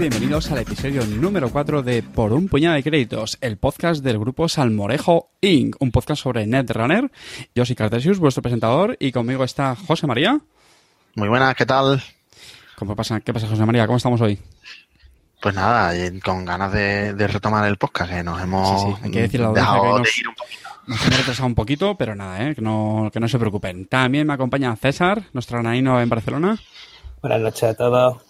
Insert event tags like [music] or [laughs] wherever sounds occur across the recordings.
bienvenidos al episodio número 4 de Por un puñado de créditos, el podcast del grupo Salmorejo Inc., un podcast sobre Netrunner. Yo soy Cartesius, vuestro presentador, y conmigo está José María. Muy buenas, ¿qué tal? ¿Cómo pasa? ¿Qué pasa, José María? ¿Cómo estamos hoy? Pues nada, con ganas de, retomar el podcast, que nos hemos sí, sí. Hay que decir la dejado de ir un poquito. Nos hemos retrasado un poquito, pero nada, ¿eh? que, no, que no se preocupen. También me acompaña César, nuestro nanino en Barcelona. Buenas noches a todos.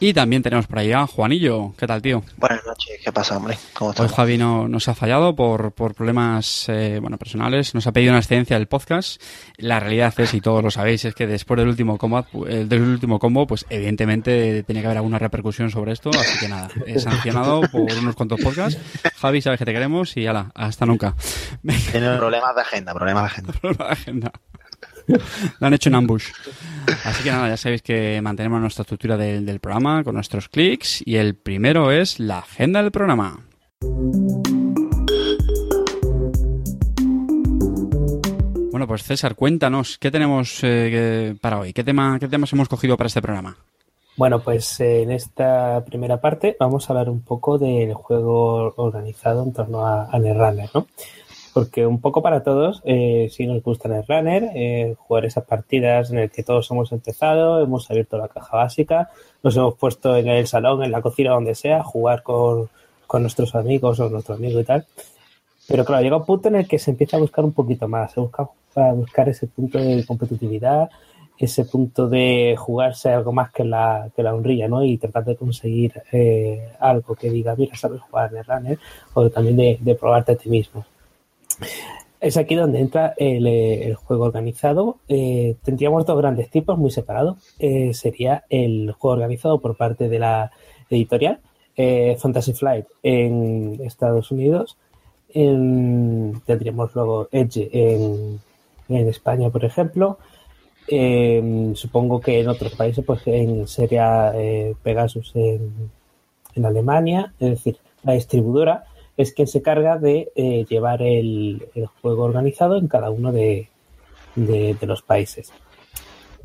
Y también tenemos por ahí a Juanillo. ¿Qué tal, tío? Buenas noches. ¿Qué pasa, hombre? ¿Cómo estás? Hoy Javi no, nos ha fallado por, por problemas eh, bueno, personales. Nos ha pedido una excedencia del podcast. La realidad es, y todos lo sabéis, es que después del último combo, eh, del último combo pues evidentemente tenía que haber alguna repercusión sobre esto. Así que nada, he sancionado por unos cuantos podcasts. Javi, sabes que te queremos y ala, hasta nunca. Tiene problemas de agenda, problemas de agenda. [laughs] problemas de agenda. [laughs] Lo han hecho en ambush. Así que nada, ya sabéis que mantenemos nuestra estructura del, programa con nuestros clics y el primero es la agenda del programa. Bueno, pues César, cuéntanos, ¿qué tenemos eh, para hoy? ¿Qué, tema, ¿Qué temas hemos cogido para este programa? Bueno, pues eh, en esta primera parte vamos a hablar un poco del juego organizado en torno a, a ¿no? Porque un poco para todos, eh, si nos gusta el runner, eh, jugar esas partidas en el que todos hemos empezado, hemos abierto la caja básica, nos hemos puesto en el salón, en la cocina, donde sea, jugar con, con nuestros amigos o nuestro amigo y tal. Pero claro, llega un punto en el que se empieza a buscar un poquito más, se busca a buscar ese punto de competitividad, ese punto de jugarse algo más que la, que la honrilla, ¿no? Y tratar de conseguir eh, algo que diga, mira, sabes jugar el runner, o también de, de probarte a ti mismo. Es aquí donde entra el, el juego organizado. Eh, tendríamos dos grandes tipos muy separados. Eh, sería el juego organizado por parte de la editorial eh, Fantasy Flight en Estados Unidos. En, tendríamos luego Edge en, España, por ejemplo. supongo que en otros países pues en, sería Pegasus en Alemania. Es decir, la distribuidora es quien se carga de eh, llevar el, juego organizado en cada uno de, de, los países.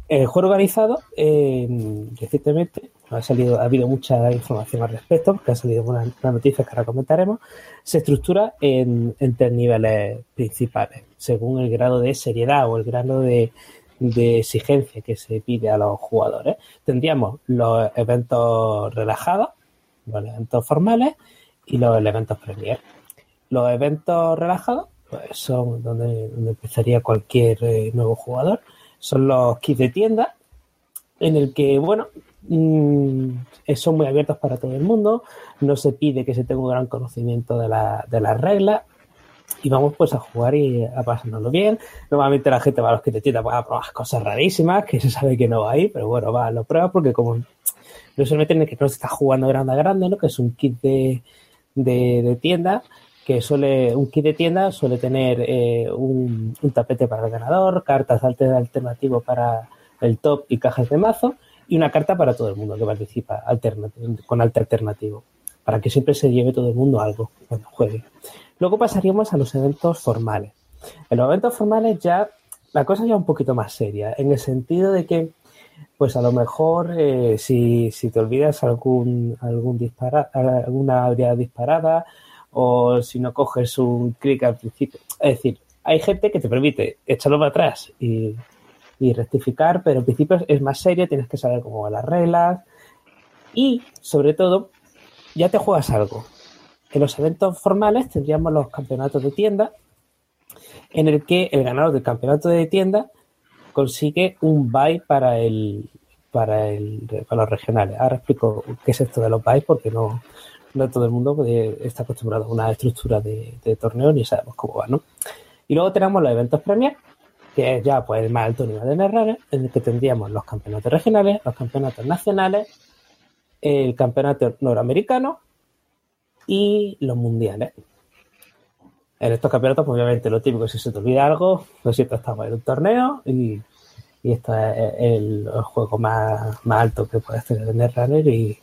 El juego organizado, recientemente, ha salido, ha habido mucha información al respecto, porque ha salido una, una noticia que ahora comentaremos, se estructura en, en, tres niveles principales, según el grado de seriedad o el grado de, de exigencia que se pide a los jugadores. Tendríamos los eventos relajados, los eventos formales, y los eventos Premier. Los eventos relajados pues son donde, donde empezaría cualquier eh, nuevo jugador. Son los kits de tienda, en el que, bueno, mmm, son muy abiertos para todo el mundo. No se pide que se tenga un gran conocimiento de, la, de las reglas. Y vamos pues a jugar y a pasárnoslo bien. Normalmente la gente va a los kits de tienda para probar cosas rarísimas, que se sabe que no va ahí, pero bueno, va, lo prueba porque como no se meten en que no se está jugando grande a grande, ¿no? Que es un kit de, de, de, tienda que suele, un kit de tienda suele tener eh, un, tapete para el ganador, cartas alternativas para el top y cajas de mazo y una carta para todo el mundo que participa con arte alternativo, para que siempre se lleve todo el mundo algo cuando juegue. Luego pasaríamos a los eventos formales. En los eventos formales ya la cosa ya un poquito más seria, en el sentido de que pues a lo mejor eh, si, si, te olvidas algún, algún dispara, alguna habilidad disparada o si no coges un clic al principio. Es decir, hay gente que te permite echarlo para atrás y, y rectificar, pero en principio es más serio, tienes que saber cómo van las reglas y sobre todo ya te juegas algo. En los eventos formales tendríamos los campeonatos de tienda en el que el ganador del campeonato de tienda consigue un buy para el para el para los regionales. Ahora explico qué es esto de los buys porque no, no todo el mundo está acostumbrado a una estructura de, de, torneo ni sabemos cómo va, ¿no? Y luego tenemos los eventos Premier, que es ya pues el más alto nivel de Netrunner, en el que tendríamos los campeonatos regionales, los campeonatos nacionales, el campeonato norteamericano y los mundiales. En estos campeonatos, pues, obviamente, lo típico, si se te olvida algo, lo siento, estamos en un torneo y, y esto es el, el juego más, más, alto que puedes tener en Netrunner y,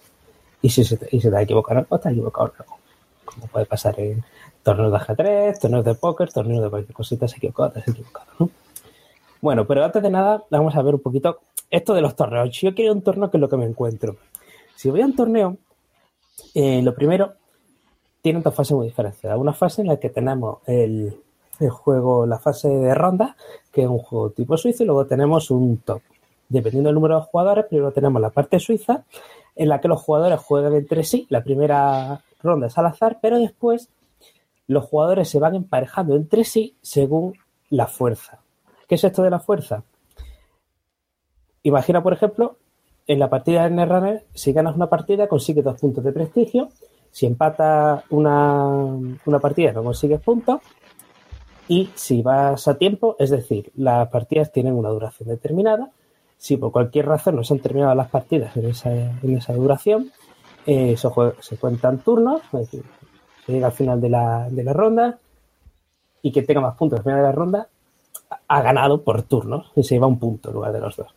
y si se te, y se te ha equivocado algo, te has equivocado algo. Como puede pasar en torneos de ajedrez, torneos de póker, torneos de cualquier cosita, se ha equivocado, te has equivocado, ¿no? Bueno, pero antes de nada, vamos a ver un poquito esto de los torneos. Yo quiero un torneo, ¿qué es lo que me encuentro? Si voy a un torneo, Eh, lo primero, tiene dos fases muy diferenciadas. Una fase en la que tenemos el, el juego, la fase de ronda, que es un juego tipo suizo, y luego tenemos un top. Dependiendo del número de jugadores, primero tenemos la parte suiza, en la que los jugadores juegan entre sí. La primera ronda es al azar, pero después los jugadores se van emparejando entre sí según la fuerza. ¿Qué es esto de la fuerza? Imagina, por ejemplo, en la partida de Netrunner, si ganas una partida, consigues dos puntos de prestigio. Si empatas una, una partida, no consigues puntos. Y si vas a tiempo, es decir, las partidas tienen una duración determinada. Si por cualquier razón no se han terminado las partidas en esa, en esa duración, eh, se, se cuentan turnos, es decir, se llega al final de la, de la ronda y que tenga más puntos al final de la ronda ha- ha ganado por turnos y se lleva un punto en lugar de los dos.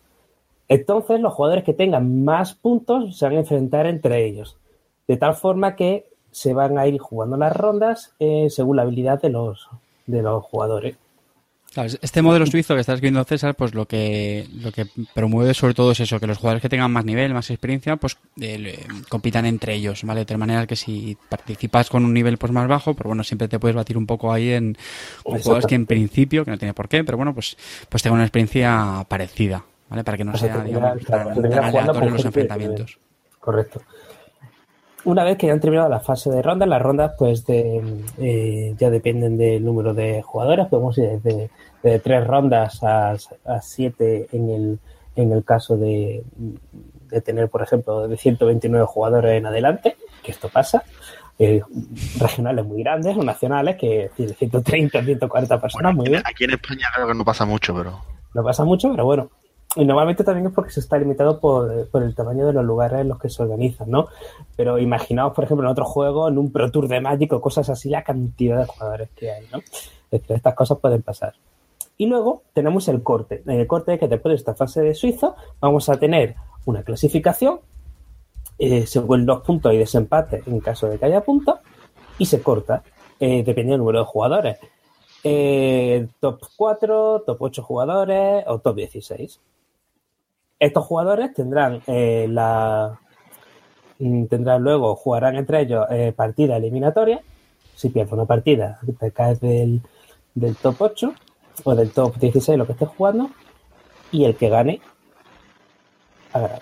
Entonces, los jugadores que tengan más puntos se van a enfrentar entre ellos, de tal forma que se van a ir jugando las rondas eh, según la habilidad de los, de los jugadores. Claro, este modelo suizo que estás viendo, César, pues lo que, lo que promueve sobre todo es eso, que los jugadores que tengan más nivel, más experiencia, pues eh, compitan entre ellos, ¿vale? De tal manera que si participas con un nivel pues más bajo, pero bueno, siempre te puedes batir un poco ahí en con jugadores que en principio, que no tiene por qué, pero bueno, pues, pues tengan una experiencia parecida, ¿vale? Para que no O sea, sea, digamos, tan, tan aleatorio los enfrentamientos. Correcto. Una vez que ya han terminado la fase de ronda, las rondas pues de, eh, ya dependen del número de jugadores. Podemos ir desde de tres rondas a, a siete en el, en el caso de, de tener, por ejemplo, de 129 jugadores en adelante, que esto pasa. Eh, regionales muy grandes o nacionales que de 130, 140 personas, muy bien. Aquí en España creo que no pasa mucho, pero No pasa mucho, pero bueno. Y normalmente también es porque se está limitado por, el tamaño de los lugares en los que se organizan, ¿no? Pero imaginaos, por ejemplo, en otro juego, en un Pro Tour de Magic o cosas así, la cantidad de jugadores que hay, ¿no? Es decir, estas cosas pueden pasar. Y luego tenemos el corte. En el corte que después de esta fase de Suiza vamos a tener una clasificación eh, según los puntos y desempate en caso de que haya puntos y se corta eh, dependiendo del número de jugadores. Eh, top 4, top 8 jugadores o top 16. Estos jugadores tendrán eh, la mm, tendrán luego, jugarán entre ellos eh, partida eliminatoria. Si pierdes una partida, te caes del, del top 8 o del top 16, lo que estés jugando, y el que gane ha ganado.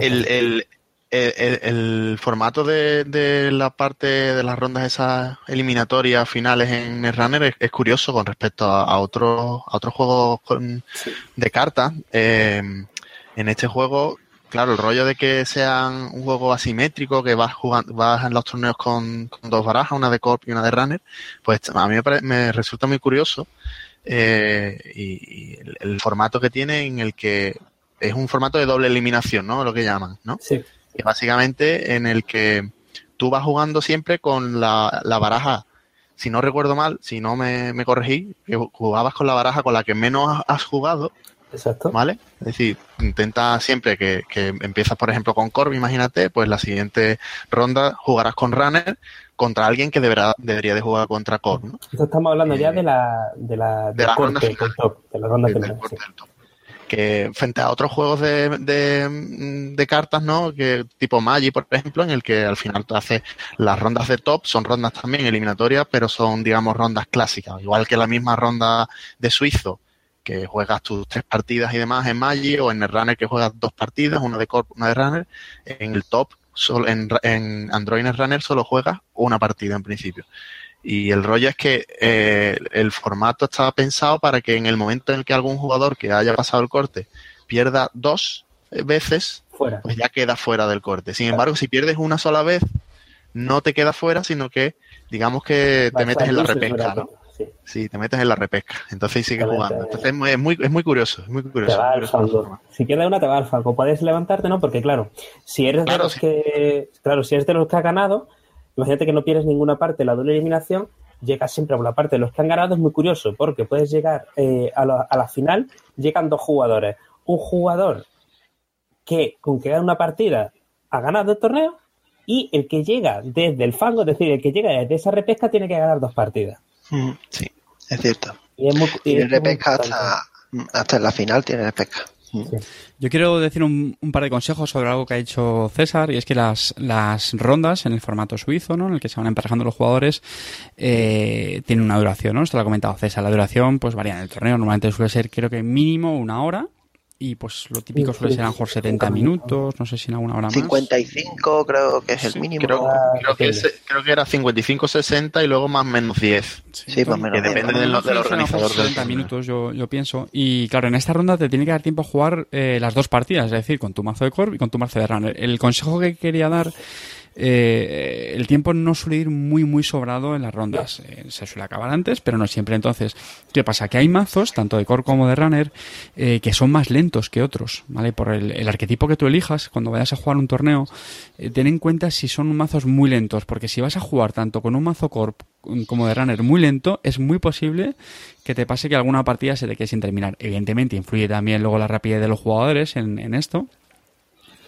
El, el, el, el, el- el formato de, de la parte de las rondas esas eliminatorias finales en Netrunner es, es curioso con respecto a, a otros a otros juegos con- de cartas. Eh, en este juego, claro, el rollo de que sean un juego asimétrico, que vas jugando, vas en los torneos con, con dos barajas, una de Corp y una de Runner, pues a mí me, me resulta muy curioso eh, y, y el, el formato que tiene en el que es un formato de doble eliminación, ¿no? Lo que llaman, ¿no? Sí, Que básicamente en el que tú vas jugando siempre con la, la baraja, si no recuerdo mal, si no me, me corregí, que jugabas con la baraja con la que menos has- jugado, exacto. ¿vale? Es decir, intenta siempre que, que empiezas, por ejemplo, con Corp, imagínate, pues la siguiente ronda jugarás con Runner contra alguien que deberá, debería de jugar contra Corp, ¿no? Estamos hablando ya Eh, de la de la, de la ronda corte, final. top, de la ronda del final, corte sí. del top. Que frente a otros juegos de, de, cartas, ¿no? Que tipo Magic, por ejemplo, en el que al final tú haces las rondas de top, son rondas también eliminatorias, pero son, digamos, rondas clásicas. Igual que la misma ronda de Suizo, que juegas tus tres partidas y demás en Magic, o en el Runner que juegas dos partidas, una de Corp, una de Runner. En el top, solo, en, en Android Runner solo juegas una partida en principio. Y el rollo es que eh, el formato estaba pensado para que en el momento en el que algún jugador que haya pasado el corte pierda dos veces, Fuera. pues ya queda fuera del corte. Sin embargo, si pierdes una sola vez, no te queda fuera, sino que digamos que te metes en la repesca, ¿no? sí. Sí, te metes en la repesca. Entonces sigues jugando. Entonces es muy, es muy, es muy curioso, es muy curioso. Te va curioso. Si quieres una, te va al fango. Puedes levantarte, ¿no? Porque, claro, si eres de los sí. que. Claro, si eres de los que ha ganado, imagínate que no pierdes ninguna parte la doble eliminación, llegas siempre a una parte los que han ganado. Es muy curioso porque puedes llegar eh, a, la, a la final, llegan dos jugadores. Un jugador que, con que gana una partida, ha ganado el torneo. Y el que llega desde el fango, es decir, el que llega desde esa repesca, tiene que ganar dos partidas. Mm, Sí, es cierto. Y es muy, y es muy repesca hasta, hasta la final, tiene repesca. Yo quiero decir un, par de consejos sobre algo que ha dicho César, y es que las, las rondas en el formato suizo, ¿no? en el que se van emparejando los jugadores, eh, tienen una duración, ¿no? Esto lo ha comentado César. La duración pues varía en el torneo, normalmente suele ser creo que mínimo una hora, y pues lo típico suele ser a lo mejor 70 minutos, no sé si en alguna hora más. 55 creo que es el mínimo. Creo, que, creo que era 55, 60 y luego más menos 10. Sí, más menos. Que depende del, del organizador. 70 minutos yo, yo pienso. Y claro, en esta ronda te tiene que dar tiempo a jugar eh, las dos partidas, es decir, con tu mazo de Corp y con tu mazo de Runner. El consejo que quería dar eh, el tiempo no suele ir muy, muy sobrado en las rondas. Eh, se suele acabar antes, pero no siempre. Entonces, ¿qué pasa? Que hay mazos, tanto de core como de runner, eh, que son más lentos que otros, ¿vale? Por el, arquetipo que tú elijas, cuando vayas a jugar un torneo, ten en cuenta si son mazos muy lentos, porque si vas a jugar tanto con un mazo core como de runner muy lento, es muy posible que te pase que alguna partida se te quede sin terminar. Evidentemente, influye también luego la rapidez de los jugadores en, en esto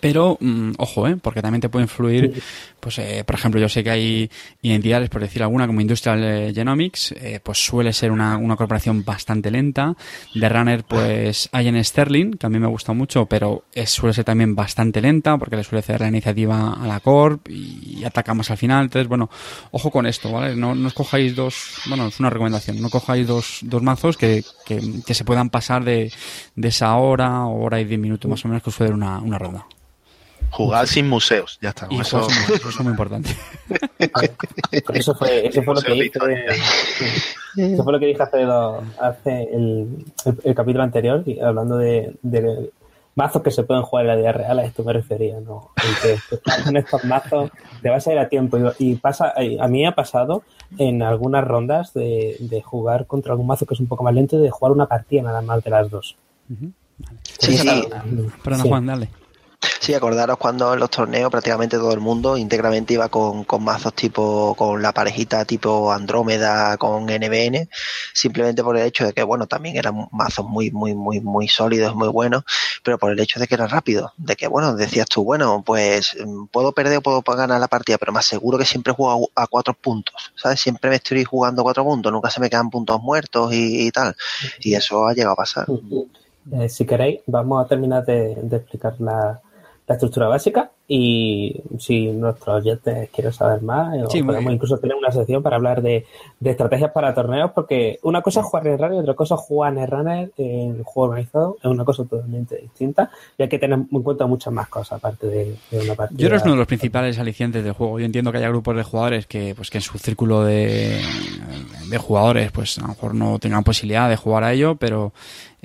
pero mm, ojo, ¿eh? porque también te puede influir, pues eh, por ejemplo, yo sé que hay identidades, por decir alguna, como Industrial eh, Genomics, eh, pues suele ser una, una, corporación bastante lenta. De Runner, pues hay en Sterling, que a mí me gusta mucho, pero es, suele ser también bastante lenta, porque le suele ceder la iniciativa a la Corp y, ataca más al final. Entonces, bueno, ojo con esto, ¿vale? No, no os cojáis dos, bueno, es una recomendación, no cojáis dos, dos mazos que, que, que se puedan pasar de, de esa hora hora y diez minutos más o menos que os suele una, una ronda. Jugar sin museos, ya está. eso, es muy importante. [laughs] eso fue, eso fue lo que dije. Eso fue lo que dije hace, hace el, el, capítulo anterior, hablando de, de, mazos que se pueden jugar en la vida real, a esto me refería, ¿no? [laughs] Con estos mazos te vas a ir a tiempo. Y pasa, a mí me ha pasado en algunas rondas de, de jugar contra algún mazo que es un poco más lento y de jugar una partida nada más de las dos. Sí, sí. Pero no, Juan, dale. Sí, acordaros cuando en los torneos prácticamente todo el mundo íntegramente iba con, con mazos tipo, con la parejita tipo Andrómeda con NBN, simplemente por el hecho de que, bueno, también eran mazos muy, muy, muy, muy sólidos, muy buenos, pero por el hecho de que era rápido, de que, bueno, decías tú, bueno, pues mm, puedo perder o puedo ganar la partida, pero más seguro que siempre juego a, cuatro puntos, ¿sabes? Siempre me estoy jugando a cuatro puntos, nunca se me quedan puntos muertos y, tal, y eso ha llegado a pasar. Eh, si queréis, vamos a terminar de, de explicar la, la estructura básica y si nuestros oyentes quieren saber más, eh, podemos incluso tener una sección para hablar de, estrategias para torneos, porque una cosa es jugar en runner y otra cosa es jugar en runner en el juego organizado, es una cosa totalmente distinta y hay que tener en cuenta muchas más cosas aparte de, una partida. Yo creo que es uno de los principales alicientes del juego. Yo entiendo que haya grupos de jugadores que, pues, que en su círculo de, de jugadores, pues a lo mejor no tengan posibilidad de jugar a ello, pero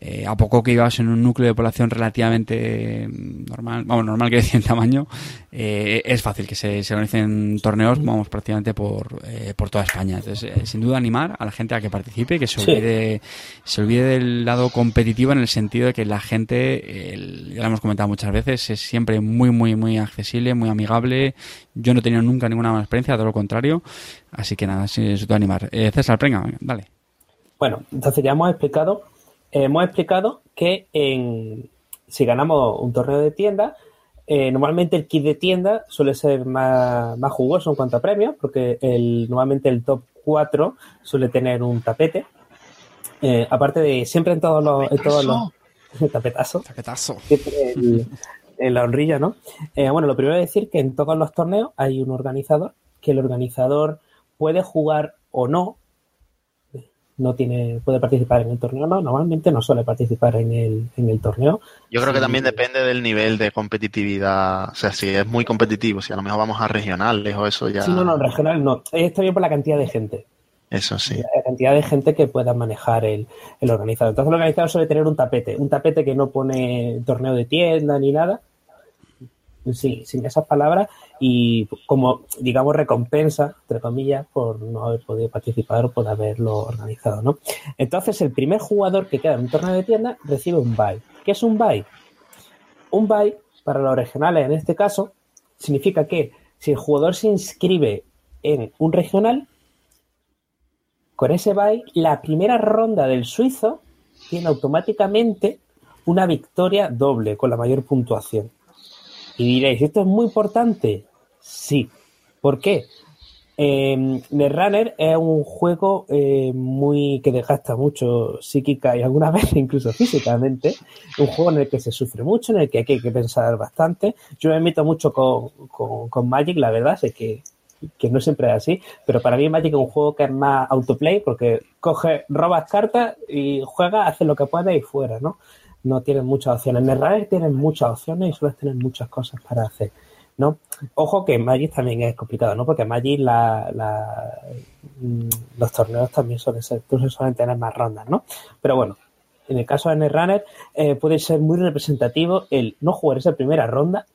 eh, a poco que ibas en un núcleo de población relativamente normal, vamos, normal que decir en [laughs] tamaño, eh, es fácil que se, se, organicen torneos, vamos, prácticamente por, eh, por toda España. Entonces, sin duda animar a la gente a que participe, que se olvide, se olvide del lado competitivo en el sentido de que la gente, ya lo hemos comentado muchas veces, es siempre muy, muy, muy accesible, muy amigable. Yo no he tenido nunca ninguna mala experiencia, todo lo contrario. Así que nada, sin duda animar. César, venga, dale. Bueno, entonces ya hemos explicado hemos explicado que en, si ganamos un torneo de tienda, eh, normalmente el kit de tienda suele ser más, más, jugoso en cuanto a premios, porque el, normalmente el top 4 suele tener un tapete. Eh, aparte de siempre en todos los. En todos los tapetazo. [laughs] Tapetazo. En, la honrilla, ¿no? Eh, bueno, lo primero es decir que en todos los torneos hay un organizador, que el organizador puede jugar o no no tiene puede participar en el torneo, no, normalmente no suele participar en el, en el torneo. Yo creo que también depende del nivel de competitividad, o sea, si es muy competitivo, si a lo mejor vamos a regionales o eso ya... Sí, no, no, regional no, está bien por la cantidad de gente. Eso sí. La cantidad de gente que pueda manejar el, el organizador. Entonces el organizador suele tener un tapete, un tapete que no pone torneo de tienda ni nada, sí, sin esas palabras, y como, digamos, recompensa, entre comillas, por no haber podido participar o por haberlo organizado, ¿no? Entonces, el primer jugador que queda en un torneo de tienda recibe un buy. ¿Qué es un buy? Un buy, para los regionales en este caso, significa que si el jugador se inscribe en un regional, con ese buy, la primera ronda del suizo tiene automáticamente una victoria doble con la mayor puntuación. Y diréis, ¿esto es muy importante? Sí. ¿Por qué? Eh, es un juego eh, muy que desgasta mucho psíquica y algunas [laughs] veces incluso físicamente. Un juego en el que se sufre mucho, en el que hay que pensar bastante. Yo me meto mucho con, con, Magic, la verdad, sé que, que no siempre es así, pero para mí Magic es un juego que es más autoplay porque coge, robas cartas y juega, hace lo que puede y fuera, ¿no? No tienes muchas opciones. En Netrunner tienes muchas opciones y sueles tener muchas cosas para hacer. ¿No? Ojo que Magic también es complicado, ¿no? Porque Magic la, la, mm, los torneos también suelen ser, suelen tener más rondas, ¿no? Pero bueno, en el caso de Netrunner eh, puede ser muy representativo el no jugar esa primera ronda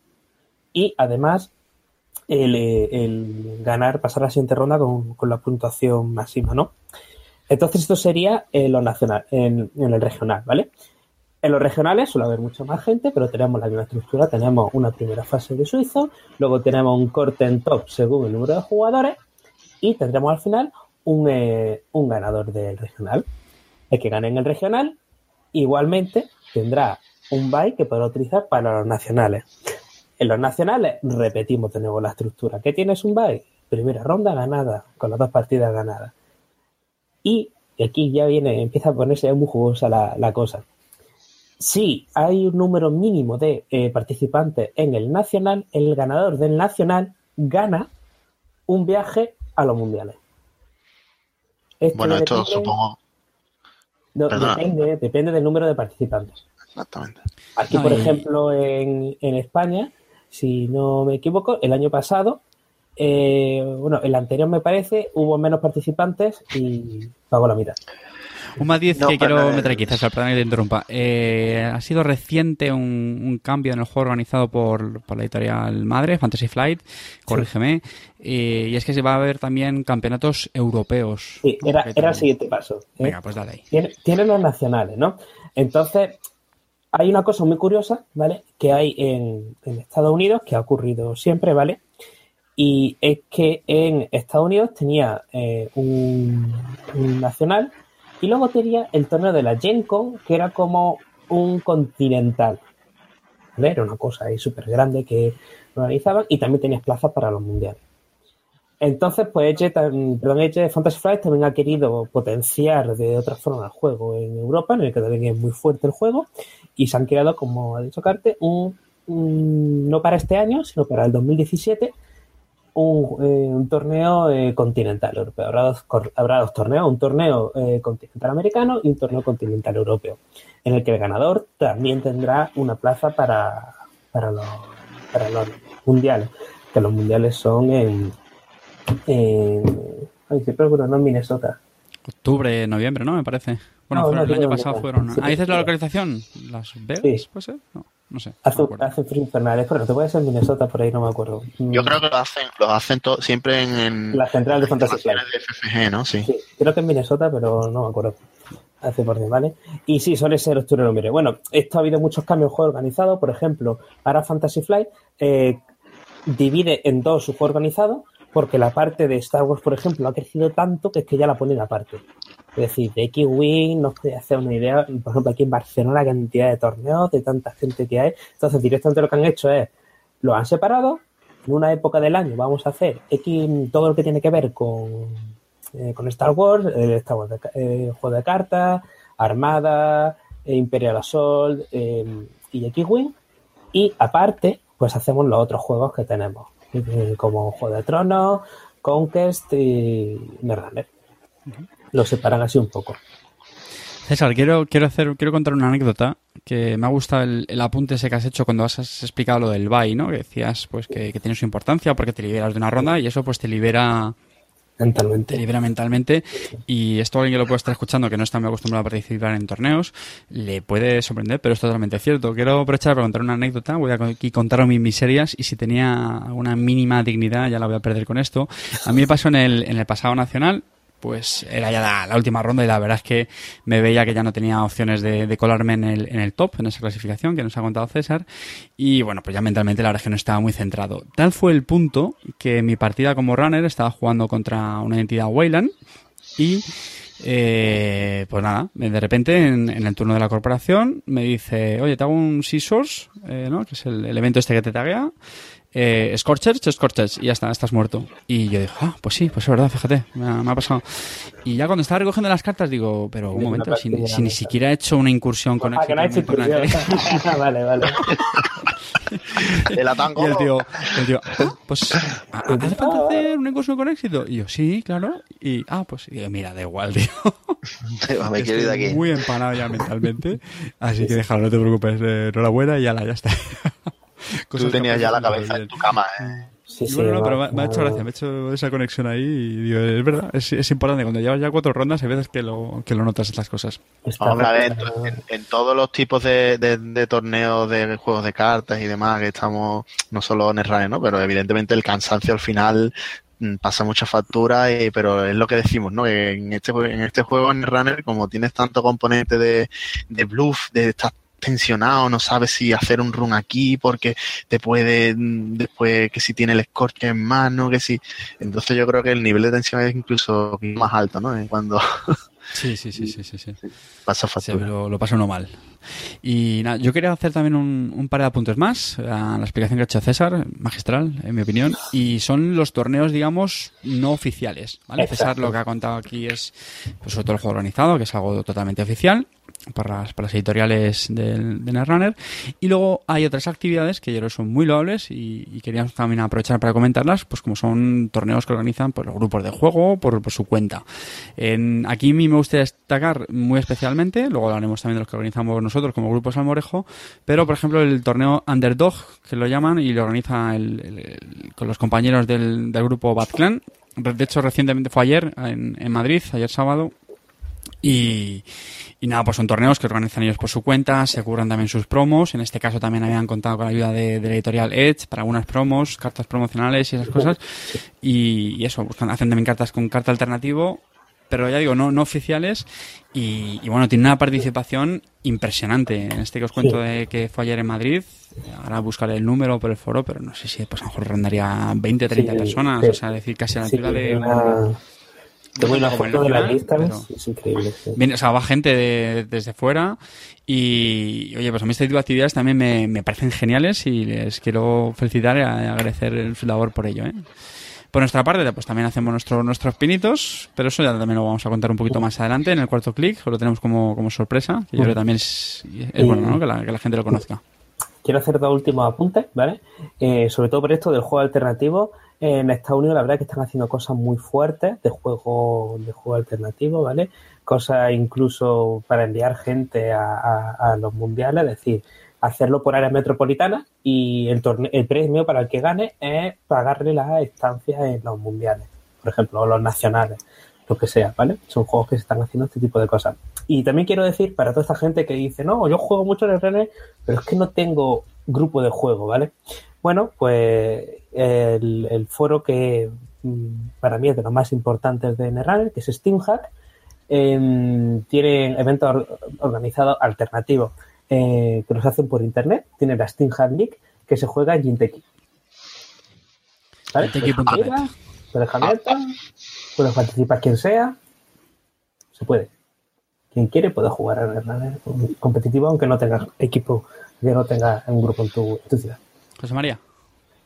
y además el, el ganar, pasar la siguiente ronda con, con, la puntuación máxima, ¿no? Entonces esto sería en lo nacional, en, en el regional, ¿vale? En los regionales suele haber mucha más gente, pero tenemos la misma estructura. Tenemos una primera fase de suizo, luego tenemos un corte en top según el número de jugadores y tendremos al final un, eh, un ganador del regional. El que gane en el regional igualmente tendrá un bye que podrá utilizar para los nacionales. En los nacionales repetimos de nuevo la estructura. ¿Qué tienes un bye? Primera ronda ganada, con las dos partidas ganadas. Y aquí ya viene, empieza a ponerse muy jugosa la, la cosa si hay un número mínimo de eh, participantes en el nacional, el ganador del nacional gana un viaje a los mundiales. Esto bueno, esto depende, supongo. No, depende, depende, del número de participantes. Exactamente. Aquí, por ejemplo, en, en, España, si no me equivoco, el año pasado, eh, bueno, el anterior me parece, hubo menos participantes y pagó la mitad. Un matiz no, que quiero meter aquí, César, perdón que te interrumpa. Eh, ha sido reciente un, un, cambio en el juego organizado por, por, la editorial madre, Fantasy Flight, corrígeme, sí. eh, y es que se va a ver también campeonatos europeos. Sí, era, era el siguiente paso. ¿eh? Venga, pues dale ahí. Tienen los nacionales, ¿no? Entonces, hay una cosa muy curiosa, ¿vale? Que hay en, en Estados Unidos, que ha ocurrido siempre, ¿vale? Y es que en Estados Unidos tenía eh, un, un nacional y luego tenía el torneo de la Gen Con, que era como un continental. ¿Vale? Era una cosa ahí súper grande que organizaban y también tenías plazas para los mundiales. Entonces, pues Edge, perdón, Edge Fantasy Flight también ha querido potenciar de otra forma el juego en Europa, en el que también es muy fuerte el juego, y se han creado, como ha dicho Carte, un, un no para este año, sino para el 2017, un, eh, un torneo eh, continental europeo. Habrá dos, habrá dos, torneos, un torneo eh, continental americano y un torneo continental europeo, en el que el ganador también tendrá una plaza para, para, los, para los mundiales, que los mundiales son en... en ay, siempre no en Minnesota. Octubre, noviembre, ¿no? Me parece. Bueno, No, fueron- no, el año pasado fueron. Sí, ¿Ah, dices la localización? ¿Las Vegas? Sí. ¿Puede ser? No, no sé. no Hace, acuerdo. hace frío infernal, es correcto, puede ser Minnesota, por ahí no me acuerdo. Yo Mm, creo que lo hacen, lo hacen siempre en, en La central de Fantasy Flight. instalaciones de FFG, ¿no? Sí. Sí, creo que en Minnesota, pero no me acuerdo. Hace por bien, ¿vale? Y sí, suele ser octubre noviembre. Bueno, esto ha habido muchos cambios en juego organizado. Por ejemplo, ahora Fantasy Flight eh, divide en dos su juego organizado porque la parte de Star Wars, por ejemplo, ha crecido tanto que es que ya la ponen aparte. Es decir, de X-Wing no os podéis hacer una idea, por ejemplo, aquí en Barcelona, la cantidad de torneos, de tanta gente que hay. Entonces, directamente lo que han hecho es, lo han separado, en una época del año vamos a hacer X, todo lo que tiene que ver con, eh, con Star Wars, Star Wars de eh, juego de cartas, Armada, eh, Imperial Assault eh, y X-Wing. Y aparte, pues hacemos los otros juegos que tenemos, como Juego de Tronos, Conquest y Netrunner. Lo separan así un poco. César, quiero, quiero, hacer, quiero contar una anécdota que me ha gustado el, apunte ese que has hecho cuando has, explicado lo del bye, ¿no? Que decías pues que, que tiene su importancia porque te liberas de una ronda y eso pues te libera Mentalmente. libera mentalmente. Y esto alguien que lo puede estar escuchando que no está muy acostumbrado a participar en torneos le puede sorprender pero es totalmente cierto. Quiero aprovechar para contar una anécdota. Voy a aquí contar mis miserias y si tenía una mínima dignidad ya la voy a perder con esto. A mí me pasó en el, en el pasado nacional pues era ya la, última ronda y la verdad es que me veía que ya no tenía opciones de, de colarme en el, en el top, en esa clasificación que nos ha contado César. Y bueno, pues ya mentalmente la verdad es que no estaba muy centrado. Tal fue el punto que mi partida como runner estaba jugando contra una entidad Wayland y eh, pues nada, de repente en, en el turno de la corporación me dice, oye, te hago un Scissors, eh, ¿no? que es el, el evento este que te taguea. Eh, Scorchers, Scorchers, y ya está, estás muerto. Y yo dije, ah, pues sí, pues es verdad, fíjate, me ha, me ha pasado. Y ya cuando estaba recogiendo las cartas digo, pero un momento, si, si ni siquiera he hecho una incursión con Ah, que éxito no ha en hecho incursión. [laughs] vale, vale. El atango. [laughs] Y el tío, el tío, "Ah, pues, ¿ha- [laughs] ¿hace falta hacer una incursión con éxito? Y yo, sí, claro. Y, ah, pues, y yo, mira, da igual, tío. Me quiero ir de Estoy aquí. muy empanado ya mentalmente. Así que déjalo, no te preocupes. Eh, enhorabuena y ala, ya está. Tú Cosas que tenías ya la cabeza en tu cama, ¿eh? Sí, Y sí, bueno, no, va- pero me, me ha hecho gracia, me ha hecho esa conexión ahí y digo, es verdad, es, es importante. Cuando llevas ya cuatro rondas, hay veces que lo, que lo notas estas cosas. Hombre, a ver, en, en todos los tipos de, de- de torneos de juegos de cartas y demás que estamos, no solo en el RAE, ¿no? Pero evidentemente el cansancio al final mm, pasa mucha factura, y, pero es lo que decimos, ¿no? Que en este, en este juego en el Runner, como tienes tanto componente de, de bluff, de estar tensionado, no sabes si hacer un run aquí porque te puede mm, después que si tiene el scorch en mano, que si entonces yo creo que el nivel de tensión es incluso más alto, ¿no? En Cuando Sí, sí, sí, [laughs] sí, sí. sí. pasa Sí, factura. lo, lo pasa uno mal. Y nada, yo quería hacer también un, un par de apuntes más a la explicación que ha hecho César, magistral, en mi opinión, y son los torneos, digamos, no oficiales. ¿vale? Exacto. César lo que ha contado aquí es pues, sobre todo el juego organizado, que es algo totalmente oficial para las, para las editoriales del, de Netrunner. Y luego hay otras actividades que yo creo que son muy loables y, y queríamos también aprovechar para comentarlas, pues como son torneos que organizan pues, los grupos de juego por, por su cuenta. En, aquí a mí me gustaría destacar muy especialmente, luego hablaremos también de los que organizamos nosotros como Grupo Salmorejo, pero por ejemplo el torneo Underdog, que lo llaman, y lo organiza el- el- con los compañeros del, del grupo Batclan. De hecho, recientemente fue ayer en, en Madrid, ayer sábado, y, y nada, pues son torneos que organizan ellos por su cuenta, se cubran también sus promos. En este caso también habían contado con la ayuda de, de la editorial Edge para algunas promos, cartas promocionales y esas cosas. Y, y eso, buscan, hacen también cartas con carta alternativo, pero ya digo, no, no oficiales. Y, y bueno, tiene una participación impresionante. En este que os cuento Sí. de que fue ayer en Madrid, ahora buscaré el número por el foro, pero no sé si pues a lo mejor rondaría 20, 30 Sí, personas, sí. o sea, decir casi a la altura de... una- Tengo una foto de la nacional, lista, pero- es increíble. sí. Viene, o sea, va gente de- desde fuera y, oye, pues a mí este tipo de actividades también me, me parecen geniales y les quiero felicitar y agradecer su labor por ello, ¿eh? Por nuestra parte, pues también hacemos nuestro, nuestros pinitos, pero eso ya también lo vamos a contar un poquito más adelante en el cuarto clic, lo tenemos como, como sorpresa, que yo creo que también es, es bueno, ¿no? Que la, que la gente lo conozca. Quiero hacer dos últimos apuntes, ¿vale? Eh, sobre todo por esto del juego alternativo. En Estados Unidos, la verdad que están haciendo cosas muy fuertes de juego, de juego alternativo, ¿vale? Cosas incluso para enviar gente a, a- a los mundiales, es decir, hacerlo por áreas metropolitanas y el, torne- el premio para el que gane es pagarle las estancias en los mundiales, por ejemplo, o los nacionales, lo que sea, ¿vale? Son juegos que se están haciendo este tipo de cosas. Y también quiero decir para toda esta gente que dice, no, yo juego mucho en el René, pero es que no tengo grupo de juego, ¿vale? Bueno, pues el, foro que mm, para mí es de los más importantes de Netrunner, que es SteamHack, eh, tienen eventos or- organizados alternativos eh, que los hacen por internet. Tiene la SteamHack League que se juega en Jinteki. ¿Vale? Puedes puedes abierta, puede participar quien sea, se puede. Quien quiere puede jugar a Netrunner competitivo aunque no tengas equipo, que no tengas un grupo en tu, en tu ciudad. José María.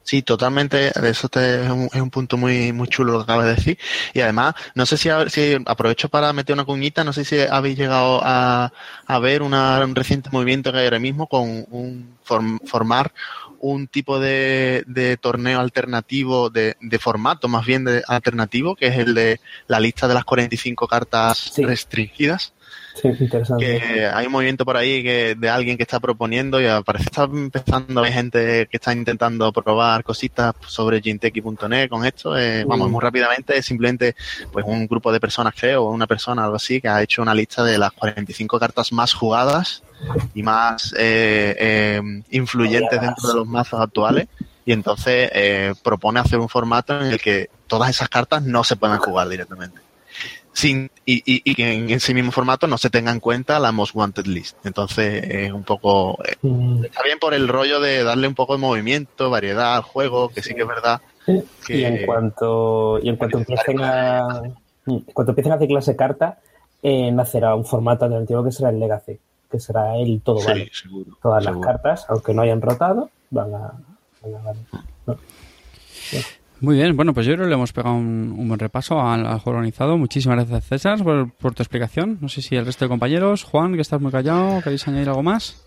Sí, totalmente. Eso te- es, un, es un punto muy, muy chulo lo que acabas de decir. Y además, no sé si, si aprovecho para meter una cuñita, no sé si habéis llegado a, a ver una- un reciente movimiento que hay ahora mismo con un form- formar un tipo de, de torneo alternativo, de, de formato más bien de alternativo, que es el de la lista de las 45 cartas Sí. restringidas [laughs] Sí, interesante. que hay un movimiento por ahí que de alguien que está proponiendo y parece que está empezando a haber gente que está intentando probar cositas sobre ginteki.net con esto. Eh, vamos, Mm. muy rápidamente, es simplemente pues un grupo de personas, creo, o una persona, algo así, que ha hecho una lista de las 45 cartas más jugadas y más eh, eh, influyentes dentro de los mazos actuales. Y entonces eh, propone hacer un formato en el que todas esas cartas no se puedan jugar directamente sin y, y, y que en ese mismo formato no se tenga en cuenta la Most Wanted List. Entonces es un poco... eh, Mm, Está bien por el rollo de darle un poco de movimiento, variedad al juego, que sí que es verdad. que- Y en cuanto, y en cuanto empiecen a mm, en cuanto empiecen a ciclarse cartas, eh, nacerá un formato alternativo que será el Legacy, que será el todo Sí, vale. seguro. Todas seguro. las cartas, aunque no hayan rotado, van a, van a valer. Muy bien, bueno, pues yo creo que le hemos pegado un, buen repaso al, juego organizado. Muchísimas gracias, César, por, tu explicación. No sé si el resto de compañeros, Juan, que estás muy callado, ¿queréis añadir algo más?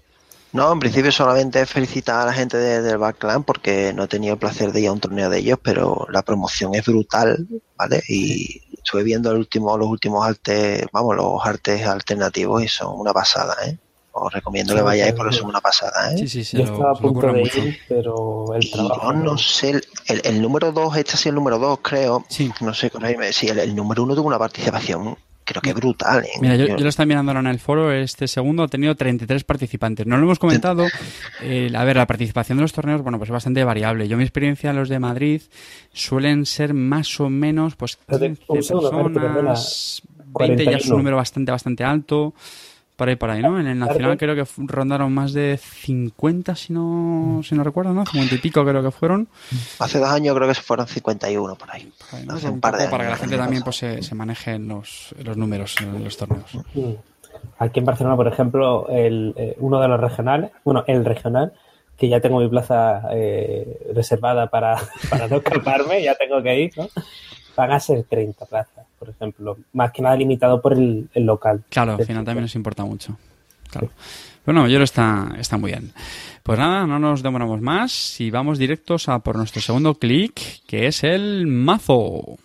No, en principio solamente felicitar a la gente del Backland porque no he tenido el placer de ir a un torneo de ellos, pero la promoción es brutal, ¿vale? Y estuve viendo el último, los últimos artes, vamos, los artes alternativos y son una pasada, ¿eh? Os recomiendo que vayáis porque son una pasada, ¿eh? Sí, sí, sí. Yo estaba a punto de ir, pero el trabajo... no sé, el, el número 2, este ha sido el número 2, creo. Sí. No sé, si el, el número 1 tuvo una participación creo que brutal. ¿eh? Mira, yo, lo estaba mirando ahora en el foro, este segundo ha tenido 33 participantes. No lo hemos comentado. a ver, la participación de los torneos, bueno, pues es bastante variable. Yo mi experiencia, los de Madrid, suelen ser más o menos, pues 15 personas, 20 ya es un número bastante, bastante alto por ahí, por ahí, ¿no? En el Nacional creo que rondaron más de 50, si no, si no recuerdo, ¿no? 50 y pico creo que fueron. Hace dos años creo que se fueron 51 por ahí. Hace un, par de para que la gente también pues, se, se maneje en los, los números en los torneos. Aquí en Barcelona, por ejemplo, el, eh, uno de los regionales, bueno, el regional, que ya tengo mi plaza eh, reservada para, [laughs] para no escaparme, ya tengo que ir, ¿no? Van a ser 30 plazas por ejemplo. Más que nada limitado por el, local. Claro, al final también nos importa mucho. Claro. Bueno, yo está, está muy bien. Pues nada, no nos demoramos más y vamos directos a por nuestro segundo clic, que es el mazo.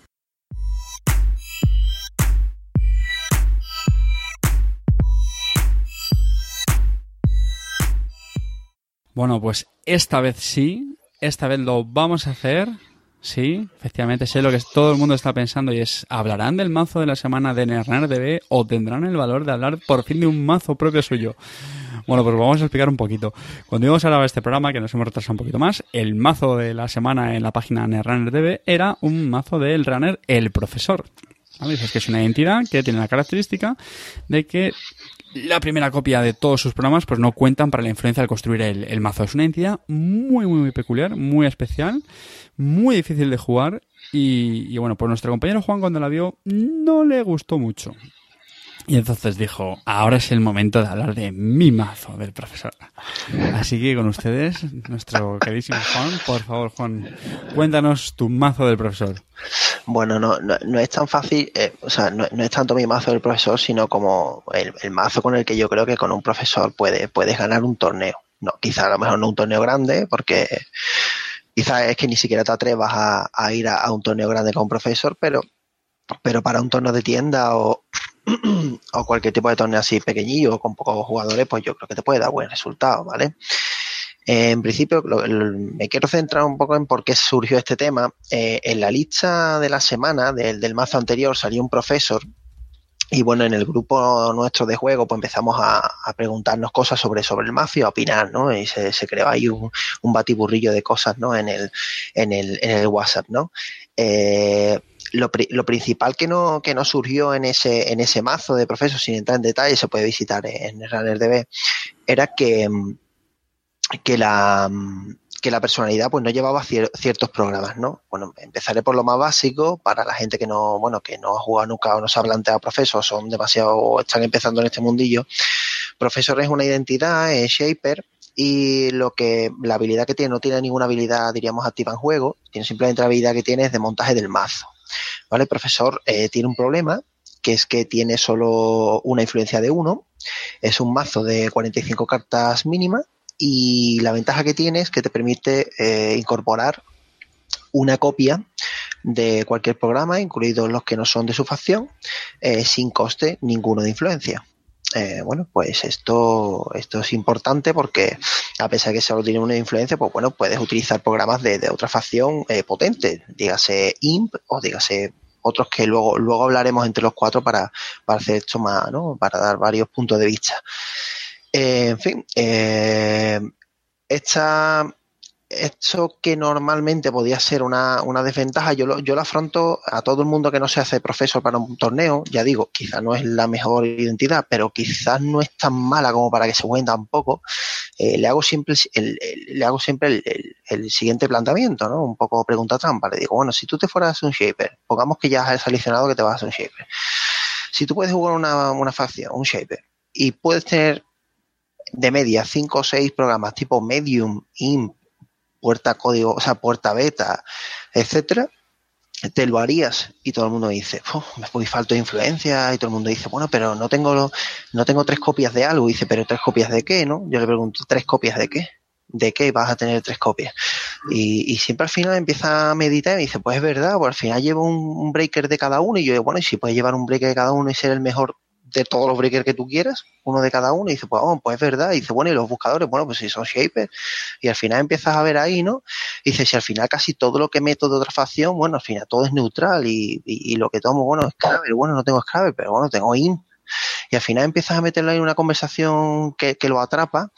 Bueno, pues esta vez sí, esta vez lo vamos a hacer Sí, efectivamente, sé lo que todo el mundo está pensando y es, ¿hablarán del mazo de la semana de DB o tendrán el valor de hablar por fin de un mazo propio suyo? Bueno, pues vamos a explicar un poquito. Cuando íbamos a grabar este programa, que nos hemos retrasado un poquito más, el mazo de la semana en la página DB era un mazo del runner El Profesor. Dices que es una entidad que tiene la característica de que la primera copia de todos sus programas pues no cuentan para la influencia al construir el, mazo. Es una entidad muy, muy, muy peculiar, muy especial muy difícil de jugar y, bueno, pues nuestro compañero Juan cuando la vio no le gustó mucho. Y entonces dijo, ahora es el momento de hablar de mi mazo del profesor. Así que con ustedes, nuestro queridísimo Juan, por favor Juan, cuéntanos tu mazo del profesor. Bueno, no, no, es tan fácil, eh, o sea, no, es tanto mi mazo del profesor, sino como el, mazo con el que yo creo que con un profesor puede, puedes ganar un torneo. No, quizá a lo mejor no un torneo grande, porque Quizás es que ni siquiera te atrevas a, ir a, un torneo grande con un profesor, pero, pero para un torneo de tienda o, [clears throat] o cualquier tipo de torneo así pequeñillo con pocos jugadores, pues yo creo que te puede dar buen resultado, ¿vale? en principio, me quiero centrar un poco en por qué surgió este tema. Eh, en la lista de la semana del, del mazo anterior salió un profesor y bueno, en el grupo nuestro de juego, pues empezamos a, preguntarnos cosas sobre, sobre el y a opinar, ¿no? Y se, creó ahí un, batiburrillo de cosas, ¿no? En el, en el, en el WhatsApp, ¿no? Eh, lo, lo, principal que no, que no surgió en ese, en ese mazo de profesor, sin entrar en detalle, se puede visitar en RunnerDB, era que, que la, que la personalidad pues no llevaba ciertos programas, ¿no? Bueno, empezaré por lo más básico para la gente que no, bueno, que no ha jugado nunca o no se ha planteado profesor, son demasiado están empezando en este mundillo. Profesor es una identidad, es shaper y lo que la habilidad que tiene no tiene ninguna habilidad diríamos activa en juego, tiene simplemente la habilidad que tiene es de montaje del mazo. ¿Vale? El profesor eh, tiene un problema que es que tiene solo una influencia de uno, es un mazo de 45 cartas mínimas y la ventaja que tiene es que te permite eh, incorporar una copia de cualquier programa, incluidos los que no son de su facción, eh, sin coste ninguno de influencia. Eh, bueno, pues esto, esto es importante porque a pesar de que solo tiene una influencia, pues bueno, puedes utilizar programas de, otra facción potente, dígase IMP o dígase otros que luego, luego hablaremos entre los cuatro para, para hacer esto más, ¿no? Para dar varios puntos de vista. Eh, en fin, eh, esta, esto que normalmente podía ser una, desventaja, yo lo, yo lo afronto a todo el mundo que no se hace profesor para un torneo. Ya digo, quizás no es la mejor identidad, pero quizás no es tan mala como para que se jueguen tampoco. Eh, le hago siempre, el, le hago siempre el, siguiente planteamiento, ¿no? Un poco pregunta trampa. Le digo, bueno, si tú te fueras un shaper, pongamos que ya has seleccionado que te vas a hacer un shaper. Si tú puedes jugar una, una facción, un shaper, y puedes tener de media cinco o seis programas tipo Medium, IMP, puerta código, o sea, puerta beta, etcétera, te lo harías y todo el mundo dice, me voy falto de influencia y todo el mundo dice, bueno, pero no tengo no tengo tres copias de algo, y dice, pero tres copias de qué, ¿no? Yo le pregunto, ¿tres copias de qué? ¿De qué vas a tener tres copias? Y, y siempre al final empieza a meditar y me dice, pues es verdad, pues al final llevo un, un breaker de cada uno y yo digo, bueno, y si puedes llevar un breaker de cada uno y ser el mejor de todos los breakers que tú quieras, uno de cada uno, y dice, pues, oh, pues es verdad, y dice, bueno, y los buscadores, bueno, pues si son shapers, y al final empiezas a ver ahí, ¿no? Y dice, si al final casi todo lo que meto de otra facción, bueno, al final todo es neutral, y, y, lo que tomo, bueno, es Scrabble, bueno, no tengo Scrabble, pero bueno, tengo IMP, y al final empiezas a meterlo en una conversación que, que lo atrapa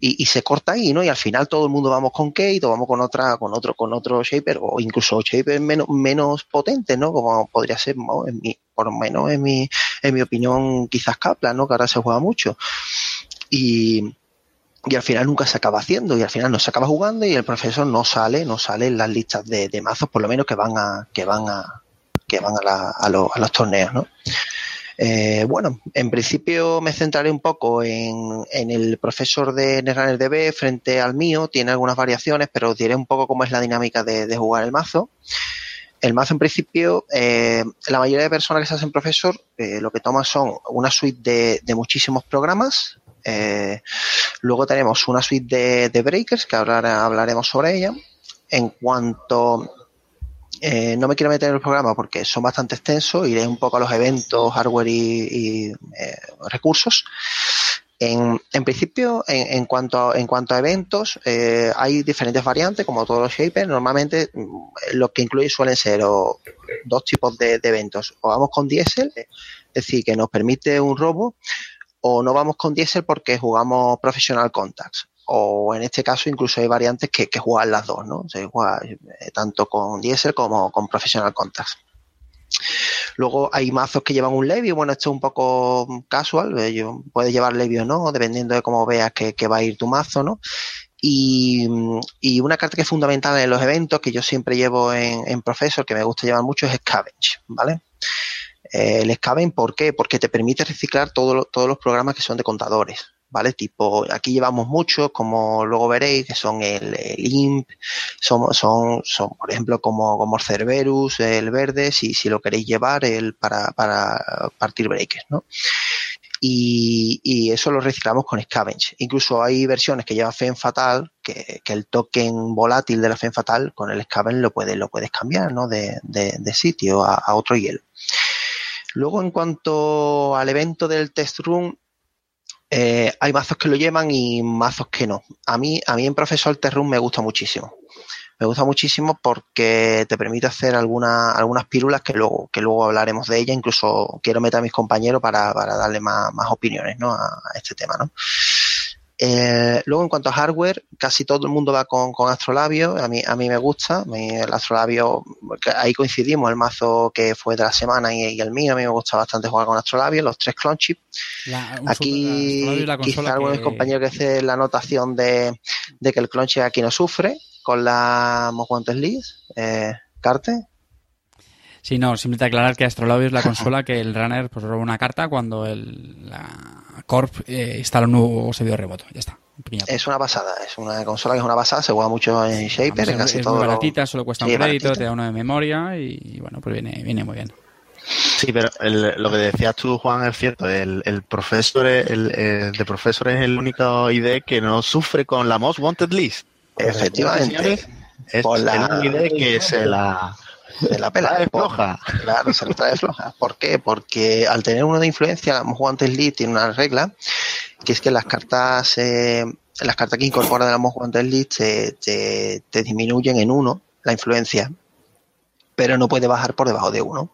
y, se corta ahí, ¿no? Y al final todo el mundo vamos con Kate o vamos con otra, con otro, con otro shaper o incluso shaper menos, menos potente, ¿no? Como podría ser, por lo menos en mi, en mi opinión, quizás Kaplan, ¿no? Que ahora se juega mucho. Y, y al final nunca se acaba haciendo y al final no se acaba jugando y el profesor no sale, no sale en las listas de, de mazos, por lo menos que van a, que van a, que van a, la, a, los, a los torneos, ¿no? Eh, bueno, en principio me centraré un poco en, el profesor de Netrunner frente al mío. Tiene algunas variaciones, pero os diré un poco cómo es la dinámica de, jugar el mazo. El mazo, en principio, eh, la mayoría de personas que se hacen profesor eh, lo que toman son una suite de, muchísimos programas. Luego tenemos una suite de, breakers, que hablar, hablaremos sobre ella. En cuanto eh, no me quiero meter en el programa porque son bastante extensos, iré un poco a los eventos, hardware y, eh, recursos. En, principio, en, cuanto a, eventos, eh, hay diferentes variantes, como todos los shapers. Normalmente, lo que incluye suelen ser dos tipos de, de, eventos. O vamos con diésel, es decir, que nos permite un robo, o no vamos con diésel porque jugamos professional contacts o en este caso incluso hay variantes que, juegan las dos, ¿no? Se juega eh, tanto con Diesel como con Professional Contacts. Luego hay mazos que llevan un Levi, bueno, esto es un poco casual, eh, puedes llevar Levi o no, dependiendo de cómo veas que, que va a ir tu mazo, ¿no? Y, y, una carta que es fundamental en los eventos, que yo siempre llevo en, en Professor, que me gusta llevar mucho, es Scavenge, ¿vale? Eh, el Scavenge, ¿por qué? Porque te permite reciclar todo, todos los programas que son de contadores. ¿Vale? Tipo, aquí llevamos muchos, como luego veréis, que son el, el IMP, son, son, por ejemplo, como, como Cerberus, el verde, si, si lo queréis llevar, el para, para partir breakers, ¿no? Y, y, eso lo reciclamos con Scavenge. Incluso hay versiones que llevan Fen Fatal, que, que, el token volátil de la Fen Fatal con el Scavenge lo puedes, lo puedes cambiar, ¿no? De, de, de sitio a, a, otro hielo. Luego, en cuanto al evento del test room, eh, hay mazos que lo llevan y mazos que no. A mí, a mí en Profesor Terrum me gusta muchísimo. Me gusta muchísimo porque te permite hacer alguna, algunas pílulas que luego, que luego hablaremos de ella. Incluso quiero meter a mis compañeros para, para darle más, más opiniones ¿no? a, a, este tema. ¿no? Eh, luego, en cuanto a hardware, casi todo el mundo va con, con Astrolabio. A mí, a mí me gusta. A mí el Astrolabio, ahí coincidimos, el mazo que fue de la semana y, y, el mío. A mí me gusta bastante jugar con Astrolabio, los tres clon chips. aquí, quizá algún que... compañero que hace la anotación de, de que el clon chip aquí no sufre con la Mojuantes Leads. Eh, Carte. Sí, no, simplemente aclarar que Astrolabio es la [laughs] consola que el runner pues roba una carta cuando el, la Corp eh, instala un nuevo servidor remoto. Ya está. Es una pasada, es una consola que es una pasada, se juega mucho en Shaper, en casi es todo. muy baratita, solo cuesta sí, un crédito, baratita. te da uno de memoria y, y, bueno, pues viene, viene muy bien. Sí, pero el, lo que decías tú, Juan, es cierto. El, el profesor, el, el, de profesor es el único ID que no sufre con la Most Wanted List. Efectivamente. Es la... el ID que se la de la pela. de floja. Claro, se lo trae floja. ¿Por qué? Porque al tener uno de influencia, Mojuantes Lead tiene una regla, que es que las cartas, eh, las cartas que incorpora de la Mojuantes Lead te, te, te disminuyen en uno la influencia pero no puede bajar por debajo de uno.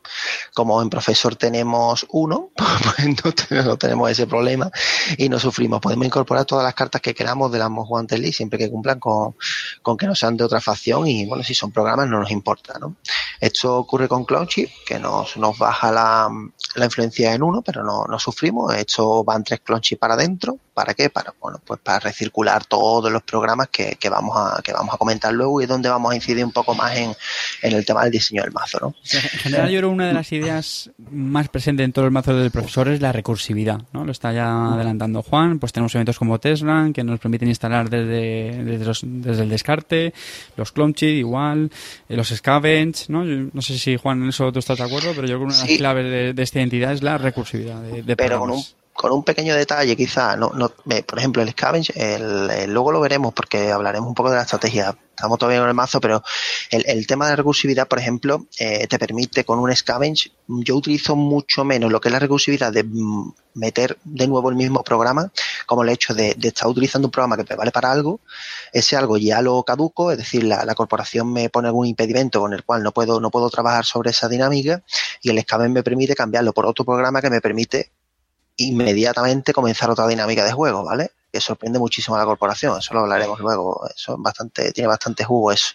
Como en profesor tenemos uno, [laughs] pues no, tenemos ese problema y no sufrimos. Podemos incorporar todas las cartas que queramos de la Mojuantes League siempre que cumplan con, con, que no sean de otra facción y bueno, si son programas no nos importa, ¿no? Esto ocurre con Clownchip, que nos, nos baja la, la, influencia en uno, pero no, no sufrimos. Esto van tres Clownchip para adentro, ¿para qué? Para, bueno, pues para recircular todos los programas que, que vamos a, que vamos a comentar luego y donde vamos a incidir un poco más en, en el tema del diseño del mazo, ¿no? En general, yo creo que una de las ideas más presentes en todo el mazo del profesor es la recursividad, ¿no? Lo está ya adelantando Juan, pues tenemos eventos como Tesla que nos permiten instalar desde, desde, desde el descarte, los clone igual, eh, los scavenge, ¿no? no sé si Juan en eso tú estás de acuerdo, pero yo creo que una de las claves de, esta identidad es la recursividad de, Pero con un, con un pequeño detalle quizá, no, no, por ejemplo el scavenge, el, luego lo veremos porque hablaremos un poco de la estrategia, estamos todavía en el mazo, pero el, el tema de recursividad, por ejemplo, eh, te permite con un scavenge, yo utilizo mucho menos lo que es la recursividad de mm, meter de nuevo el mismo programa, como el hecho de, de, estar utilizando un programa que me vale para algo, ese algo ya lo caduco, es decir, la, la, corporación me pone algún impedimento con el cual no puedo, no puedo trabajar sobre esa dinámica y el scavenge me permite cambiarlo por otro programa que me permite inmediatamente comenzar otra dinámica de juego, ¿vale? Que sorprende muchísimo a la corporación, eso lo hablaremos luego, eso es bastante, tiene bastante jugo eso.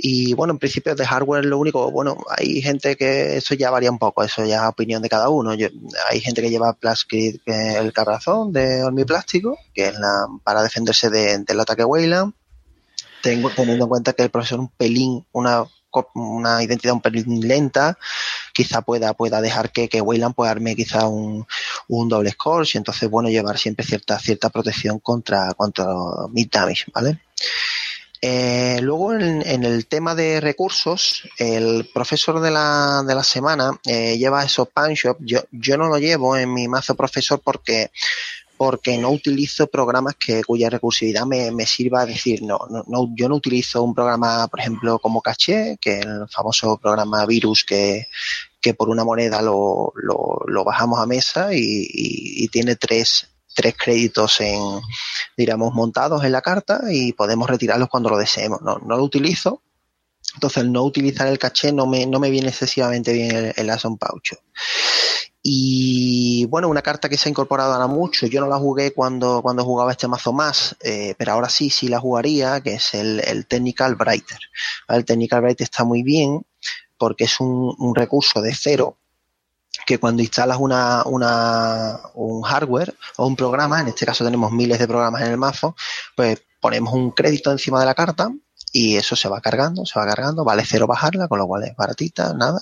Y bueno, en principio de hardware lo único, bueno, hay gente que eso ya varía un poco, eso ya es opinión de cada uno. Yo, hay gente que lleva Plastic, el carazón de hormiplástico, que es la, para defenderse de, del ataque Wayland. Tengo, teniendo en cuenta que el profesor un pelín, una una identidad un pelín lenta, quizá pueda, pueda dejar que, que Wayland pueda darme quizá un, un doble score y entonces bueno llevar siempre cierta, cierta protección contra, contra mid damage, ¿vale? Eh, luego en, el tema de recursos, el profesor de la, de la semana eh, lleva esos punch up. Yo, yo no lo llevo en mi mazo profesor porque porque no utilizo programas que cuya recursividad me, me sirva a decir, no, no, no, yo no utilizo un programa, por ejemplo, como Caché, que el famoso programa Virus que, que por una moneda lo, lo, bajamos a mesa y, tiene tres, tres créditos en, digamos, montados en la carta y podemos retirarlos cuando lo deseemos. No, no lo utilizo. Entonces, el no utilizar el caché no me, no me viene excesivamente bien el, el Paucho. Y bueno, una carta que se ha incorporado ahora mucho. Yo no la jugué cuando, cuando jugaba este mazo más, eh, pero ahora sí, sí la jugaría, que es el, el Technical Brighter. El Technical Brighter está muy bien porque es un, recurso de cero que cuando instalas una, una, un hardware o un programa, en este caso tenemos miles de programas en el mazo, pues ponemos un crédito encima de la carta y eso se va cargando, se va cargando, vale cero bajarla, con lo cual es baratita, nada,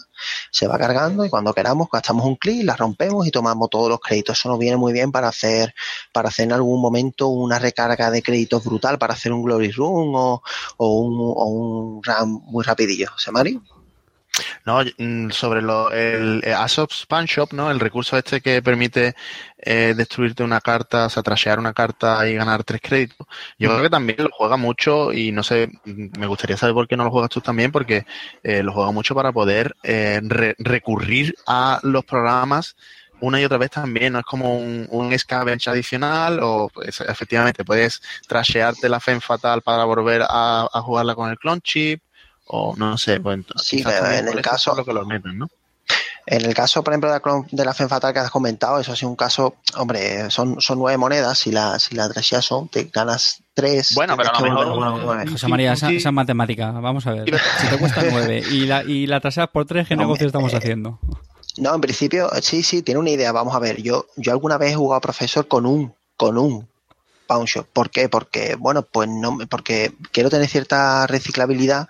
se va cargando y cuando queramos gastamos un clic, la rompemos y tomamos todos los créditos. Eso nos viene muy bien para hacer, para hacer en algún momento una recarga de créditos brutal, para hacer un Glory Run o, o un, o un RAM muy rapidillo. ¿Se Mari? No, mm, sobre lo, el, el Asop Span Shop, ¿no? El recurso este que permite eh, destruirte una carta, o sea, trashear una carta y ganar tres créditos. Yo mm. creo que también lo juega mucho y no sé, me gustaría saber por qué no lo juegas tú también, porque eh, lo juega mucho para poder eh, re recurrir a los programas una y otra vez también, no es como un, un scavenge adicional o pues, efectivamente puedes trashearte la Fen Fatal para volver a, a jugarla con el clone chip o no sé, pues sí, en el caso lo que lo meten, ¿no? En el caso, por ejemplo, de la, de la Fatal que has comentado, eso ha sido un caso, hombre, son, son nueve monedas, si la, si la son, te ganas tres. Bueno, pero a lo mejor. José María, esa, esa, es matemática, vamos a ver. Si te cuesta nueve y la, y la traseas por tres, ¿qué no, negocio estamos eh, haciendo? No, en principio, sí, sí, tiene una idea. Vamos a ver, yo, yo alguna vez he jugado profesor con un, con un Pawn Shop. ¿Por qué? Porque, bueno, pues no, porque quiero tener cierta reciclabilidad,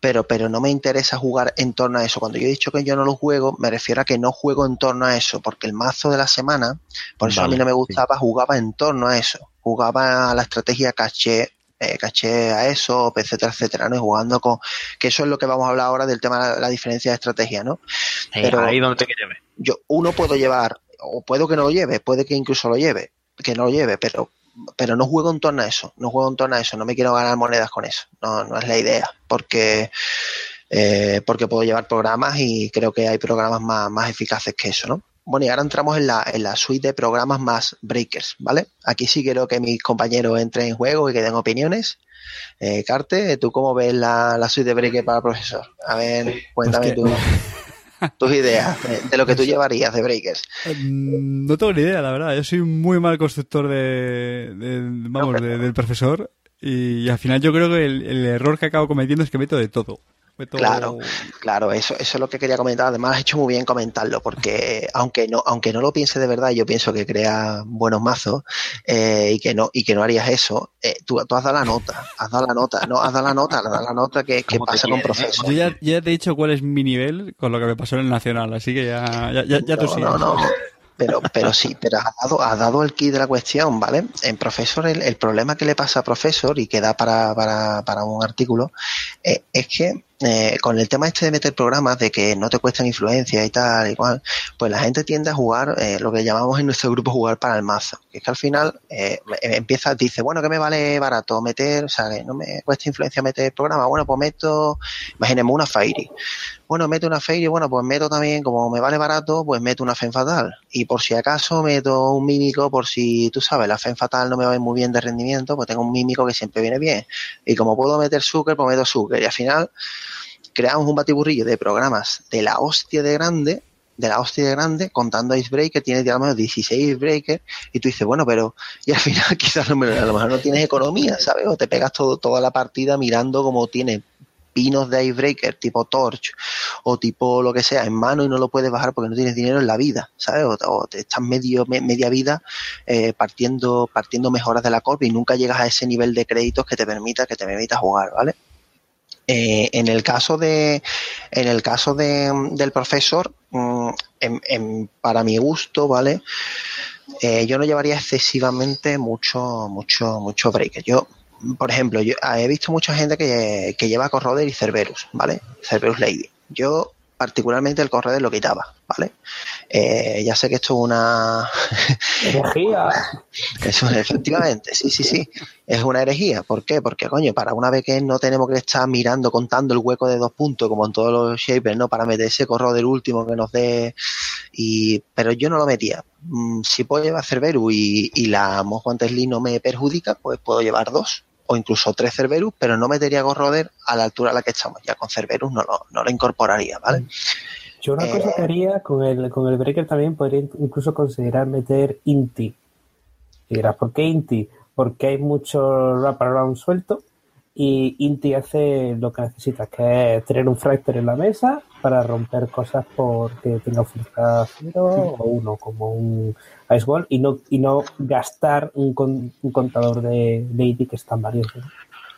pero, pero no me interesa jugar en torno a eso. Cuando yo he dicho que yo no lo juego, me refiero a que no juego en torno a eso, porque el mazo de la semana, por eso vale, a mí no me gustaba, sí. jugaba en torno a eso. Jugaba a la estrategia caché eh, caché a eso, etcétera, etcétera, ¿no? Y jugando con, que eso es lo que vamos a hablar ahora del tema de la, la diferencia de estrategia, ¿no? Pero ahí donde te lleve. Yo, uno puedo llevar, o puedo que no lo lleve, puede que incluso lo lleve, que no lo lleve, pero pero no juego en torno a eso, no juego en torno a eso, no me quiero ganar monedas con eso, no, no es la idea, porque eh, porque puedo llevar programas y creo que hay programas más, más eficaces que eso, ¿no? Bueno, y ahora entramos en la, en la suite de programas más breakers, ¿vale? Aquí sí quiero que mis compañeros entren en juego y que den opiniones. Eh, Carte, ¿tú cómo ves la, la suite de breakers para el profesor? A ver, cuéntame pues tú [laughs] [laughs] tus ideas de, de, lo que tú llevarías de breakers. No tengo ni idea, la verdad. Yo soy muy mal constructor de, de vamos, de, del profesor y, y, al final yo creo que el, el, error que acabo cometiendo es que meto de todo. Claro, claro, eso, eso es lo que quería comentar. Además, has hecho muy bien comentarlo, porque aunque no, aunque no lo piense de verdad, yo pienso que crea buenos mazos eh, y que no, y que no harías eso. Eh, tú, has dado la nota, has dado la nota, no, has dado la nota, has dado la nota que, pasa con profesor. Yo ya, ya, te he dicho cuál es mi nivel con lo que me pasó en el Nacional, así que ya, ya, ya, tú no, no, no. Pero, pero sí, pero ha dado, ha dado el kit de la cuestión, ¿vale? En profesor, el, el problema que le pasa a profesor y que da para, para, para un artículo eh, es que eh, con el tema este de meter programas, de que no te cuestan influencia y tal, igual, pues la gente tiende a jugar eh, lo que llamamos en nuestro grupo jugar para el mazo. Que es que al final eh, empieza, dice, bueno, que me vale barato meter, o sea, que no me cuesta influencia meter programa. Bueno, pues meto, imaginemos una Fairy. Bueno, meto una Fairy, bueno, pues meto también, como me vale barato, pues meto una Fen Fatal. Y por si acaso meto un mímico, por si tú sabes, la Fen Fatal no me va muy bien de rendimiento, pues tengo un mímico que siempre viene bien. Y como puedo meter Zucker, pues meto Zucker. Y al final, creamos un batiburrillo de programas de la hostia de grande, de la hostia de grande, contando Icebreaker, tiene digamos 16 Icebreaker, y tú dices, bueno, pero, y al final [laughs] quizás a lo mejor no tienes economía, ¿sabes? O te pegas todo, toda la partida mirando como tiene pinos de Icebreaker tipo Torch o tipo lo que sea en mano y no lo puedes bajar porque no tienes dinero en la vida, ¿sabes? O, te estás medio, media vida eh, partiendo, partiendo mejoras de la corp y nunca llegas a ese nivel de créditos que te permita, que te permita jugar, ¿vale? Eh, en el caso de, en el caso de, del profesor, mm, para mi gusto, ¿vale? Eh, yo no llevaría excesivamente mucho, mucho, mucho break. Yo, por ejemplo, yo he visto mucha gente que, que lleva Corroder y Cerberus, ¿vale? Cerberus Lady. Yo particularmente el correo lo quitaba, ¿vale? Eh, ya sé que esto es una [laughs] herejía. Eso, efectivamente, sí, sí, sí. Es una herejía. ¿Por qué? Porque, coño, para una vez que no tenemos que estar mirando, contando el hueco de dos puntos, como en todos los shapers, ¿no? Para meter ese correo del último que nos dé. Y... Pero yo no lo metía. Mm, si puedo llevar Cerberus y, y la Mojo no me perjudica, pues puedo llevar dos o incluso tres Cerberus, pero no metería Gorroder a la altura a la que estamos. Ya con Cerberus no lo, no lo incorporaría, ¿vale? Yo una cosa que haría con el, con el Breaker también podría incluso considerar meter Inti. Y dirás, ¿por qué Inti? Porque hay mucho wraparound suelto y Inti hace lo que necesitas, que es tener un fractor en la mesa para romper cosas porque tenga fuerza cero o uno, como un Ice Wall, y no, y no gastar un, un contador de, de Inti que están varios.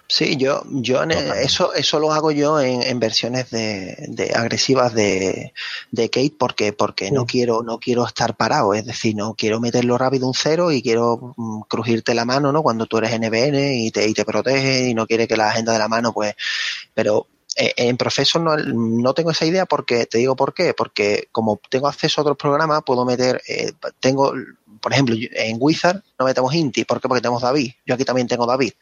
Sí, yo, yo eso, eso lo hago yo en, en versiones de, de, agresivas de, de Kate porque, porque no quiero, no quiero estar parado, es decir, no quiero meterlo rápido un cero y quiero mm, crujirte la mano, ¿no? Cuando tú eres NBN y te, y te protege y no quiere que la agenda de la mano, pues, pero eh, en Profesor no, no, tengo esa idea porque, te digo por qué, porque como tengo acceso a otros programas, puedo meter, eh, tengo por ejemplo, en Wizard no metemos Inti, ¿por qué? Porque tenemos David. Yo aquí también tengo David,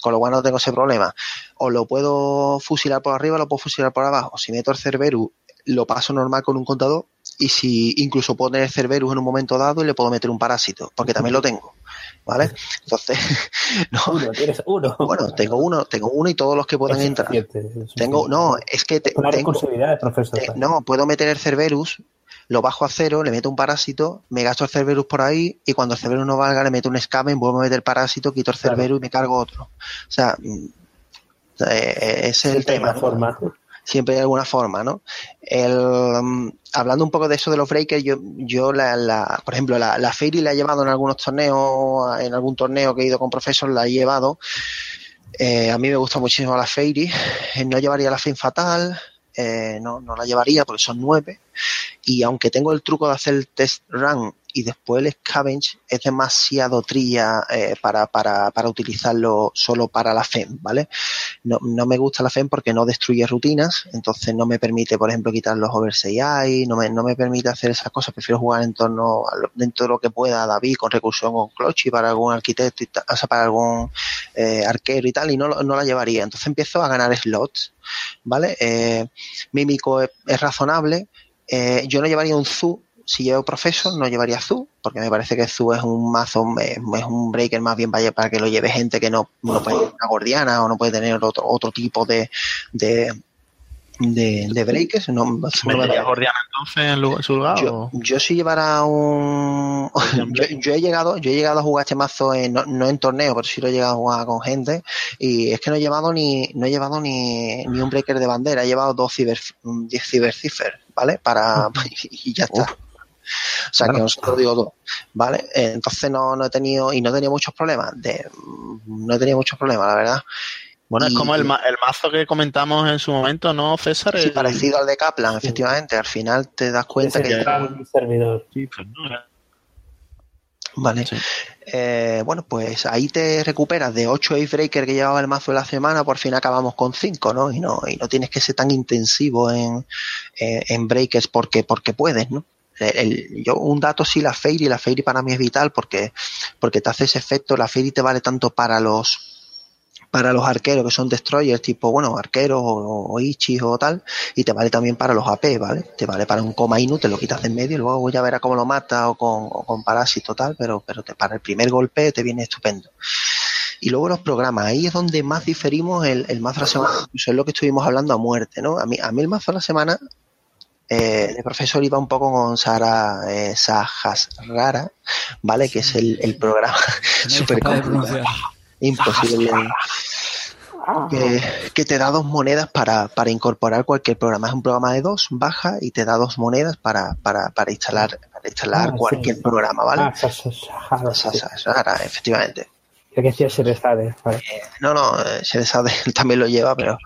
con lo cual no tengo ese problema. O lo puedo fusilar por arriba, lo puedo fusilar por abajo. Si meto el Cerberus, lo paso normal con un contador y si incluso puedo tener Cerberus en un momento dado y le puedo meter un parásito, porque también lo tengo. ¿Vale? Entonces, [laughs] no. Uno, tienes uno. Bueno, tengo uno, tengo uno y todos los que puedan entrar. Tengo, no, es que te, tengo, profesor. no, puedo meter el Cerberus lo bajo a cero, le meto un parásito, me gasto el Cerberus por ahí y cuando el Cerberus no valga le meto un Scaven, vuelvo a meter parásito, quito el Cerberus y me cargo otro. O sea, mm, eh, ese es el tema. Forma. Siempre hay alguna forma, ¿no? El, mm, hablando un poco de eso de los breakers, yo, yo la, la por ejemplo, la, la Fairy la he llevado en algunos torneos, en algún torneo que he ido con Profesor, la he llevado. Eh, a mí me gusta muchísimo la Fairy. Eh, [laughs] no llevaría la Fin Fatal, eh, no, no la llevaría porque son nueve. Y aunque tengo el truco de hacer el test run y después el scavenge es demasiado trilla eh, para, para, para, utilizarlo solo para la FEM, ¿vale? No, no, me gusta la FEM porque no destruye rutinas, entonces no me permite, por ejemplo, quitar los over AI, no me, no me permite hacer esas cosas, prefiero jugar en torno a dentro de lo que pueda David con recursión con Clochy para algún arquitecto, y o sea, para algún eh, arquero y tal, y no, no la llevaría. Entonces empiezo a ganar slots, ¿vale? Eh, mímico es, razonable, yo no llevaría un Zu si llevo Professor, no llevaría Zu, porque me parece que Zu es un mazo, es un breaker más bien para que lo lleve gente que no, no puede tener una gordiana o no puede tener otro, otro tipo de, de, de, breakers. No, me entonces en, su lugar? Yo, o? yo si llevara un. [laughs] yo, he llegado, yo he llegado a jugar este mazo, en, no, no, en torneo, pero sí lo he llegado a jugar con gente. Y es que no he llevado ni, no he llevado ni, ni un breaker de bandera, he llevado dos ciber, 10 cibercifer, ¿vale? Para. [laughs] y ya está. O sea, claro. que es un código 2, ¿vale? Entonces no, no he tenido, y no he muchos problemas, no he tenido muchos problemas, la verdad. Bueno, es como el, mazo que comentamos en su momento, ¿no, César? Sí, parecido al de Kaplan, efectivamente. Al final te das cuenta que... Un servidor. Sí. Pues, vale. Eh, bueno, pues ahí te recuperas de 8 icebreaker que llevaba el mazo de la semana, por fin acabamos con 5, ¿no? Y no, y no tienes que ser tan intensivo en, en, en breakers porque, porque puedes, ¿no? Eh, el, yo, un dato sí la Fairy, la Fairy para mí es vital porque, porque te hace ese efecto, la Fairy te vale tanto para los para los arqueros que son destroyers, tipo, bueno, arqueros o, ichis o tal, y te vale también para los AP, ¿vale? Te vale para un coma inu, te lo quitas de en medio y luego ya verás cómo lo mata o con, o con parásito tal, pero, pero te, para el primer golpe te viene estupendo. Y luego los programas, ahí es donde más diferimos el, el mazo de la semana, eso es lo que estuvimos hablando a muerte, ¿no? A mí, a mí el mazo de la semana eh, el profesor iba un poco con Sara eh, Sajas Rara, ¿vale? Que es el, el programa [laughs] súper Imposible. Que, eh, que, te da dos monedas para, para, incorporar cualquier programa. Es un programa de dos, baja y te da dos monedas para, para, para instalar, para instalar cualquier programa, ¿vale? Ah, efectivamente que decía Sherezade. Vale. Eh, no, no, eh, Sherezade [laughs] también lo lleva, pero.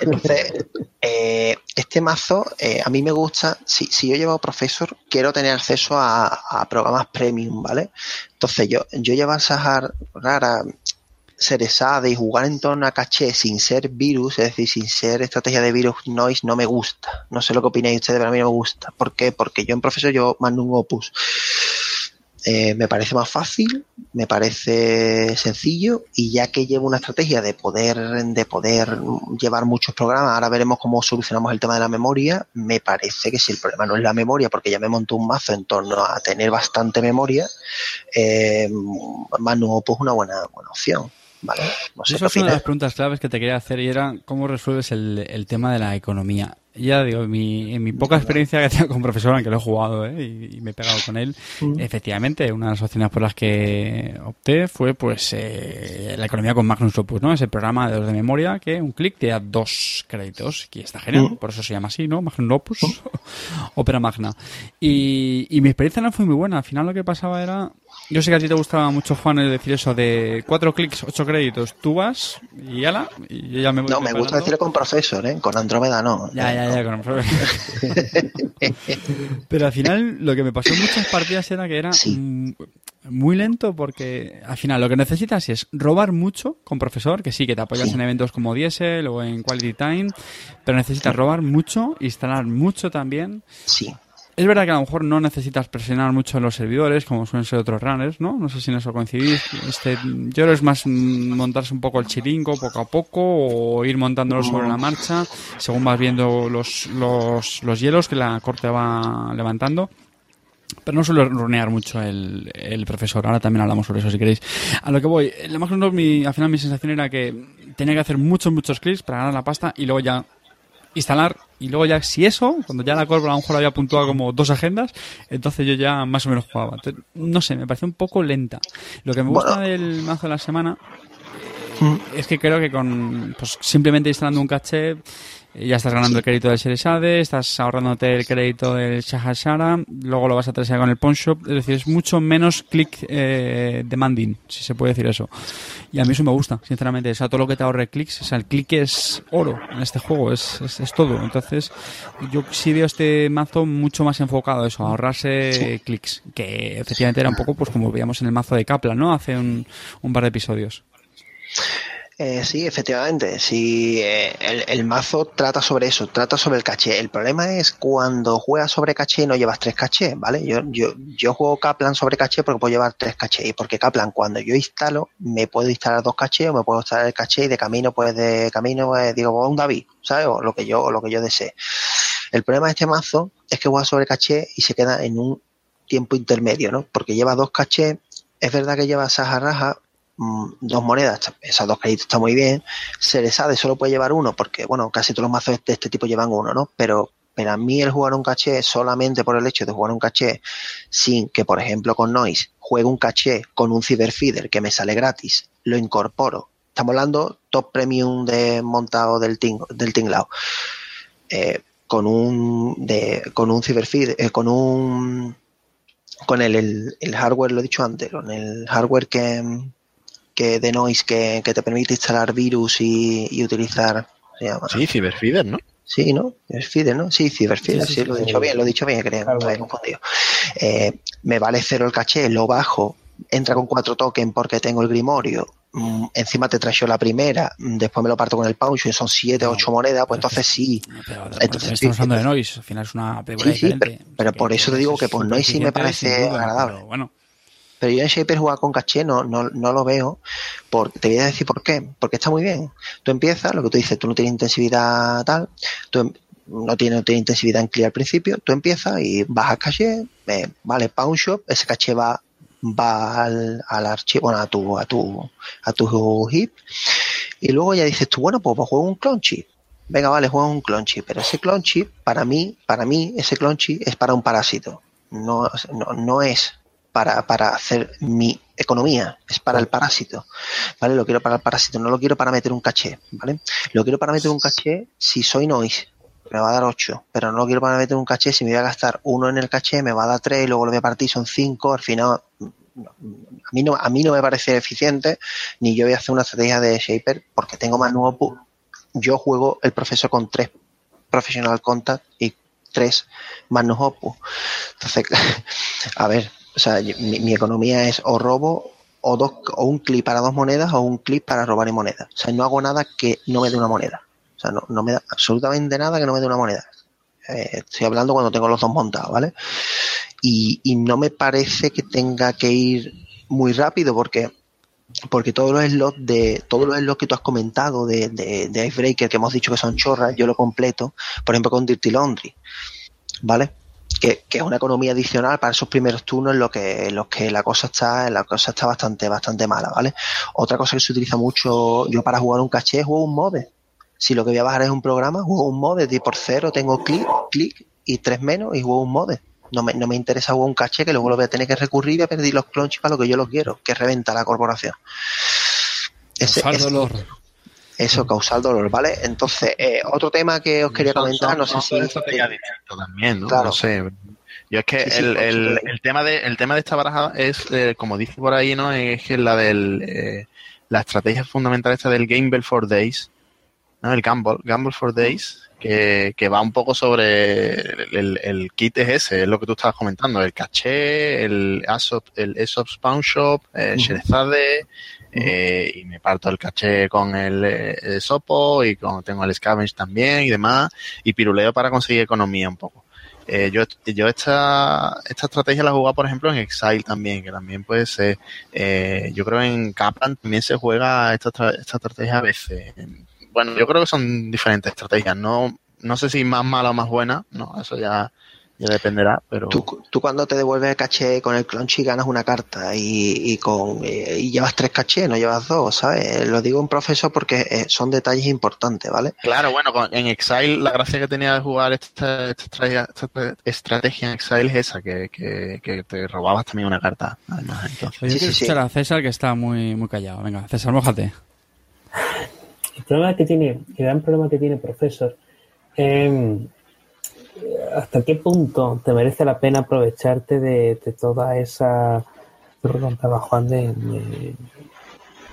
Entonces, eh, este mazo, eh, a mí me gusta. Si, si yo llevo Professor, quiero tener acceso a, a, programas premium, ¿vale? Entonces, yo, yo llevar Sahar pues Rara, Sherezade y jugar en torno a caché sin ser virus, es decir, sin ser estrategia de virus noise, no me gusta. No sé lo que opináis ustedes, pero a mí no me gusta. ¿Por qué? Porque yo en Professor mando un Opus eh, me parece más fácil, me parece sencillo y ya que llevo una estrategia de poder, de poder llevar muchos programas, ahora veremos cómo solucionamos el tema de la memoria, me parece que si el problema no es la memoria, porque ya me montó un mazo en torno a tener bastante memoria, eh, Manu pues una buena, buena opción. Vale, no Esa es una de las preguntas claves que te quería hacer y era cómo resuelves el, el tema de la economía ya digo, mi, en mi poca experiencia que tengo con profesor, aunque lo he jugado ¿eh? y, me he pegado con él, efectivamente, una de las opciones por las que opté fue pues eh, la economía con Magnus Opus, ¿no? Ese programa de los de memoria que un clic te da dos créditos, que está genial, por eso se llama así, ¿no? Magnus Opus. Opera [laughs] Magna. Y, y mi experiencia no fue muy buena, al final lo que pasaba era yo sé que a ti te gustaba mucho, Juan, el decir eso de cuatro clics, ocho créditos, tú vas y ala, y ya me voy No, me gusta decirlo con profesor ¿eh? Con Andrómeda no. Ya, eh, ya, ya, con Professor. [laughs] Pero al final lo que me pasó en muchas partidas era que era mm, muy lento porque al final lo que necesitas es robar mucho con Profesor, que sí, que te apoyas en eventos como Diesel o en Quality Time, pero necesitas robar mucho, instalar mucho también. Sí. Es verdad que a lo mejor no necesitas presionar mucho en los servidores, como suelen ser otros runners, ¿no? No sé si en eso coincidís. Este, yo creo que es más montarse un poco el chiringo poco a poco o ir montándolo sobre la marcha, según vas viendo los, los, los hielos que la corte va levantando. Pero no suelo runear mucho el, el, profesor. Ahora también hablamos sobre eso si queréis. A lo que voy, la más mi, al final mi sensación era que tenía que hacer muchos, muchos clics para ganar la pasta y luego ya instalar y luego ya si eso, cuando ya la corvo a lo mejor había puntuado como dos agendas, entonces yo ya más o menos jugaba. Entonces, no sé, me parece un poco lenta. Lo que me gusta del mazo de la semana mm. es que creo que con pues, simplemente instalando un caché eh, ya estás ganando el crédito del Sherezade, estás ahorrándote el crédito del Shahashara, luego lo vas a trasear con el pawn Ponshop, es decir, es mucho menos click eh, demanding, si se puede decir eso. Y a mí eso me gusta, sinceramente, o sea, todo lo que te ahorre clics, o sea, el click es oro en este juego, es, es, es todo. Entonces, yo sí veo este mazo mucho más enfocado a eso, ahorrarse sí. clics, que efectivamente era un poco pues como veíamos en el mazo de Kaplan, ¿no? Hace un, un par de episodios. Eh, sí, efectivamente. Sí, eh, el, mazo trata sobre eso, trata sobre el caché. El problema es cuando juegas sobre caché no llevas tres caché, ¿vale? Yo, yo, yo juego Kaplan sobre caché porque puedo llevar tres caché. Y porque Kaplan, cuando yo instalo, me puedo instalar dos caché o me puedo instalar el caché y de camino, pues de camino, pues, digo, pues, un David, ¿sabes? O lo que yo, o lo que yo desee. El problema de este mazo es que juega sobre caché y se queda en un tiempo intermedio, ¿no? Porque lleva dos caché, es verdad que lleva Saja Raja, monedas, esas dos créditos está muy bien. Ceresade solo puede llevar uno, porque, bueno, casi todos los mazos de este tipo llevan uno, ¿no? Pero, pero a mí el jugar un caché solamente por el hecho de jugar un caché sin que, por ejemplo, con Noise juegue un caché con un Cyberfeeder que me sale gratis, lo incorporo. Estamos hablando top premium de montado del, ting, del tinglao. Eh, con un de, con un Cyberfeeder, eh, con un con el, el, hardware, lo he dicho antes, con el hardware que, que de Noise que, que te permite instalar virus y, y utilizar. Se llama, sí, Cyberfeeder, ¿no? Sí, ¿no? Cyberfeeder, ¿no? Sí, Cyberfeeder, sí, sí, sí, lo he dicho bien, lo he dicho bien, creo, me había confundido. Eh, me vale cero el caché, lo bajo, entra con cuatro tokens porque tengo el Grimorio, mm, encima te traigo la primera, mm, después me lo parto con el pouch y son siete, no, ocho monedas, pues entonces sí. Pero, entonces, estamos hablando de Noise, al final es una película sí, diferente. Pero, pero por eso te digo que por Noise sí me parece agradable. Pero bueno. Pero yo en Shaper jugar con caché no, no, no lo veo. Por, te voy a decir por qué. Porque está muy bien. Tú empiezas, lo que tú dices, tú no tienes intensividad tal, tú no tienes, no tiene intensividad en clear al principio, tú empiezas y bajas caché, eh, vale, Pawn Shop, ese caché va va al, al archivo, bueno, a tu, a tu, a tu heap, y luego ya dices tú, bueno, pues, pues juego un clone chip. Venga, vale, juego un clone chip, pero ese clone chip, para mí, para mí, ese clone chip es para un parásito. No, no, no es para, para hacer mi economía, es para el parásito, ¿vale? Lo quiero para el parásito, no lo quiero para meter un caché, ¿vale? Lo quiero para meter un caché si soy noise, me va a dar 8, pero no lo quiero para meter un caché, si me voy a gastar uno en el caché, me va a dar 3 y luego lo voy a partir, son 5, al final a mí no, a mí no me parece eficiente, ni yo voy a hacer una estrategia de Shaper porque tengo más nuevo. Yo juego el profesor con 3 Professional Contact y 3 más Opus. Entonces, [laughs] a ver, o sea, mi, economía es o robo o, dos, o un clip para dos monedas o un clip para robar y moneda. O sea, no hago nada que no me dé una moneda. O sea, no, no me da absolutamente nada que no me dé una moneda. Eh, estoy hablando cuando tengo los dos montados, ¿vale? Y, y, no me parece que tenga que ir muy rápido porque porque todos los slots de todos los slots que tú has comentado de, de, de Icebreaker que hemos dicho que son chorras, yo lo completo, por ejemplo con Dirty Laundry, ¿vale? Que, que, es una economía adicional para esos primeros turnos en los que, en los que la cosa está, la cosa está bastante, bastante mala, ¿vale? Otra cosa que se utiliza mucho, yo para jugar un caché juego un mode. Si lo que voy a bajar es un programa, juego un mode, de por cero tengo clic, clic y tres menos y juego un mode. No me, no me interesa jugar un caché que luego lo voy a tener que recurrir y voy a perder los clonches para lo que yo lo quiero, que reventa la corporación. Ese, ese, dolor. Eso, causar dolor, ¿vale? Entonces, eh, otro tema que os quería comentar, no sé si... Eso también, ¿no? Claro. No sé. Yo es que sí, sí, el, el, el, tema de, el tema de esta baraja es, eh, como dice por ahí, ¿no? Es que la del... Eh, la estrategia fundamental esta del Gamble for Days, ¿no? El Gamble, Gamble for Days, que, que, va un poco sobre el, el, kit es ese, es lo que tú estabas comentando, el caché, el Aesop, el Aesop Spawn Shop, el uh -huh. Sherezade. Eh, y me parto el caché con el, el, Sopo y con, tengo el Scavenge también y demás, y piruleo para conseguir economía un poco. Eh, yo, yo esta, esta estrategia la he jugado, por ejemplo, en Exile también, que también puede ser, eh, yo creo en Kaplan también se juega esta, esta estrategia a veces, bueno, yo creo que son diferentes estrategias. No, no sé si más mala o más buena, no, eso ya, ya dependerá, pero... Tú, tú cuando te devuelves el caché con el clonchi ganas una carta y, y con eh, y llevas tres cachés, no llevas dos, ¿sabes? Lo digo en profesor porque eh, son detalles importantes, ¿vale? Claro, bueno, en Exile la gracia que tenía de jugar esta, esta, esta estrategia en Exile es esa, que, que, que, te robabas también una carta, además. Entonces. Oye, sí, sí, sí. a César que está muy, muy callado. Venga, César, mójate. El problema que tiene, el gran problema que tiene Profesor, eh, hasta qué punto te merece la pena aprovecharte de, de toda esa preguntaba Juan de, de,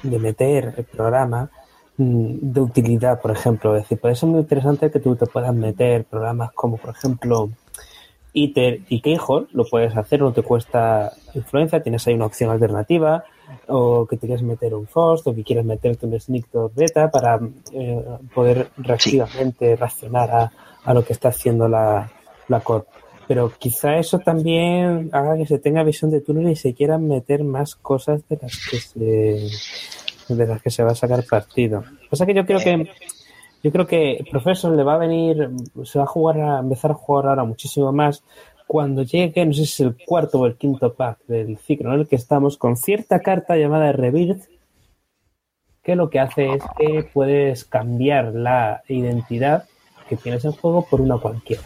de, meter el programa mm, de utilidad, por ejemplo. Es decir, puede ser muy interesante que tú te puedas meter programas como, por ejemplo, ITER y Keyhole, lo puedes hacer, no te cuesta influencia, tienes ahí una opción alternativa, o que te quieres meter un FOST, o que quieres meterte un Sneaktor Beta para eh, poder reactivamente sí. reaccionar a, a, lo que está haciendo la, la Corp. Pero quizá eso también haga que se tenga visión de túnel y se quieran meter más cosas de las que se de las que se va a sacar partido. O sea que yo creo que yo creo que profesor le va a venir, se va a jugar a empezar a jugar ahora muchísimo más cuando llegue, no sé si es el cuarto o el quinto pack del ciclo en el que estamos, con cierta carta llamada Rebirth, que lo que hace es que puedes cambiar la identidad que tienes en juego por una cualquiera.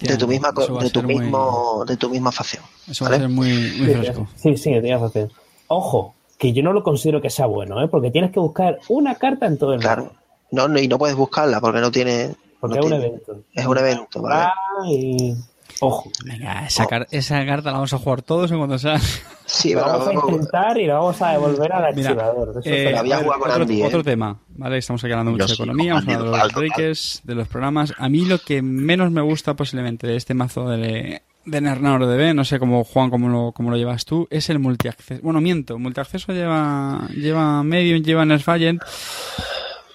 De tu misma, de tu muy- mismo, de tu misma facción. Eso va a ¿vale? ser muy, muy fresco. Sí, sí, tienes razón. Ojo, que yo no lo considero que sea bueno, ¿eh? porque tienes que buscar una carta en todo el Claro. mapa. No, no, y no puedes buscarla porque no tiene. Porque no es un evento. Es un evento, ¿vale? Ah, y... Ojo. Venga, esa, car- esa carta la vamos a jugar todos en cuando sea. Sí, vamos a intentar y lo vamos a devolver al Mira, archivador. Eso Eh, otro, Andy, ¿eh? otro tema, ¿vale? Estamos aquí hablando Yo mucho de economía, con hemos hablado de los breakers, de los programas. A mí lo que menos me gusta posiblemente de este mazo de, de Nernauer DB, no sé cómo Juan, cómo lo, cómo lo llevas tú, es el multiacceso. Bueno, miento, multiacceso lleva, lleva Medium, lleva Nerfagent.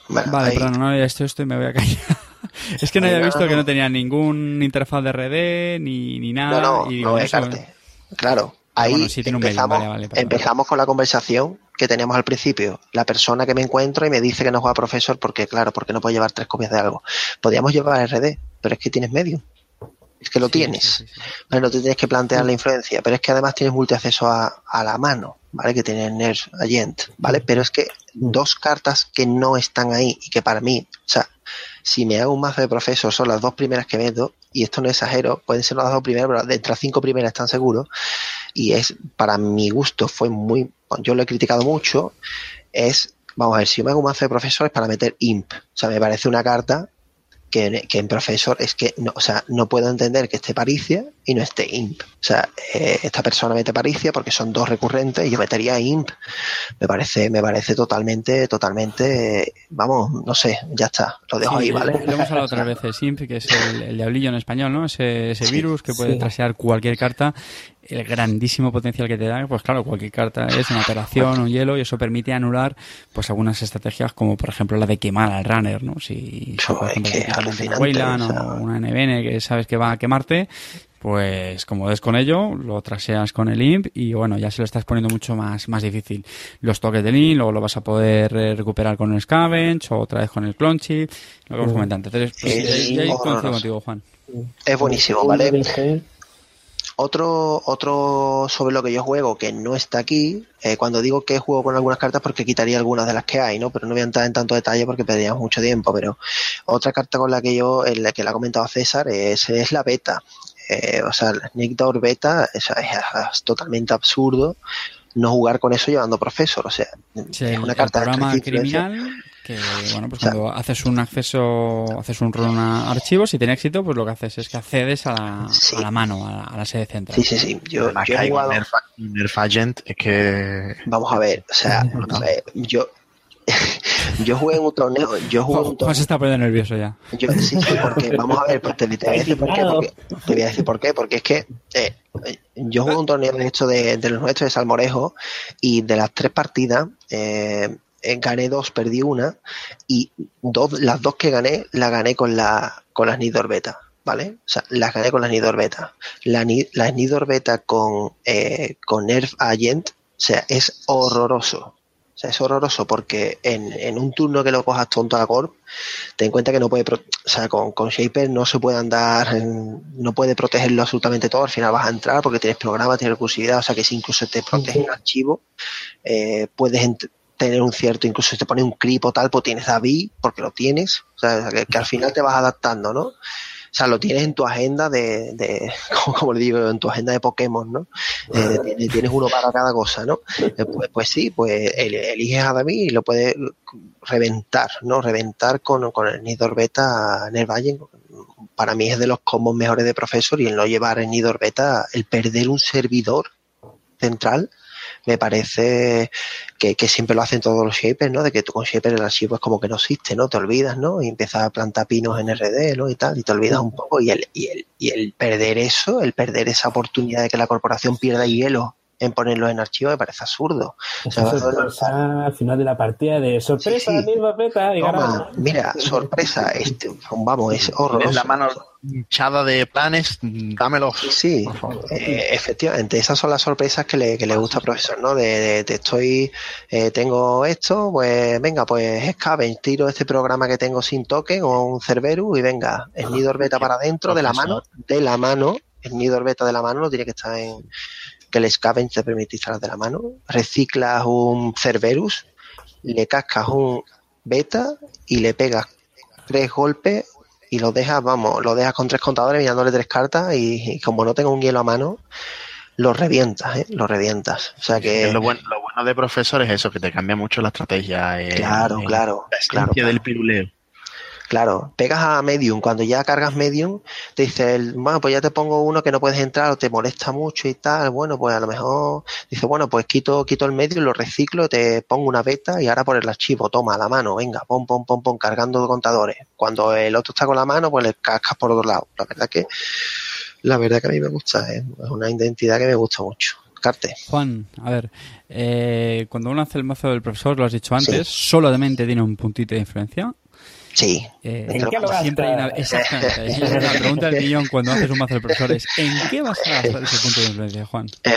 Bueno, Vale, ahí- perdón, no había visto esto y me voy a callar. Es que no había visto que no tenía ningún interfaz de RD ni, ni No, nada. no, y digo, no eso- descarte. Claro, ahí bueno, sí tiene un medio, empezamos, vale, vale, empezamos con la conversación que teníamos al principio. La persona que me encuentro y me dice que no juega profesor porque, claro, porque no puede llevar tres copias de algo. Podríamos llevar RD, pero es que tienes medio. Es que lo Sí, tienes. sí, sí, sí. Vale, no te tienes que plantear la influencia, pero es que además tienes multiacceso a, a la mano, ¿vale? Que tiene Nerf Agent, ¿vale? Pero es que dos cartas que no están ahí y que para mí, o sea, si me hago un mazo de profesor son las dos primeras que meto, y esto no exagero, pueden ser las dos primeras, pero de las cinco primeras están seguros, y es, para mi gusto, fue muy, yo lo he criticado mucho, es, vamos a ver, si yo me hago un mazo de profesor es para meter imp, o sea, me parece una carta que, en- que en profesor es que, no, o sea, no puedo entender que esté Paricia y no esté imp. O sea, eh, esta persona mete Paricia porque son dos recurrentes y yo metería imp. Me parece, me parece totalmente, totalmente, eh, vamos, no sé, ya está, lo dejo Sí, ahí, ¿vale? Lo hemos hablado otras veces, Simp, que es el, el diablillo en español, ¿no? Ese, ese Sí, virus que puede sí. trasear cualquier carta, el grandísimo potencial que te da, pues claro, cualquier carta es una operación, un hielo, y eso permite anular pues algunas estrategias como por ejemplo la de quemar al runner, ¿no? Si, si, por ejemplo una Weyland o una NBN que sabes que va a quemarte, pues como des con ello, lo traseas con el imp y bueno, ya se lo estás poniendo mucho más, más difícil. Los toques del imp, luego lo vas a poder recuperar con el scavenge o otra vez con el clonchy, lo que hemos comentado antes. Entonces, pues, Sí, ya- contigo, Juan. Es buenísimo, ¿vale? Otro, otro sobre lo que yo juego que no está aquí, eh, cuando digo que juego con algunas cartas porque quitaría algunas de las que hay, ¿no? Pero no voy a entrar en tanto detalle porque perderíamos mucho tiempo, pero otra carta con la que yo, en la que la ha comentado César, es, es la beta. Eh, o sea, Nick Door beta es, es totalmente absurdo no jugar con eso llevando profesor, o sea, Sí, es una carta de criminal que, bueno, pues O sea, cuando haces un acceso, haces un run a archivos y tiene éxito, pues lo que haces es que accedes a la, Sí. a la mano, a la, a la sede central. Sí, sí, sí. Yo, Además yo he jugado. Nerf, Agent es que Vamos a ver, o sea, [laughs] yo, [laughs] yo jugué en un torneo, yo jugué en un torneo. se está poniendo nervioso ya. Yo, sí, sí, porque vamos a ver, pues te, te voy a decir por qué, porque, te voy a decir por qué, porque es que eh, yo jugué un torneo de esto de, de los nuestros de Salmorejo y de las tres partidas eh, gané dos, perdí una y dos, las dos que gané las gané con la con las Nidor Beta, ¿vale? O sea, las gané con las Nidor Beta. La, Ni- la Nidor Beta con, eh, con Nerf Agent, o sea, es horroroso. O sea, es horroroso porque en, en un turno que lo cojas tonto a Corp, ten en cuenta que no puede, o sea, con, con Shaper no se puede andar, no puede protegerlo absolutamente todo, al final vas a entrar porque tienes programa, tienes recursividad, o sea que si incluso te protege el archivo, eh, puedes tener un cierto, incluso si te pone un clip o tal, pues tienes David, porque lo tienes, o sea, que, que al final te vas adaptando, ¿no? O sea, lo tienes en tu agenda de, de [laughs] como, como le digo, en tu agenda de Pokémon, ¿no? Eh, tienes, tienes uno para cada cosa, ¿no? Eh, Pues, pues sí, pues el- eliges a David y lo puedes reventar, ¿no? Reventar con, con el Nidor Beta Nervayen. Para mí es de los combos mejores de Profesor y el no llevar el Nidor Beta, el perder un servidor central, me parece que, que siempre lo hacen todos los shapers, ¿no? De que tú con shaper el archivo es como que no existe, ¿no? Te olvidas, ¿no? Y empiezas a plantar pinos en RD, ¿no? Y tal, y te olvidas un poco. Y el, y el, y el perder eso, el perder esa oportunidad de que la corporación pierda hielo en ponerlo en archivo me parece absurdo. O sea, Esa sorpresa al final de la partida de sorpresa, Sí, sí. misma beta, y Toma, ganamos. mira, sorpresa, este, vamos, es horroroso. tienes la mano hinchada de planes, dámelos. Sí, por favor. eh, efectivamente, esas son las sorpresas que le, que le gusta al profesor, ¿no? De, de- te estoy, eh, tengo esto, pues venga, pues Scavenge, tiro este programa que tengo sin token o un Cerberus y venga, el Nidor Beta para adentro, de la mano, de la mano, el Nidor Beta de la mano no tiene que estar en, que el Scavenge te permite instalar de la mano, reciclas un Cerberus le cascas un beta y le pegas tres golpes y lo dejas, vamos, lo dejas con tres contadores mirándole tres cartas y, como no tengo un hielo a mano, lo revientas, ¿eh? Lo revientas. O sea que... Lo bueno, lo bueno de profesor es eso, que te cambia mucho la estrategia. Eh, claro, claro. La claro, del piruleo. Claro, pegas a Medium, cuando ya cargas Medium, te dice, el, bueno, pues ya te pongo uno que no puedes entrar o te molesta mucho y tal, bueno, pues a lo mejor dice, bueno, pues quito, quito el Medium, lo reciclo, te pongo una beta y ahora por el archivo, toma la mano, venga, pom, pom, pom, pom, cargando contadores. Cuando el otro está con la mano, pues le cascas por otro lado. La verdad que, la verdad que a mí me gusta, ¿eh? es una identidad que me gusta mucho. Carte. Juan, a ver, eh, cuando uno hace el mazo del profesor, lo has dicho antes, solamente tiene un puntito de influencia Sí. Eh, siempre hay una, exactamente, la pregunta del millón cuando haces un mazo de profesores. ¿En qué vas a gastar ese punto de influencia, Juan? Eh,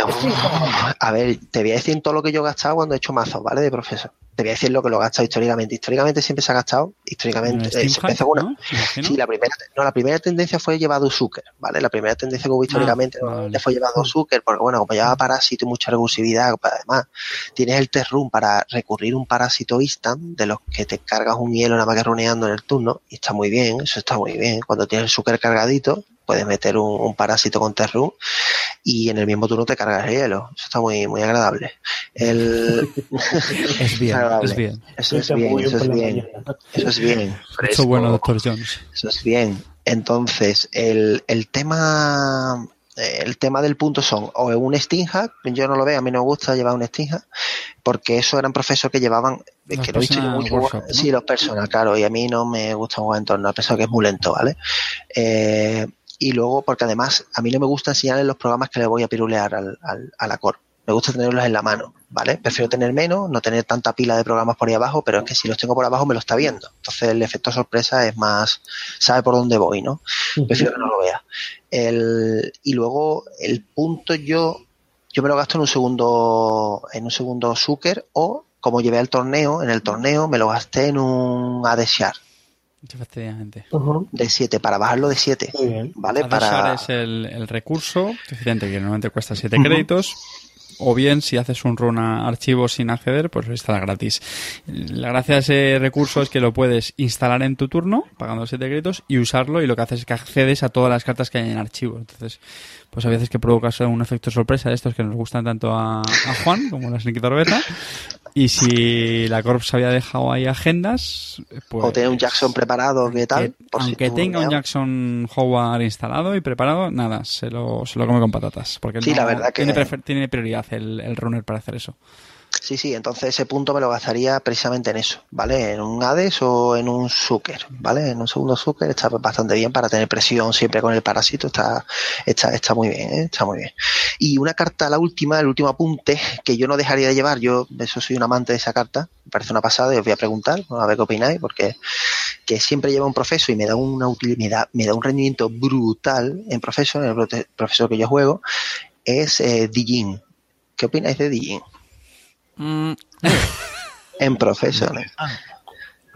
a ver, te voy a decir todo lo que yo he gastado cuando he hecho mazos, ¿vale? De profesor te voy a decir lo que lo he gastado históricamente. Históricamente siempre se ha gastado, históricamente, eh, ¿no? Sí, la primera, no, la primera tendencia fue llevado Zucker, ¿vale? La primera tendencia que hubo ah, históricamente fue llevado Zucker, porque bueno, como llevaba parásito y mucha recursividad, pues, además tienes el test room para recurrir un parásito instant, de los que te cargas un hielo nada más que runeando en el turno, y está muy bien, eso está muy bien. Cuando tienes el Zucker cargadito, puedes meter un, parásito con Terrum y en el mismo turno te cargas el hielo. Eso está muy, muy agradable. El... [laughs] es bien, es bien. Eso es bien, eso es bien. Eso es bien. Eso bueno, doctor Jones. Eso es bien. Entonces, el, el tema el tema del punto son o un Stinghack, yo no lo veo, a mí no me gusta llevar un Stinghack, porque eso eran profesores que llevaban, que lo he visto mucho, sí, los personas, claro, y a mí no me gusta jugar en torno, a pesar que es muy lento, ¿vale? Eh, y luego porque además a mí no me gusta enseñarles los programas que le voy a pirulear al, al, a la core. Me gusta tenerlos en la mano, ¿vale? Prefiero tener menos, no tener tanta pila de programas por ahí abajo, pero es que si los tengo por abajo me lo está viendo. Entonces el efecto sorpresa es más, sabe por dónde voy, ¿no? Prefiero que no lo vea. El, y luego el punto yo, yo me lo gasto en un segundo, en un segundo Zucker o como llevé al torneo, en el torneo me lo gasté en un ADSHAR, Efectivamente. De 7, para bajarlo de 7. ¿Vale? Para... es el, el recurso, que normalmente cuesta 7 créditos. O bien, si haces un run a archivos sin acceder, pues lo instala gratis. La gracia de ese recurso es que lo puedes instalar en tu turno, pagando 7 créditos, y usarlo, y lo que haces es que accedes a todas las cartas que hay en archivo. Entonces, pues a veces que provocas un efecto sorpresa de estos que nos gustan tanto a, a Juan, como la Sneaky Beta, y si la Corps había dejado ahí agendas, pues... O tiene un Jackson preparado, ¿qué tal? aunque tenga un Jackson Howard instalado y preparado, nada, se lo, se lo come con patatas. Porque sí, la verdad que... tiene, tiene prioridad el, el runner para hacer eso. Sí, sí, entonces ese punto me lo gastaría precisamente en eso, ¿vale? En un Hades o en un Zucker, ¿vale? En un segundo Zucker está bastante bien para tener presión siempre con el parásito, está, está, está muy bien, ¿eh? está muy bien. Y una carta, la última, el último apunte, que yo no dejaría de llevar, yo eso soy un amante de esa carta, me parece una pasada y os voy a preguntar, a ver qué opináis, porque que siempre lleva un profesor y me da una utilidad, me da, un rendimiento brutal en profesor, en el profesor que yo juego, es eh, Dijin. ¿Qué opináis de Dijin? Mm. en profesionales.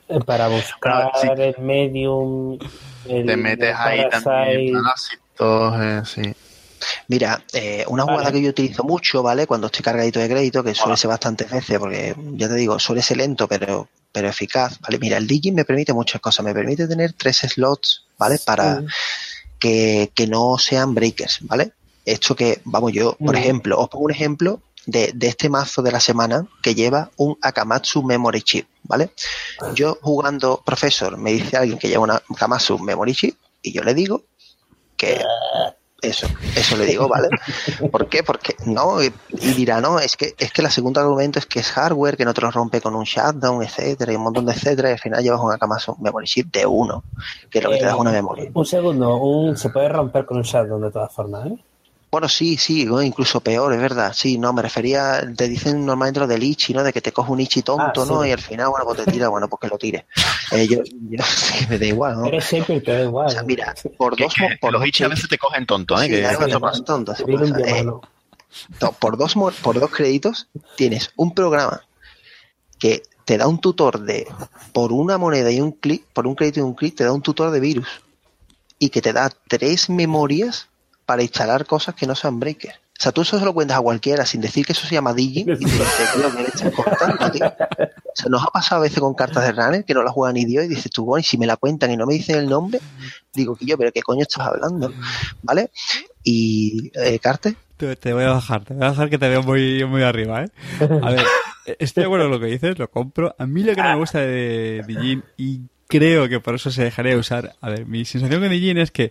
Eh, para buscar el medium. Te metes ahí también parásitos, eh, sí. Mira, eh, una jugada que yo utilizo mucho, ¿vale? Cuando estoy cargadito de crédito, que suele ser bastantes veces, porque ya te digo, suele ser lento, pero, pero eficaz, ¿vale? Mira, el Digin me permite muchas cosas. Me permite tener tres slots, ¿vale? Para que, que no sean breakers, ¿vale? Esto que, vamos, yo, por ejemplo, os pongo un ejemplo de, este mazo de la semana que lleva un Akamatsu Memory Chip, ¿vale? Yo jugando Profesor, me dice alguien que lleva un Akamatsu Memory Chip y yo le digo que eso, eso le digo, ¿vale? [laughs] ¿Por qué? Porque no, y dirá, no, es que es que el segundo argumento es que es hardware, que no te lo rompe con un shutdown, etcétera, y un montón de etcétera, y al final llevas un Akamatsu Memory Chip de uno, que lo que te da es una memoria. Un segundo, un, se puede romper con un shutdown de todas formas, ¿eh? Bueno, sí, sí, incluso peor, es verdad. Sí, no, me refería, te dicen normalmente lo del Ichi, ¿no? De que te coge un Ichi tonto, ah, ¿no? Y al final, bueno, pues te tira, bueno, pues que lo tire. Eh, yo, yo [laughs] me da igual, ¿no? Eres siempre te da igual. O sea, mira, por dos... por los Ichi a veces te cogen tonto, ¿eh? que más tonto. Eh, por, dos, por dos créditos tienes un programa que te da un tutor de, por una moneda y un clic, por un crédito y un clic, te da un tutor de virus. Y que te da tres memorias para instalar cosas que no sean breakers. O sea, tú eso se lo cuentas a cualquiera sin decir que eso se llama Digin y te dice, tío, que leche corta, tío. O sea, nos ha pasado a veces con cartas de runner que no la juegan ni Dios y dices tú, bueno, y si me la cuentan y no me dicen el nombre, digo que yo, pero ¿qué coño estás hablando? ¿Vale? Y, eh, Carte. Te, te voy a bajar, te voy a bajar que te veo muy, muy arriba, ¿eh? A ver, estoy de acuerdo con lo que dices, lo compro. A mí lo que no me gusta de Digin y creo que por eso se dejaría de usar. A ver, mi sensación con Digin es que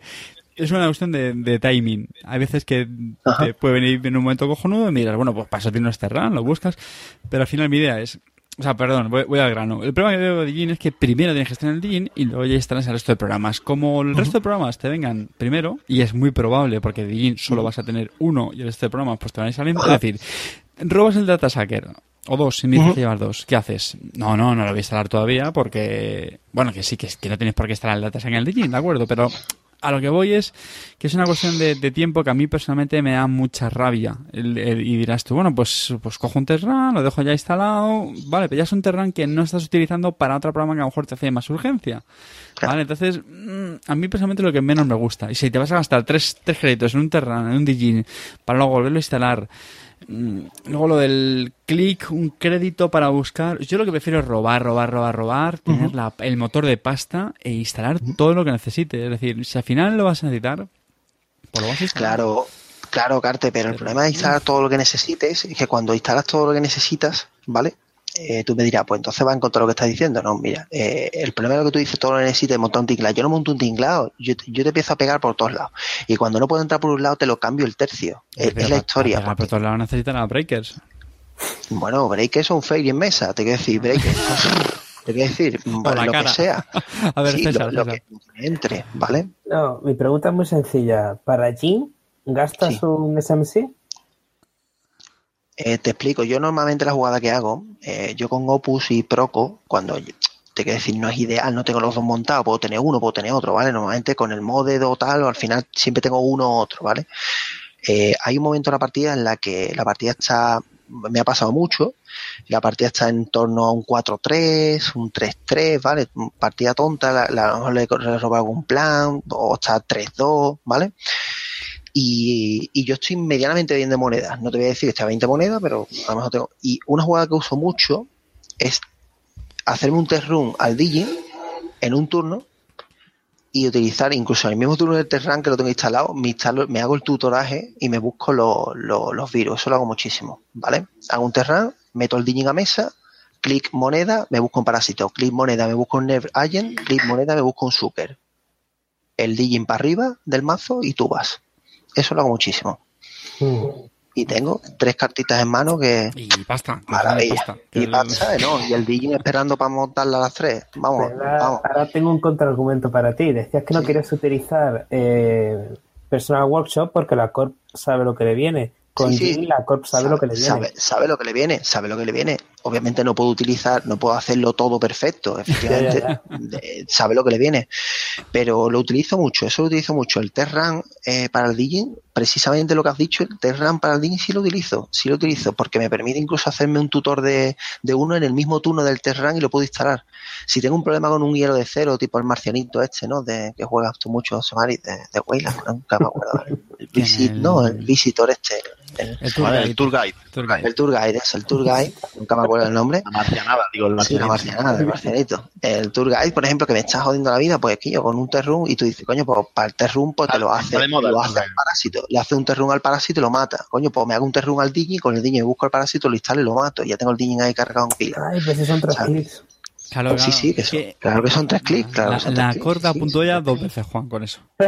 es una cuestión de, de timing. Hay veces que Ajá. te puede venir en un momento cojonudo y miras, bueno, pues para eso tienes este run, lo buscas. Pero al final mi idea es, o sea, perdón, voy, voy al grano. El problema que veo de Digin es que primero tienes que estar en el Digin y luego ya instalas el resto de programas. Como el resto de programas te vengan primero, y es muy probable porque de Digin solo vas a tener uno y el resto de programas pues te van a ir saliendo. Es decir, robas el data sacker o dos, y me dices que llevas dos. ¿Qué haces? No, no, no lo voy a instalar todavía porque, bueno, que sí, que, que no tienes por qué instalar el data sacker en el Digin, de acuerdo, pero a lo que voy es que es una cuestión de, de tiempo que a mí personalmente me da mucha rabia. El- el- y dirás tú, bueno, pues, pues cojo un Terran, lo dejo ya instalado, vale, pero ya es un Terran que no estás utilizando para otro programa que a lo mejor te hace más urgencia. Claro. Vale, entonces, mm, a mí personalmente lo que menos me gusta. Y si te vas a gastar tres, tres créditos en un Terran, en un Digin, para luego volverlo a instalar, luego lo del clic, un crédito para buscar. Yo lo que prefiero es robar, robar, robar, robar, tener la- el motor de pasta e instalar todo lo que necesites. Es decir, si al final lo vas a necesitar, pues lo vas a instalar. Claro, claro, Carte, pero el problema de instalar todo lo que necesites es que cuando instalas todo lo que necesitas, ¿vale? Eh, tú me dirás, pues entonces va en contra de lo que estás diciendo. No, mira, eh, el problema es lo que tú dices, todo lo necesitas es montar un tinglado. Yo no monto un tinglado, yo, te- yo te empiezo a pegar por todos lados. Y cuando no puedo entrar por un lado, te lo cambio el tercio. Es, la historia. por todos lados necesitan a breakers. Bueno, breakers son fail en mesa, te quiero decir, breakers. [laughs] te quiero decir, Por la lo cara. que sea. [laughs] A ver, Sí, César, lo, lo César. que entre, ¿vale? No, mi pregunta es muy sencilla. ¿Para Jin gastas Sí. un SMC? Eh, te explico, yo normalmente la jugada que hago, eh, yo con Opus y Proco, cuando te quiero decir, no es ideal, no tengo los dos montados, puedo tener uno, puedo tener otro, ¿vale? Normalmente con el moded o tal, al final siempre tengo uno u otro, ¿vale? Eh, hay un momento en la partida en la que la partida está, me ha pasado mucho, la partida está en torno a un 4-3, un 3-3, ¿vale? Partida tonta, la- a lo mejor le he robado algún plan, o está 3-2, ¿vale? Y, yo estoy medianamente bien de monedas. No te voy a decir que estoy a 20 monedas, pero a lo mejor tengo. Y una jugada que uso mucho es hacerme un test run al Digin en un turno y utilizar incluso en el mismo turno del test run que lo tengo instalado, me, instalo, me hago el tutoraje y me busco lo- lo- los virus. Eso lo hago muchísimo, ¿vale? Hago un test run, meto el Digin a mesa, clic moneda, me busco un parásito, clic moneda, me busco un Never Agent, clic moneda, me busco un Zucker. El Digin para arriba del mazo y tú vas. Eso lo hago muchísimo. Mm. Y tengo tres cartitas en mano que. Y pasta. Maravilla. pasta. Y el- pasa, ¿no? Y el Digin esperando para montarla a las tres. Vamos, Pero ahora, vamos. ahora tengo un contraargumento para ti. Decías que no Sí. quieres utilizar eh, Personal Workshop porque la Corp sabe lo que le viene. Con Sí, sí. La Corp sabe, lo que le viene. Sabe, sabe lo que le viene, sabe lo que le viene. Obviamente no puedo utilizar, no puedo hacerlo todo perfecto, [laughs] efectivamente. Ya, sabe lo que le viene. Pero lo utilizo mucho, eso lo utilizo mucho. El Terran eh, para el Digin, precisamente lo que has dicho, el Terran para el Digin sí lo utilizo, sí lo utilizo, porque me permite incluso hacerme un tutor de, de uno en el mismo turno del Terran y lo puedo instalar. Si tengo un problema con un hielo de cero, tipo el marcianito este, ¿no? De, que juegas tú mucho, Somari, de, de nunca me acuerdo. El, no, el visitor este. El, El tour Vale, guide. el tour guide. Tour guide. el tour guide, es el tour guide, nunca me acuerdo el nombre. La marcianada, digo, el Sí, la marcianito. marcianada, el marcianito. El tour guide, por ejemplo, que me está jodiendo la vida, pues que yo con un terrun y tú dices, coño, pues para el terrun pues te lo hace, moda lo hace al parásito. Le hace un terrun al parásito y lo mata. Coño, pues me hago un terrun al Digin, con el Digin busco el parásito, lo instalo y lo mato. Y ya tengo el Digin ahí cargado en pila. Ay, pues son tres. Claro, Pues sí, claro, sí, que son, claro que son tres clics, claro. la, clics, corta sí, ya dos veces, Juan, con eso. [laughs]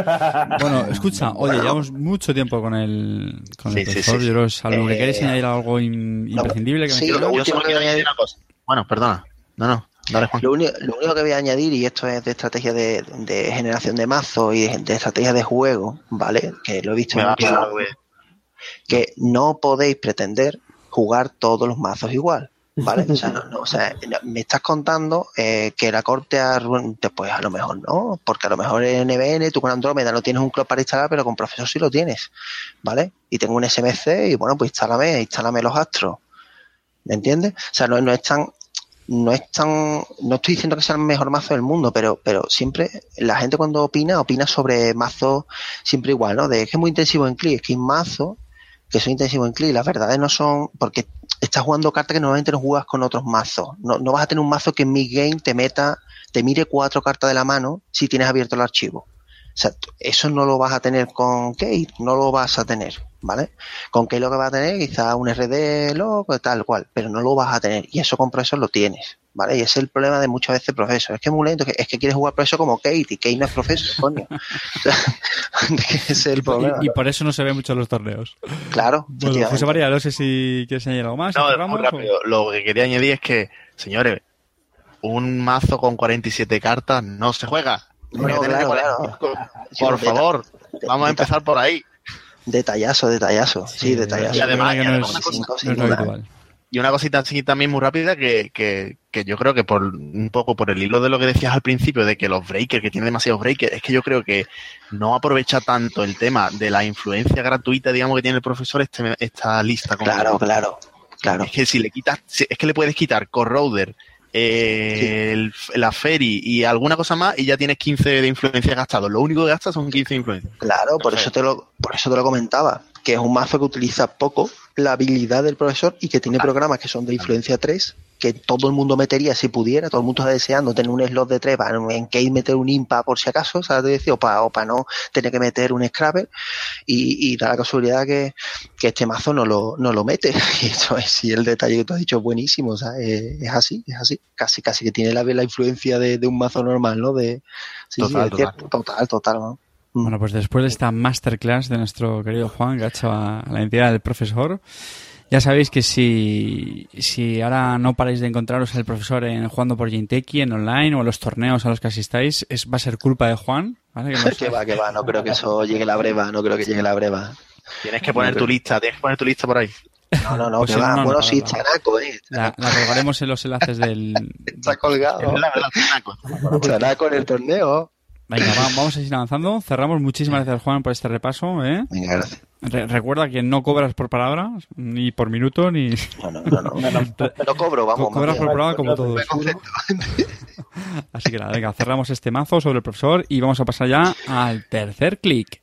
Bueno, escucha, oye, llevamos mucho tiempo con el, con el profesor. sí. Yo creo que es algo que Eh, queréis añadir algo in- imprescindible que me sí, quede? lo Yo último solo que quiero voy a añadir una cosa. Bueno, perdona. No, no. Dale, Juan. Lo, único, lo único que voy a añadir, y esto es de estrategia de, de generación de mazo y de, de estrategia de juego, ¿vale? Que lo he visto Me va a mucho, pasar, güey. que no podéis pretender jugar todos los mazos igual. ¿Vale? O sea, no, no, o sea, me estás contando eh, que la corte a pues a lo mejor no, porque a lo mejor en NBN tú con Andrómeda no tienes un club para instalar, pero con Profesor sí lo tienes, ¿vale? Y tengo un SMC y bueno, pues instálame, instálame los astros, ¿me entiendes? O sea, no, no es tan, no es tan, no estoy diciendo que sea el mejor mazo del mundo, pero, pero siempre la gente cuando opina, opina sobre mazos siempre igual, ¿no? De que es muy intensivo en clic, es que hay mazos que son intensivos en clic, las verdades no son, porque estás jugando cartas que normalmente no juegas con otros mazos. No, no vas a tener un mazo que en mid-game te meta, te mire cuatro cartas de la mano si tienes abierto el archivo. O sea, eso no lo vas a tener con Kate, no lo vas a tener, ¿vale? Con Kate lo que vas a tener quizá un RD loco, tal cual, pero no lo vas a tener. Y eso con profesor lo tienes, ¿vale? Y ese es el problema de muchas veces profesor. Es que es muy lento, es que quieres jugar profesor como Kate y Kate no es profesor, coño. [laughs] ese es el problema. Y, y, por eso no se ve mucho en los torneos. Claro. Bueno, José María, no sé si quieres añadir algo más. No, muy rápido. O... Lo que quería añadir es que, señores, un mazo con 47 cartas no se juega. No, claro, claro. Por favor, vamos a empezar por ahí. Detallazo, detallazo. Sí, sí detallazo. Y además, que no una es, cosa, no es habitual. Y una cosita así también muy rápida que, que, que, yo creo que por un poco por el hilo de lo que decías al principio de que los breakers, que tiene demasiados breakers, es que yo creo que no aprovecha tanto el tema de la influencia gratuita, digamos, que tiene el profesor este, esta lista. Como claro, claro, claro. Es que si le quitas, es que le puedes quitar Corroder, eh, el, la Ferry y alguna cosa más y ya tienes 15 de influencia gastados. Lo único que gastas son 15 de influencia. Claro, por eso te lo, por eso te lo comentaba, que es un mazo que utiliza poco la habilidad del profesor y que tiene programas que son de influencia 3 que todo el mundo metería si pudiera, todo el mundo está deseando tener un slot de 3 para en Case meter un impa por si acaso, ¿sabes? Decir, o para pa no tener que meter un scrapper y, y da la casualidad que, que, este mazo no lo, no lo mete. [laughs] Y eso es, sí, el detalle que tú has dicho es buenísimo, ¿sabes? Es, es así, es así. Casi, casi que tiene la, la influencia de, de, un mazo normal, ¿no? De, sí, total, sí, total. total, total, ¿no? Bueno, pues después de esta masterclass de nuestro querido Juan, que ha hecho a la entidad del profesor, ya sabéis que si, si ahora no paráis de encontraros al profesor en jugando por Jinteki, en online o en los torneos a los que asistáis, es, va a ser culpa de Juan. ¿vale? Que, [laughs] que va, que va, no creo que eso llegue la breva, no creo que llegue la breva. Tienes que poner tu lista, tienes que poner tu lista por ahí. No, no, no, Pues que va. no, no, bueno, no, sí, no. chanaco, eh. La, la colgaremos en los enlaces del... [laughs] Está colgado. [laughs] Chanaco en el torneo. Venga, va- vamos a seguir avanzando. Cerramos. Muchísimas gracias, Juan, por este repaso. ¿eh? Venga, gracias. Re- recuerda que no cobras por palabra, ni por minuto, ni... No, no, no, no. Lo cobro, vamos. Co- cobras por programa como todos. [laughs] Así que nada, venga, cerramos este mazo sobre el profesor y vamos a pasar ya al tercer clic.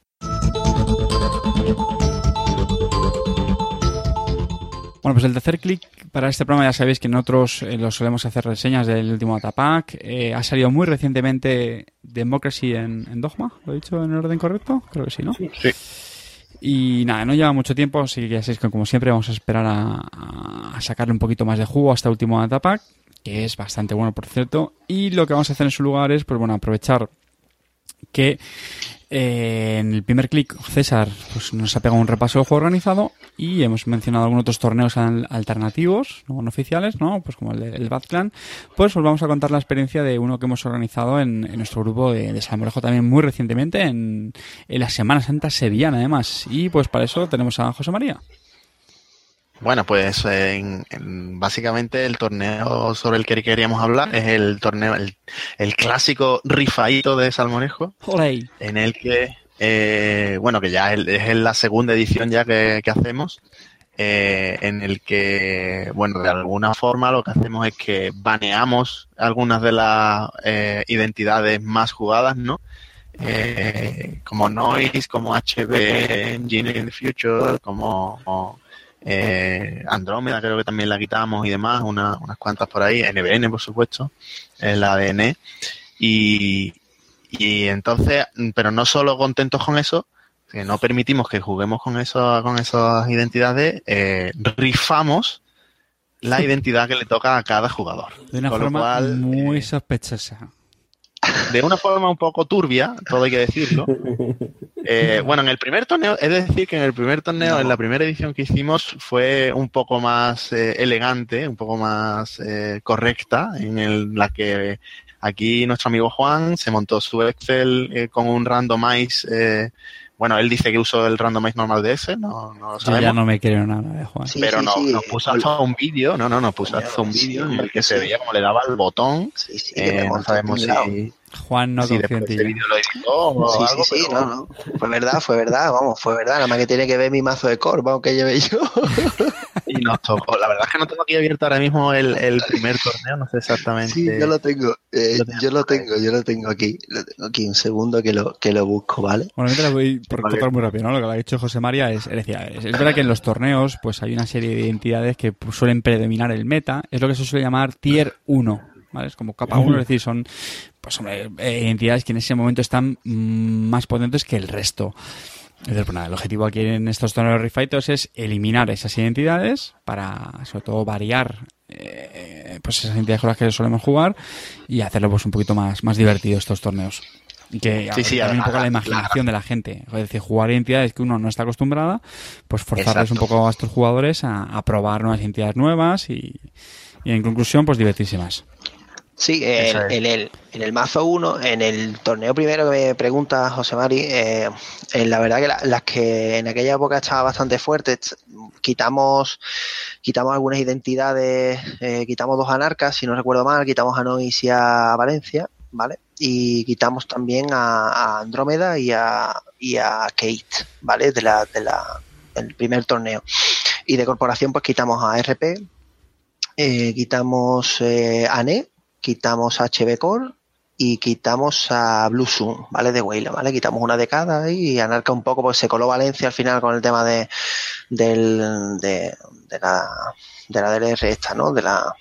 Bueno, pues el tercer clic para este programa ya sabéis que nosotros eh, lo solemos hacer reseñas del último Atapack. Eh, ha salido muy recientemente Democracy en, en Dogma, ¿lo he dicho en el orden correcto? Creo que sí, ¿no? Sí. Y nada, no lleva mucho tiempo, así que ya sabéis que como siempre vamos a esperar a, a sacarle un poquito más de jugo a este último Atapack, que es bastante bueno por cierto. Y lo que vamos a hacer en su lugar es, pues bueno, aprovechar que eh, en el primer clic César pues, nos ha pegado un repaso del juego organizado y hemos mencionado algunos otros torneos al- alternativos, no oficiales, ¿no? Pues como el, el Bad Clan. Pues os vamos a contar la experiencia de uno que hemos organizado en, en nuestro grupo de, de Salmorejo también muy recientemente, en, en la Semana Santa Sevillana además. Y pues para eso tenemos a José María. Bueno, pues en, en básicamente el torneo sobre el que queríamos hablar es el torneo, el, el clásico rifaíto de Salmorejo, ¡Oley! en el que, eh, bueno, que ya es, es la segunda edición ya que, que hacemos, eh, en el que, bueno, de alguna forma lo que hacemos es que baneamos algunas de las eh, identidades más jugadas, ¿no? Eh, como Noise, como HB, Engineering the Future, como, como, eh, Andrómeda creo que también la quitamos y demás, una- unas cuantas por ahí, NBN por supuesto, la ADN. Y, y entonces, pero no solo contentos con eso, que no permitimos que juguemos con, eso, con esas identidades, eh, rifamos la [laughs] identidad que le toca a cada jugador. De una Con forma cual, muy eh, sospechosa. De una forma un poco turbia, todo hay que decirlo. Eh, bueno, en el primer torneo, es decir, que en el primer torneo, en la primera edición que hicimos, fue un poco más eh, elegante, un poco más eh, correcta, en el- la que aquí nuestro amigo Juan se montó su Excel eh, con un randomize. eh, bueno, él dice que usó el randomize normal de ese, no, no lo Yo sabemos. ya no me quiero nada de Juan. Sí, pero sí, no, sí. nos puso hasta un vídeo, no, no, nos puso hasta un Sí, vídeo en el que sí. se veía como le daba el botón Sí, sí, eh, no sabemos si, Juan no si confía en ti. ese vídeo lo editó o Sí, algo, sí, sí, pero- no, no. Fue verdad, fue verdad, vamos, fue verdad. Nada más que tiene que ver mi mazo de core, vamos, que lleve yo. [laughs] Y nos tocó. La verdad es que no tengo aquí abierto ahora mismo el, el primer torneo, no sé exactamente. Sí, yo lo tengo, eh, Lo tengo yo lo tengo, yo lo tengo aquí. Lo tengo aquí, un segundo que lo, que lo busco, ¿vale? Bueno, yo te lo voy por Vale. contar muy rápido, ¿no? Lo que ha dicho José María es, es decir, es, es verdad que en los torneos pues hay una serie de identidades que pues, suelen predominar el meta, es lo que se suele llamar tier 1, ¿vale? Es como capa 1, es decir, son pues hombre, eh, identidades que en ese momento están mm, más potentes que el resto. Entonces, pues nada, el objetivo aquí en estos torneos Refighters es eliminar esas identidades para, sobre todo, variar eh, pues esas identidades con las que solemos jugar y hacerlo pues un poquito más, más divertido estos torneos. Y que Sí, sí, también un poco la imaginación de la gente. Es decir, jugar identidades que uno no está acostumbrada, pues forzarles un poco a estos jugadores a, a probar nuevas identidades nuevas y, y en conclusión, pues divertirse más. Sí, es. en el, en el mazo 1, en el torneo primero que me pregunta José Mari, eh, eh, la verdad que la- las que en aquella época estaba bastante fuertes, quitamos quitamos algunas identidades, eh, quitamos dos anarcas, si no recuerdo mal, quitamos a Nois y a Valencia, ¿vale? Y quitamos también a, a Andrómeda y a, y a Kate, ¿vale? De la, de la, del primer torneo. Y de corporación, pues quitamos a RP, eh, quitamos eh, a NE, quitamos a HB Core y quitamos a Blue Zoom, ¿vale? De Wayla, ¿vale? Quitamos una de cada y Anarca un poco, pues se coló Valencia al final con el tema de, del, de, la, de la DLR esta, ¿no? De la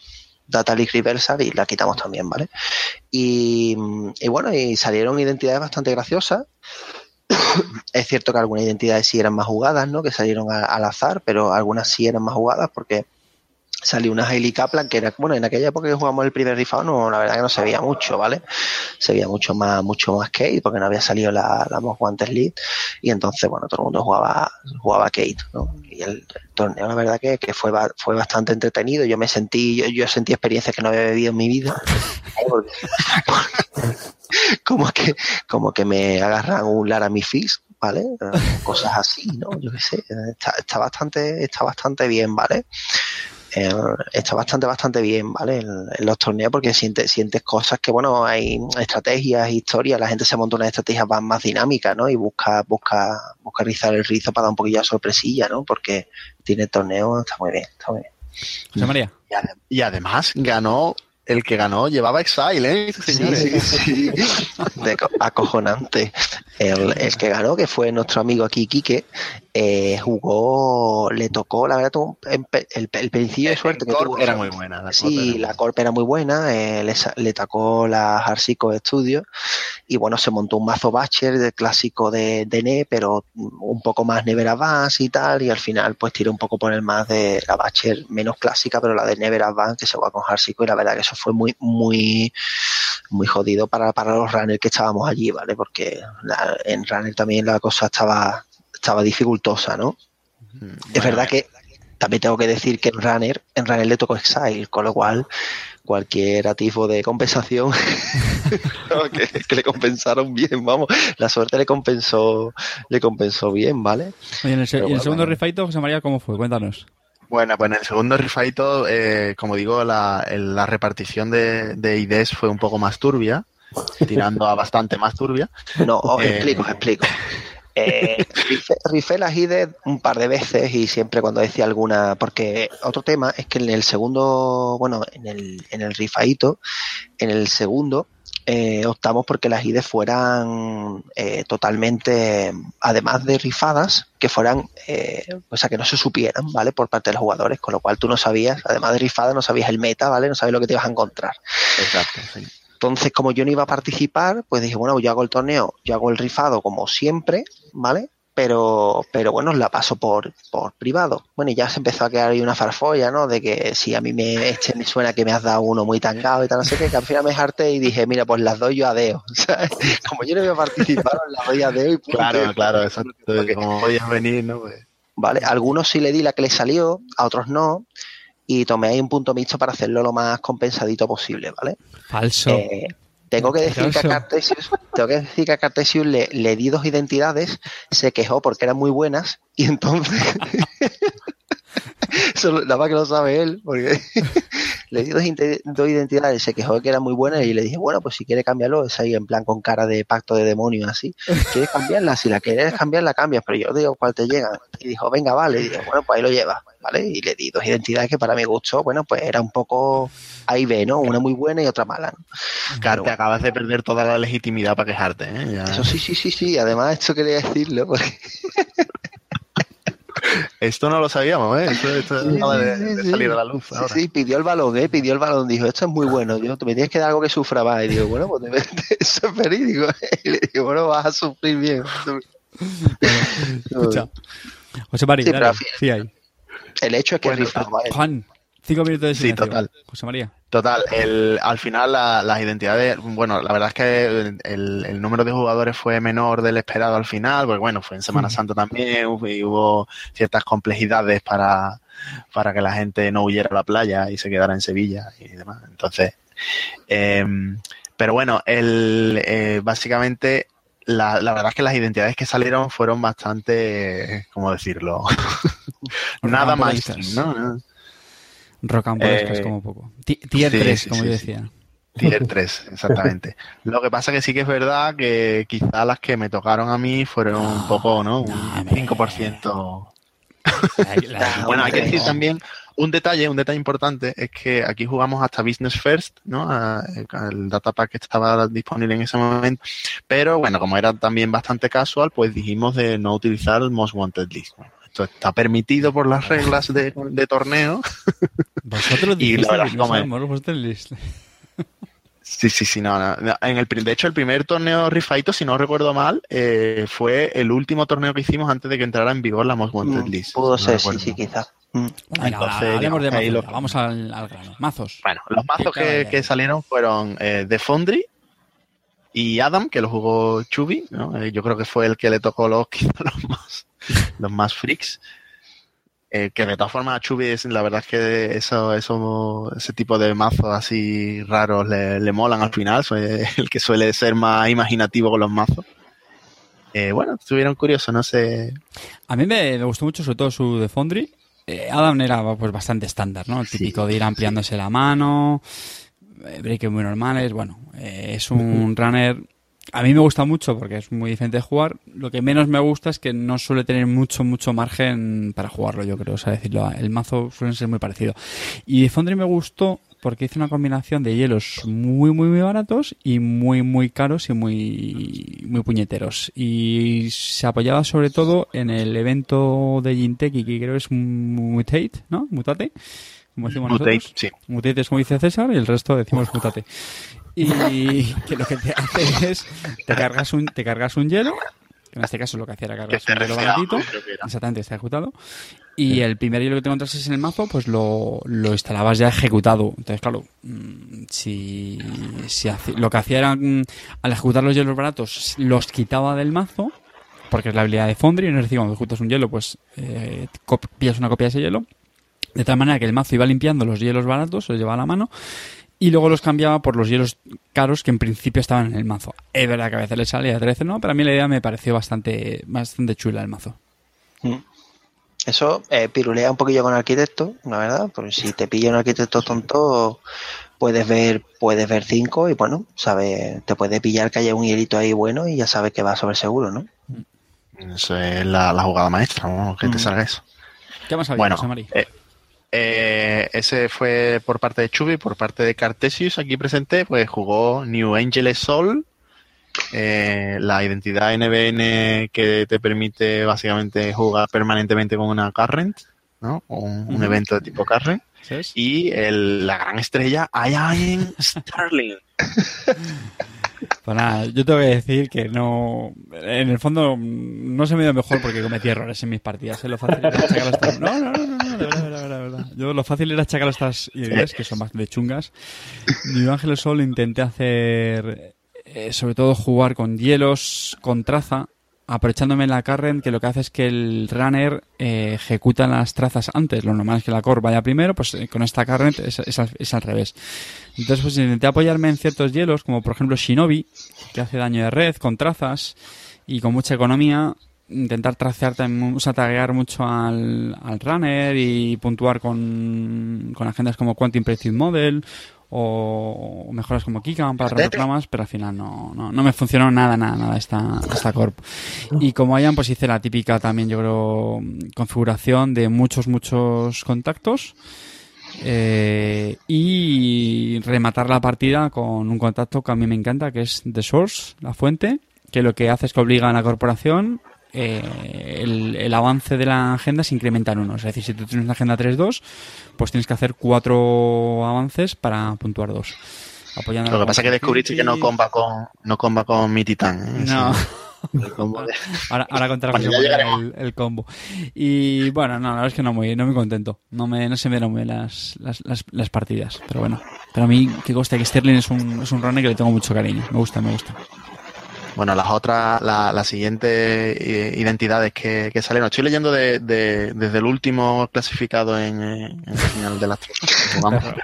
Data Leak Reversal y la quitamos también, ¿vale? Y, y bueno, y salieron identidades bastante graciosas. [coughs] es cierto que algunas identidades sí eran más jugadas, ¿no? Que salieron al azar, pero algunas sí eran más jugadas porque salió una Hailey que era, bueno, en aquella época que jugamos el primer rifado, la verdad que no se veía mucho, ¿vale? Se veía mucho más, mucho más Kate, porque no había salido la, la Most Wanted League, y entonces, bueno, todo el mundo jugaba, jugaba Kate, ¿no? Y el, torneo, la verdad que, que fue, fue bastante entretenido, yo me sentí, yo, yo sentí experiencias que no había vivido en mi vida, [laughs] como que, como que me agarran un Laramie Fist, ¿vale? Eh, Cosas así, ¿no? Yo qué sé, está bastante, está bastante bien, ¿vale? Eh, está bastante, bastante bien, ¿vale? En, en los torneos porque sientes, sientes cosas que, bueno, hay estrategias, historias, la gente se monta unas estrategias más, más dinámicas, ¿no? Y busca, busca, busca rizar el rizo para dar un poquillo de sorpresilla, ¿no? Porque tiene torneo, está muy bien, está muy bien. José María. Y, ade- y además ganó, el que ganó llevaba Exile, ¿eh? Señores. Sí, sí, sí. [laughs] De co- acojonante. El, el que ganó, que fue nuestro amigo aquí, Quique, eh, jugó, le tocó, la verdad, tuvo el, el, el principio de suerte que Corp tuvo. era muy buena. la Sí, la Corp era muy buena, eh, le, le tocó la Harsico Studio y bueno, se montó un mazo Batcher de clásico de, de NE, pero un poco más Never Advance y tal, y al final pues tiró un poco por el más de la Batcher menos clásica, pero la de Never Advance que se va con Harsico y la verdad que eso fue muy, muy, muy jodido para, para los runners que estábamos allí, ¿vale? Porque la- en runner también la cosa estaba, estaba dificultosa, ¿no? buena. Es verdad que también tengo que decir que en Runner, en Runner le tocó Exile, con lo cual cualquier atisbo de compensación [laughs] no, que, que le compensaron bien, vamos, la suerte le compensó, le compensó bien, ¿vale? Oye, en el, Pero y en el bueno, segundo bueno. refight, José María, ¿cómo fue? Cuéntanos. Bueno, pues en el segundo refighto, eh, como digo, la, el- la repartición de, de IDs fue un poco más turbia, tirando a bastante más turbia. No, os Eh. explico, os explico. Eh, rifé, las IDES un par de veces y siempre cuando decía alguna, porque otro tema es que en el segundo, bueno, en el, en el rifaito, en el segundo, eh, optamos porque las IDES fueran eh, totalmente, además de rifadas, que fueran, eh, o sea, que no se supieran, ¿vale? Por parte de los jugadores, con lo cual tú no sabías, además de rifadas, no sabías el meta, ¿vale? No sabías lo que te ibas a encontrar. Exacto, sí. Entonces, como yo no iba a participar, pues dije, bueno, yo hago el torneo, yo hago el rifado como siempre, ¿vale? Pero, pero bueno, la paso por, por privado. Bueno, y ya se empezó a quedar ahí una farfolla, ¿no? De que si a mí me, este me suena que me has dado uno muy tangado y tal, no sé qué, que al final me harté y dije, mira, pues las doy yo a Deo. [laughs] ¿sabes? Como yo no voy a participar, [laughs] las doy a Deo y punto. Claro, claro, exacto. Porque- Como podías venir, ¿no? Pues, ¿vale? A algunos sí le di la que le salió, a otros no, y tomé ahí un punto mixto para hacerlo lo más compensadito posible, ¿vale? Falso. Eh, tengo que decir que a. Cartesius, tengo que decir que a Cartesius le, le di dos identidades, se quejó porque eran muy buenas, y entonces [laughs] [laughs] eso nada más que lo sabe él, porque [laughs] Le di dos, dos, identidades, se quejó que era muy buena y le dije, bueno, pues si quiere cambiarlo, es ahí en plan con cara de pacto de demonio así. ¿Quieres cambiarla? Si la quieres cambiar, la cambias, pero yo digo cuál te llega. Y dijo, venga, vale. Y dije, bueno, pues ahí lo llevas, ¿vale? Y le di dos identidades que para mi gusto, bueno, pues era un poco ahí ve, ¿no? Una muy buena y otra mala. ¿no? te acabas de perder toda la legitimidad para quejarte, ¿eh? Eso sí, sí, sí, sí. Además, esto quería decirlo porque... [laughs] Esto no lo sabíamos, ¿eh? Esto, acaba de, salir a la luz. Ahora. Sí, pidió el balón, ¿eh? Pidió el balón. Dijo, esto es muy bueno. Yo, me tienes que dar algo que sufra más. Y digo, bueno, pues [laughs] eso es verídico. Y le digo, bueno, vas a sufrir bien. Escucha. José María, sí, sí, hay. El hecho es que bueno, Juan, cinco minutos de silencio. Sí, total. José María. Total, el, al final la, las identidades, bueno, la verdad es que el, el, número de jugadores fue menor del esperado al final, porque bueno, fue en Semana Santa también y hubo ciertas complejidades para, para que la gente no huyera a la playa y se quedara en Sevilla y demás. Entonces, eh, pero bueno, el, eh, básicamente la, la, verdad es que las identidades que salieron fueron bastante, ¿cómo decirlo? [laughs] Nada más, ¿no? Rocambolescas eh, como poco. Tier sí, 3, sí, como sí, yo decía. Tier [laughs] 3, exactamente. Lo que pasa que sí que es verdad que quizá las que me tocaron a mí fueron no, un poco, ¿no? Un no, 5%. La, la, [laughs] bueno, hay que decir también un detalle, un detalle importante es que aquí jugamos hasta Business First, ¿no? El datapack que estaba disponible en ese momento. Pero bueno, como era también bastante casual, pues dijimos de no utilizar el Most Wanted List. Esto está permitido por las reglas de, de torneo. Vosotros [laughs] y la verdad, Wanted List. Sí, sí, sí, no, no. En el, de hecho, el primer torneo Rifaito, si no recuerdo mal, eh, fue el último torneo que hicimos antes de que entrara en vigor la Most Wanted mm, List. Pudo no ser, sí, sí, quizás. Mm. Venga, Entonces, hablemos de mazos, lo... vamos al, al, grano. Mazos. Bueno, los mazos que, que, salieron fueron eh, The Foundry y Adam, que lo jugó Chubby, ¿no? Eh, yo creo que fue el que le tocó los, [laughs] los más, los más freaks. Eh, que de todas formas a Chubby la verdad es que eso, eso, ese tipo de mazos así raros le, le molan al final, es el que suele ser más imaginativo con los mazos. Eh, bueno, estuvieron curiosos, no sé. A mí me, me, gustó mucho sobre todo su de Foundry. Eh, Adam era pues bastante estándar, ¿no? El típico sí, de ir ampliándose sí. la mano, eh, breaks muy normales, bueno, eh, es un [laughs] runner a mí me gusta mucho porque es muy diferente de jugar. Lo que menos me gusta es que no suele tener mucho, mucho margen para jugarlo, yo creo. O sea, decirlo, el mazo suele ser muy parecido. Y Foundry me gustó porque hizo una combinación de hielos muy, muy, muy baratos y muy, muy caros y muy, muy puñeteros. Y se apoyaba sobre todo en el evento de Jinteki, que creo es Mutate, ¿no? Mutate. Como decimos Mutate, nosotros. sí. Mutate es como dice César y el resto decimos Mutate. Y [laughs] que lo que te hace es te cargas un te cargas un hielo que en este caso lo que hacía era cargarse un hielo baratito exactamente está ejecutado. Y sí. el primer hielo que te encontrases en el mazo pues lo, lo instalabas ya ejecutado. Entonces claro mm, si, si hace, lo que hacía era mm, al ejecutar los hielos baratos los quitaba del mazo porque es la habilidad de Foundry es decir cuando ejecutas un hielo pues eh, copias una copia de ese hielo de tal manera que el mazo iba limpiando los hielos baratos, los llevaba a la mano, y luego los cambiaba por los hielos caros que en principio estaban en el mazo. Es verdad que a veces le sale y a veces no, pero a mí la idea me pareció bastante, bastante chula el mazo. Mm. Eso eh, pirulea un poquillo con arquitecto, la verdad, porque si te pilla un arquitecto tonto, puedes ver, puedes ver cinco y bueno, sabe, te puede pillar que haya un hielito ahí bueno y ya sabes que va sobre seguro, ¿no? Eso es la, la jugada maestra, ¿no? que mm. te salga eso. ¿Qué más había, bueno, eh, eh, ese fue por parte de Chubby, por parte de Cartesius, aquí presente, pues jugó New Angeles Soul, eh, la identidad NBN que te permite básicamente jugar permanentemente con una current, ¿no? Un, un evento de tipo current. ¿Sí? Y el, la gran estrella, Ian Starling. [laughs] Pues nada, yo tengo que decir que no. En el fondo, no se me dio mejor porque cometí errores en mis partidas. ¿eh? Lo fácil. No, no, no, no, no de verdad. Yo lo fácil era achacar estas ideas que son bastante chungas. New Ángeles Sol intenté hacer. Eh, sobre todo jugar con hielos, con traza, aprovechándome la current que lo que hace es que el runner eh, ejecuta las trazas antes. Lo normal es que la core vaya primero, pues eh, con esta current es, es, al, es, al, revés. Entonces pues intenté apoyarme en ciertos hielos, como por ejemplo Shinobi, que hace daño de red con trazas y con mucha economía. Intentar tracearte, o sea, taguear mucho al, al runner y puntuar con, con agendas como Quantum Predictive Model o mejoras como Kika para reclamas, pero al final no, no, no, me funcionó nada, nada, nada esta, esta corp. Y como hayan, pues hice la típica también, yo creo, configuración de muchos, muchos contactos. Eh, y rematar la partida con un contacto que a mí me encanta, que es The Source, la fuente, que lo que hace es que obliga a la corporación eh, el, avance de la agenda se incrementa en uno. Es decir, si tú tienes una agenda 3-2, pues tienes que hacer cuatro avances para puntuar dos. Apoyando Lo que pasa es que descubriste que no comba con, no comba con mi titán. ¿eh? No. [laughs] ahora, ahora contarás el, el, combo. Y bueno, no, la verdad es que no muy, no muy contento. No me, no se me dieron muy las, las, las, partidas. Pero bueno, pero a mí que gusta que Sterling es un, es un runner que le tengo mucho cariño. Me gusta, me gusta. Bueno, las otras, las la siguientes eh, identidades que, que salieron. Estoy leyendo de, de, desde el último clasificado en, en el final de las [laughs] jugamos. [laughs]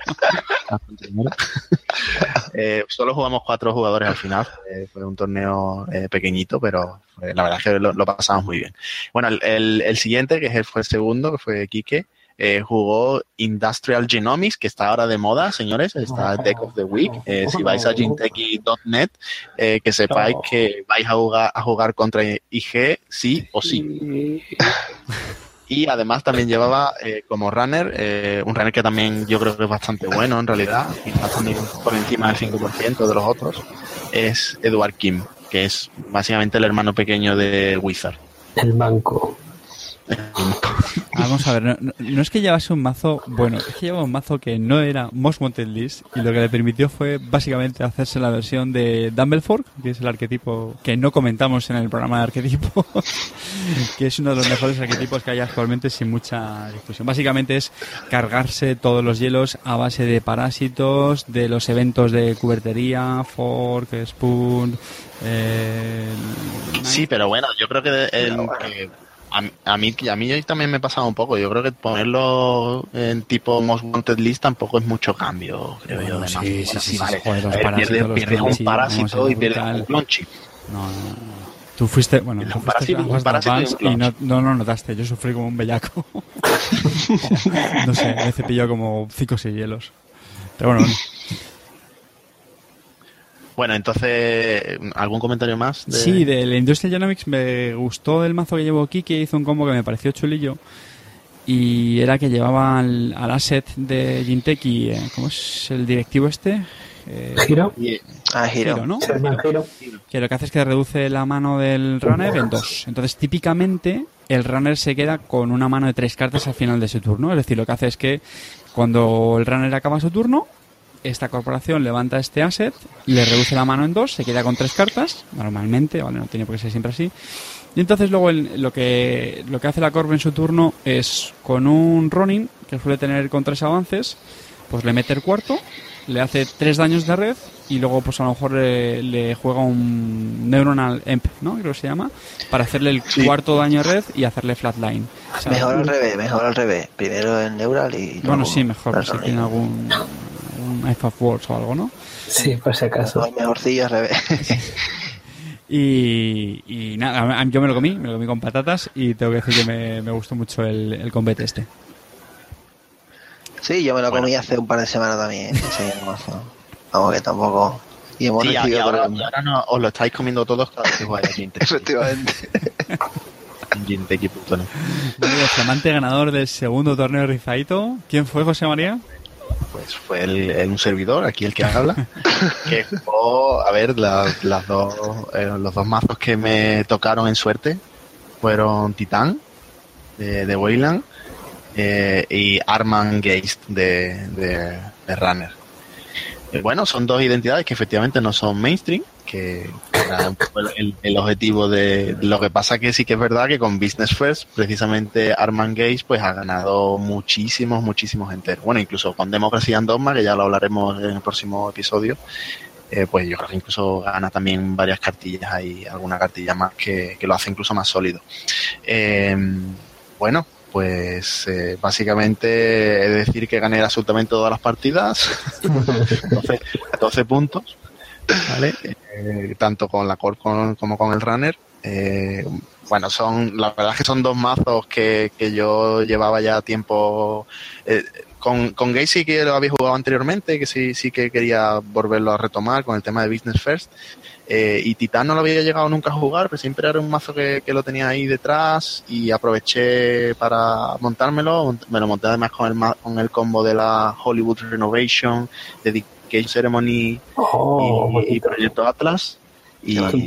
eh, solo jugamos cuatro jugadores al final. Eh, fue un torneo eh, pequeñito, pero la verdad es que lo, lo, pasamos muy bien. Bueno, el, el, el siguiente, que fue el segundo, que fue Quique, eh, jugó Industrial Genomics, que está ahora de moda, señores, está Deck of the Week. Eh, si vais a ginteki.net, eh, que sepáis que vais a jugar, a jugar contra IG sí o sí. Y además también llevaba eh, como runner, eh, un runner que también yo creo que es bastante bueno en realidad, y también por encima del 5% de los otros, es Edward Kim, que es básicamente el hermano pequeño de Wizard. El banco. [laughs] Vamos a ver, no, es que llevase un mazo bueno, es que llevaba un mazo que no era Most Wanted List y lo que le permitió fue básicamente hacerse la versión de Dumbledore, que es el arquetipo que no comentamos en el programa de arquetipos, [laughs] que es uno de los mejores arquetipos que hay actualmente sin mucha discusión. Básicamente es cargarse todos los hielos a base de parásitos, de los eventos de cubertería, fork, spoon. Eh, sí, pero bueno, yo creo que, el, que a, mí, a mí también me ha pasado un poco. Yo creo que ponerlo en tipo Most Wanted List tampoco es mucho cambio, creo yo. Además. Sí, sí, sí, vale. Joder, los pierdes, pierdes un parásito y pierdes un clonchi. No, no, no. Tú fuiste, bueno, tú fuiste un parásito y, no, no lo notaste. Yo sufrí como un bellaco. [laughs] [laughs] no sé, me cepilló como cinco o hielos. Pero bueno, bueno. Entonces, ¿algún comentario más? Sí, de la Industrial Genomics me gustó el mazo que llevó aquí, que hizo un combo que me pareció chulillo. Y era que llevaba al, asset de Jinteki, eh, ¿cómo es el directivo este? Eh, giro. Ah, giro. ¿no? Que lo que hace es que reduce la mano del runner en dos. Entonces, típicamente, el runner se queda con una mano de tres cartas al final de su turno. Es decir, lo que hace es que cuando el runner acaba su turno, esta corporación levanta este asset, le reduce la mano en dos, se queda con tres cartas, normalmente, ¿vale? No tiene por qué ser siempre así. Y entonces luego lo, que, lo que hace la corp en su turno es con un running, que suele tener con tres avances, pues le mete el cuarto, le hace tres daños de red y luego pues a lo mejor le, juega un neuronal emp, ¿no? Creo que se llama, para hacerle el cuarto daño de red y hacerle flatline. mejor al revés, mejor al revés. Primero el neural y Bueno, sí, mejor, si tiene algún F of o algo, ¿no? Sí, por si acaso. No, mejorcillo al revés. Y, y, nada, yo me lo comí, me lo comí con patatas y tengo que decir que me, me gustó mucho el, el combate este. Sí, yo me lo comí hace un par de semanas también. ¿eh? Sí, Vamos que tampoco. Y hemos sí, recibido. Y ahora, y ahora no, os lo estáis comiendo todos cada vez que jugáis a Efectivamente. Ginteki.net. el flamante ganador del segundo torneo de Rizaito. ¿Quién fue, José María? Pues fue el, un servidor, aquí el que habla, [laughs] que jugó, a ver, las, las dos, eh, los dos mazos que me tocaron en suerte fueron Titán de, de Wayland eh, y Arman Geist de, de, de Runner. Eh, bueno, son dos identidades que efectivamente no son mainstream, que era un poco el, objetivo de lo que pasa que sí que es verdad que con Business First precisamente Arman Gates pues ha ganado muchísimos muchísimos enteros. Bueno incluso con Democracy and Dogma que ya lo hablaremos en el próximo episodio eh, pues yo creo que incluso gana también varias cartillas hay alguna cartilla más que, que lo hace incluso más sólido. Eh, bueno pues eh, básicamente de decir que gané absolutamente todas las partidas. [laughs] 12, 12 puntos Eh, tanto con la Corp como con el Runner. Eh, bueno, son, la verdad es que son dos mazos que, yo llevaba ya tiempo. Eh, con, con Gay que lo había jugado anteriormente, que sí, sí que quería volverlo a retomar con el tema de Business First. Eh, y Titán no lo había llegado nunca a jugar, pero siempre era un mazo que, lo tenía ahí detrás y aproveché para montármelo. Me lo monté además con el, con el combo de la Hollywood Renovation, Dedication Ceremony Oh, y, y Proyecto Atlas. Y, eh,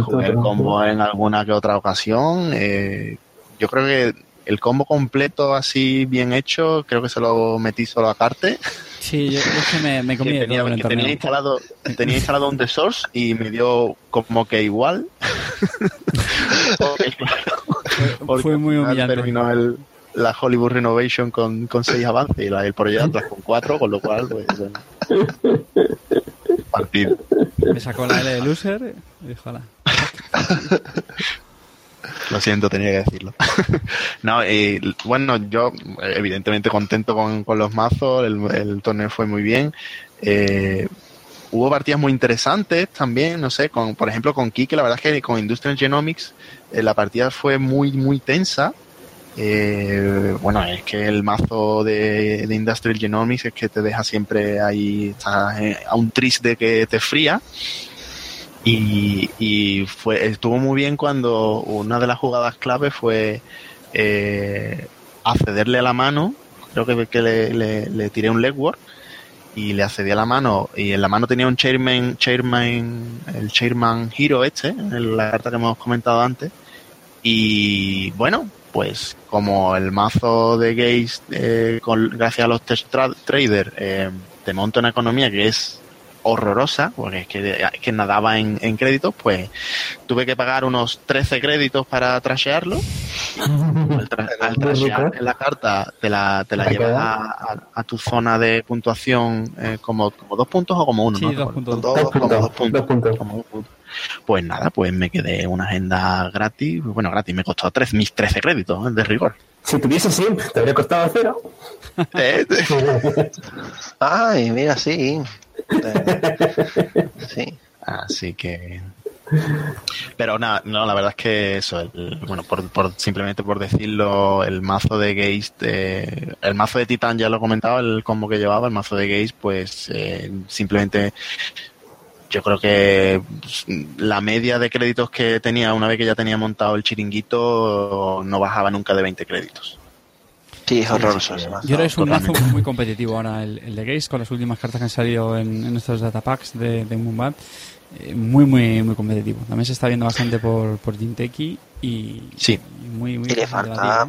jugué el combo en alguna que otra ocasión. Eh, yo creo que el combo completo así bien hecho, creo que se lo metí solo a Carte. Sí, yo, yo es que me, me comí que tenía, todo que tenía instalado tenía instalado un The Source y me dio como que igual [laughs] porque, porque Fue muy humillante. terminó el, la Hollywood Renovation con, con seis avances y la, el Project Atlas con cuatro con lo cual pues bueno, partido Me sacó la L de loser y dijo, "Hala". lo siento tenía que decirlo [laughs] no eh, bueno yo evidentemente contento con, con los mazos el, el torneo fue muy bien eh, hubo partidas muy interesantes también, no sé, con, por ejemplo con Kike, la verdad es que con Industrial Genomics eh, la partida fue muy, muy tensa. Eh, bueno, es que el mazo de, Industrial Genomics es que te deja siempre ahí, estás, eh, a un tris de que te fría. Y, fue, estuvo muy bien cuando una de las jugadas clave fue eh, accederle a la mano, creo que, que le tiré un legwork y le accedí a la mano. Y en la mano tenía un chairman, chairman el chairman hero este, en la carta que hemos comentado antes. Y bueno pues como el mazo de Gaze eh, con, gracias a los test tra trader eh, te monta una economía que es horrorosa, porque es que, es que nadaba en, en, créditos, pues tuve que pagar unos 13 créditos para trashearlo. [laughs] al, tra al trashear en la carta te la, te la llevas a, a, a, tu zona de puntuación eh, como, como, dos puntos o como uno, sí, ¿no? Dos puntos. Dos, dos, como dos puntos. Dos puntos. Como dos puntos. Pues nada, pues me quedé una agenda gratis. Bueno, gratis, me costó tres, mis 13 créditos de rigor. Si tuviese sim, te habría costado cero. Eh, [laughs] Ay, mira, sí. sí. Así que. Pero nada, no, la verdad es que eso, el, bueno, por, por, simplemente por decirlo, el mazo de Geist, eh, el mazo de Titan ya lo he comentado, el combo que llevaba, el mazo de Geist, pues eh, simplemente yo creo que la media de créditos que tenía una vez que ya tenía montado el chiringuito no bajaba nunca de 20 créditos. Sí, es horroroso ese mazo. Yo creo que es un mazo muy competitivo ahora, el, el de Geist, con las últimas cartas que han salido en, en estos datapacks de, de Moonbat. Eh, muy, muy, muy competitivo. También se está viendo bastante por, por Jinteki y, sí. y muy, muy y le falta,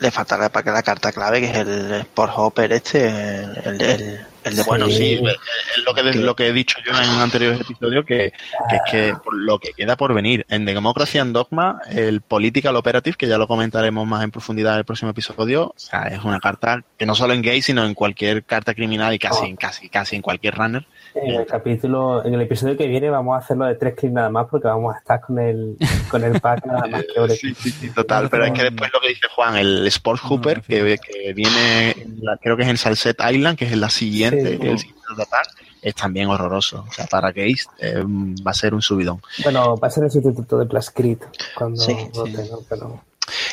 le falta para que la carta clave, que es el Sport Hopper este, el, el, el de bueno, sí, es lo que, lo que he dicho yo en anteriores episodios, que, que es que por lo que queda por venir. En The Democracy and Dogma, el Political Operative, que ya lo comentaremos más en profundidad en el próximo episodio, o sea, es una carta que no solo en gay, sino en cualquier carta criminal y casi, oh. casi, casi en cualquier runner. En el capítulo, en el episodio que viene vamos a hacerlo de tres clics nada más porque vamos a estar con el, con el pack nada más que [laughs] sí, sí, sí, total, pero es que después lo que dice Juan, el Sport Hooper, que, que viene, la, creo que es en Salset Island, que es la siguiente, sí, es el siguiente de ataque, es también horroroso. O sea, para Geist eh, va a ser un subidón. Bueno, va a ser el sustituto de Plascrit cuando sí, rote, ¿no? Pero...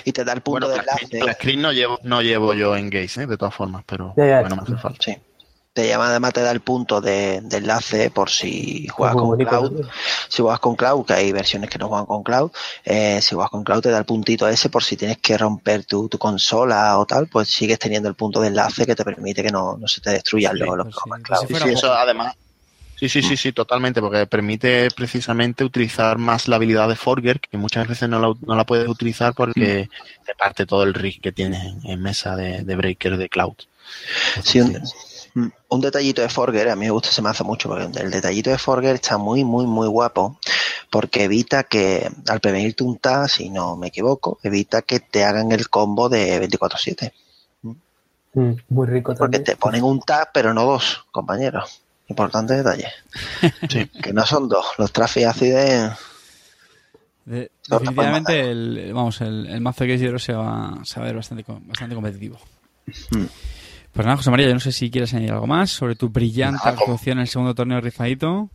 Y te da el punto bueno, de enlace. Plascrit no llevo, no llevo yo en Geist, ¿eh? de todas formas, pero ya, ya, bueno, me hace falta. Sí te llama además te da el punto de, de enlace por si juegas con cloud. Si juegas con cloud que hay versiones que no juegan con cloud eh, si juegas con cloud te da el puntito ese por si tienes que romper tu, tu, consola o tal pues sigues teniendo el punto de enlace que te permite que no, no se te destruyan sí, los, los pues cloud. sí, sí, eso además Sí, sí, sí, sí, totalmente, porque permite precisamente utilizar más la habilidad de Forger, que muchas veces no la, no la puedes utilizar porque mm. te parte todo el rig que tienes en, mesa de, de, breaker de cloud. Sí, un, un, detallito de Forger, a mí me gusta ese mazo mucho, porque el detallito de Forger está muy, muy, muy guapo, porque evita que, al prevenirte un TAS, si no me equivoco, evita que te hagan el combo de 24-7. Mm, muy rico Porque también. te ponen un TAS, pero no dos, compañeros. Importante detalle. [laughs] sí. Que no son dos. Los traffic acides. De, definitivamente, el, vamos, el, el mazo que es se va, se va a ver bastante, bastante competitivo. Mm. Pues nada, José María, yo no sé si quieres añadir algo más sobre tu brillante Nada, actuación en el segundo torneo rifadito.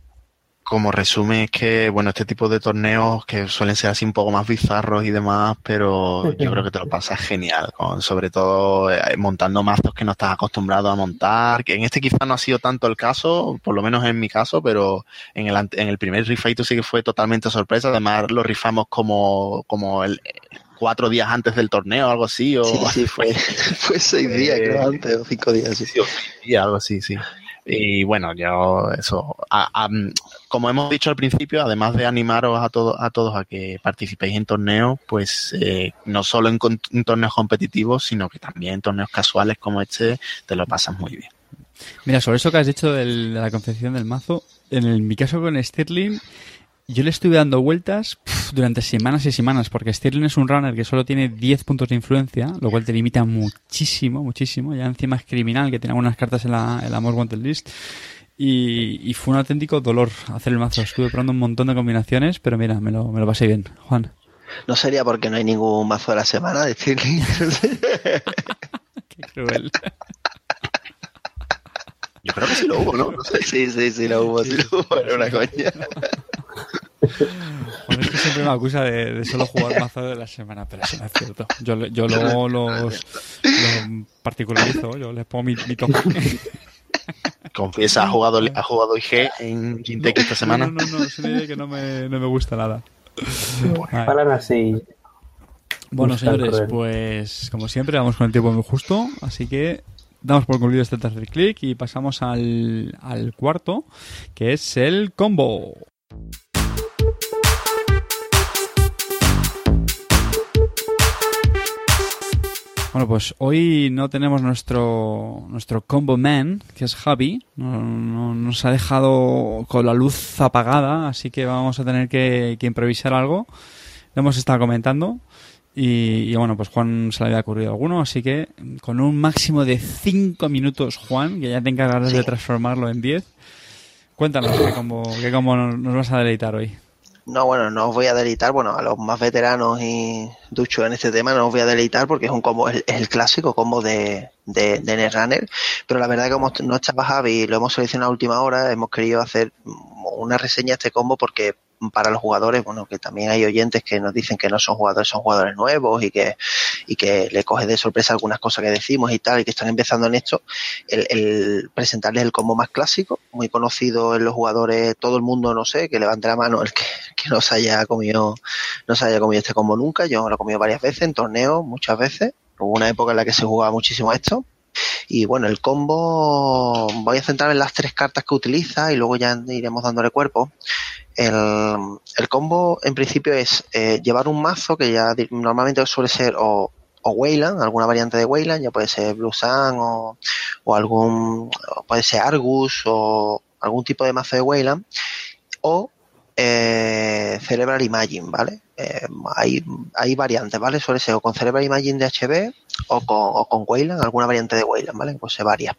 como resumen es que, bueno, este tipo de torneos que suelen ser así un poco más bizarros y demás, pero yo creo que te lo pasas genial, con, sobre todo eh, montando mazos que no estás acostumbrado a montar, que en este quizá no ha sido tanto el caso, por lo menos en mi caso, pero en el, en el primer rifeito sí que fue totalmente sorpresa, además lo rifamos como, como el, cuatro días antes del torneo, algo así. O... Sí, sí, fue, [laughs] fue seis días, creo, antes, o cinco días. Sí, sí algo así, sí. Y bueno, yo eso, como hemos dicho al principio, además de animaros a, todos a todos a que participéis en torneos, pues eh, no solo en, torneos competitivos, sino que también en torneos casuales como este, te lo pasas muy bien. Mira, sobre eso que has dicho de la confección del mazo, en, mi caso con Stirling, yo le estuve dando vueltas durante semanas y semanas, porque Stirling es un runner que solo tiene 10 puntos de influencia, lo cual te limita muchísimo, muchísimo. Ya encima es criminal, que tiene algunas cartas en la, en la Most Wanted List. Y, fue un auténtico dolor hacer el mazo. Estuve probando un montón de combinaciones, pero mira, me lo, me lo pasé bien. Juan. ¿No sería porque no hay ningún mazo de la semana de Stirling? [laughs] [laughs] Qué cruel. Yo creo que sí lo hubo, ¿no? Sí, sí, sí lo hubo, sí lo hubo, era una coña. [laughs] Bueno, es que siempre me acusa de, solo jugar mazo de la semana, pero eso no es cierto. Yo, yo luego los, particularizo, yo les pongo mi, mi toque. [laughs] Confiesa, ¿ha jugado, ¿ha jugado IG en Gintec esta semana? No, no, no, es una idea que no me, no me gusta nada. Para así. Bueno, señores, pues como siempre, vamos con el tiempo muy justo, así que damos por concluido este tercer clic y pasamos al, al cuarto, que es el combo. Bueno, pues hoy no tenemos nuestro, nuestro combo man, que es Javi. No, nos ha dejado con la luz apagada, así que vamos a tener que, improvisar algo. Lo hemos estado comentando. Y, bueno, pues Juan se le había ocurrido alguno, así que con un máximo de 5 minutos, Juan, que ya te encargarás de transformarlo en 10, cuéntanos qué combo, qué combo nos vas a deleitar hoy. No, bueno, no os voy a deleitar, bueno, a los más veteranos y duchos en este tema no os voy a deleitar porque es un combo, es el clásico combo de, de, de pero la verdad que como no estaba Javi y lo hemos seleccionado a última hora, hemos querido hacer una reseña de este combo porque para los jugadores, bueno, que también hay oyentes que nos dicen que no son jugadores, son jugadores nuevos y que, y que le coge de sorpresa algunas cosas que decimos y tal, y que están empezando en esto, el, presentarles el combo más clásico, muy conocido en los jugadores, todo el mundo, no sé, que levante la mano el que, que no se haya comido, no se haya comido este combo nunca, yo lo he comido varias veces, en torneos, muchas veces, hubo una época en la que se jugaba muchísimo esto, y bueno, el combo, voy a centrar en las tres cartas que utiliza y luego ya iremos dándole cuerpo. El, combo en principio es eh, llevar un mazo que ya normalmente suele ser o, o Wayland, alguna variante de Wayland, ya puede ser Blue Sun o, o algún, puede ser Argus o algún tipo de mazo de Wayland, o eh, Cerebral Imagine, ¿vale? Eh, hay, hay variantes, ¿vale? Suele ser o con Cerebral Imagine de HB o con, o con Wayland, alguna variante de Wayland, ¿vale? Pues se varía.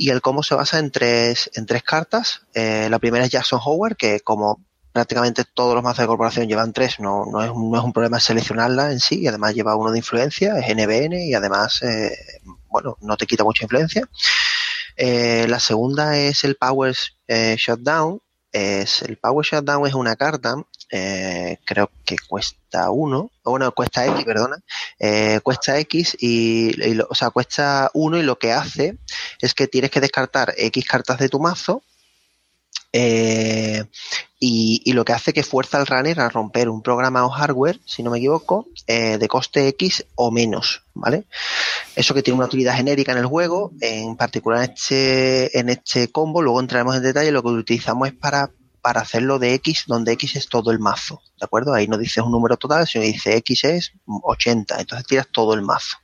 Y el combo se basa en tres, en tres cartas. Eh, la primera es Jackson Howard, que como prácticamente todos los mazos de corporación llevan tres, no, no, es, un, no es un problema seleccionarla en sí, y además lleva uno de influencia, es NBN, y además, eh, bueno, no te quita mucha influencia. Eh, la segunda es el Power eh, Shutdown, es el Power Shutdown es una carta, eh, creo que cuesta uno, bueno, cuesta X, perdona, eh, cuesta X y, o sea, cuesta uno y lo que hace es que tienes que descartar X cartas de tu mazo eh, y, lo que hace que fuerza al runner a romper un programa o hardware, si no me equivoco, eh, de coste X o menos, ¿vale? Eso que tiene una utilidad genérica en el juego, en particular en este, en este combo, luego entraremos en detalle, lo que utilizamos es para, para hacerlo de X, donde X es todo el mazo, ¿de acuerdo? Ahí no dices un número total, sino dice X es 80, entonces tiras todo el mazo,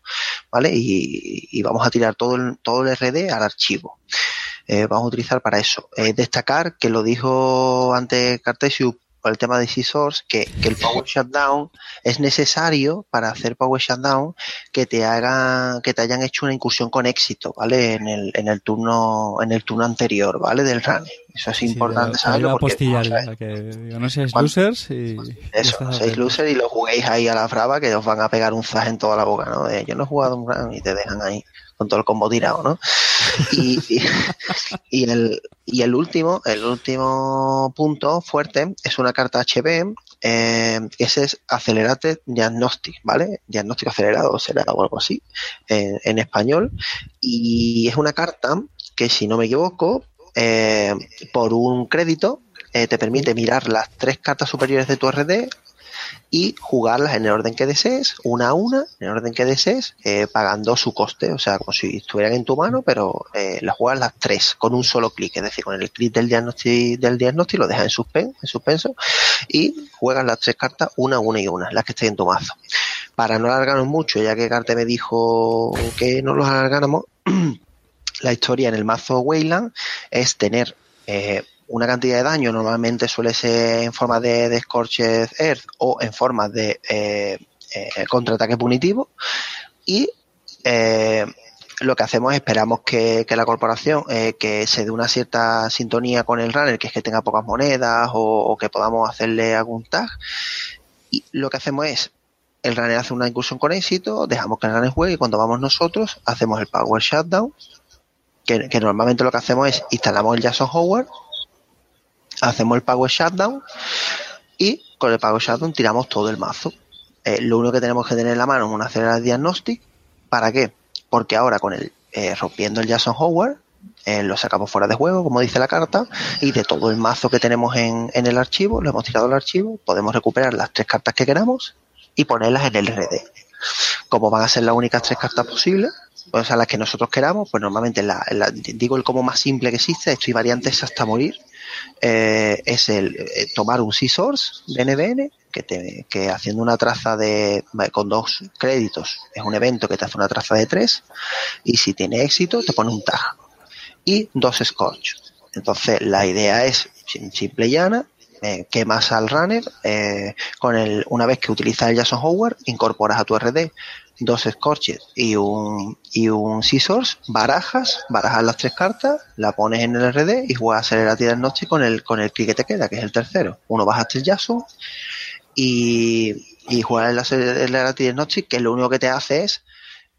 ¿vale? Y, y vamos a tirar todo el, todo el RD al archivo eh, vamos a utilizar para eso. Eh, destacar que lo dijo antes Cartesius por el tema de C-Source, que, que, el Power Shutdown es necesario para hacer Power Shutdown que te hagan, que te hayan hecho una incursión con éxito, ¿vale? En el, en el turno, en el turno anterior, ¿vale? Del run. Eso es importante saberlo. Porque, postilla, que no seáis losers y. Eso, seáis losers y lo juguéis ahí a la brava que os van a pegar un zas en toda la boca, ¿no? yo no he jugado un run y te dejan ahí con todo el combo tirado, ¿no? Y, el, último, el último punto fuerte es una carta HB, eh, ese es Accelerate Diagnostic, ¿vale? Diagnóstico acelerado será o algo así en, en español. Y es una carta que, si no me equivoco, eh, por un crédito eh, te permite mirar las tres cartas superiores de tu RD y jugarlas en el orden que desees, una a una, en el orden que desees, eh, pagando su coste, o sea, como si estuvieran en tu mano, pero eh, las juegas las tres con un solo clic, es decir, con el clic del diagnóstico, del diagnóstico lo dejas en, suspen, en suspenso y juegas las tres cartas una, una y una, las que estén en tu mazo. Para no alargarnos mucho, ya que Carte me dijo que no los alargáramos, [clears throat] la historia en el mazo Wayland es tener eh, una cantidad de daño, normalmente suele ser en forma de, de Earth o en forma de eh, eh, contraataque punitivo y eh, lo que hacemos es esperamos que, que la corporación que se dé una cierta sintonía con el runner, que es que tenga pocas monedas o, o, que podamos hacerle algún tag. Y lo que hacemos es, el runner hace una incursión con éxito, dejamos que el runner juegue y cuando vamos nosotros hacemos el power shutdown, que, que normalmente lo que hacemos es instalamos el Jason Howard, hacemos el power shutdown y con el power shutdown tiramos todo el mazo. Eh, lo único que tenemos que tener en la mano es una acelerador diagnostic. ¿Para qué? Porque ahora con el eh, rompiendo el Jason Howard eh, lo sacamos fuera de juego, como dice la carta, y de todo el mazo que tenemos en, el archivo, lo hemos tirado al archivo, podemos recuperar las tres cartas que queramos y ponerlas en el RD. Como van a ser las únicas tres cartas posibles, pues a las que nosotros queramos, pues normalmente digo el como más simple que existe, esto y variantes hasta morir, eh, es el eh, tomar un C-Source de NBN que, te, que haciendo una traza de con dos créditos es un evento que te hace una traza de tres y si tiene éxito te pone un tag y dos Scorch. Entonces la idea es simple y llana eh, quemas al runner eh, con el una vez que utilizas el Jason Howard incorporas a tu RD dos Scorches y un, y un Scissors, barajas, barajas las tres cartas, la pones en el RD y juegas a la tira de noche con el, con el clic que te queda, que es el tercero. Uno bajaste el Jason y, y juegas el tira de noche, que lo único que te hace es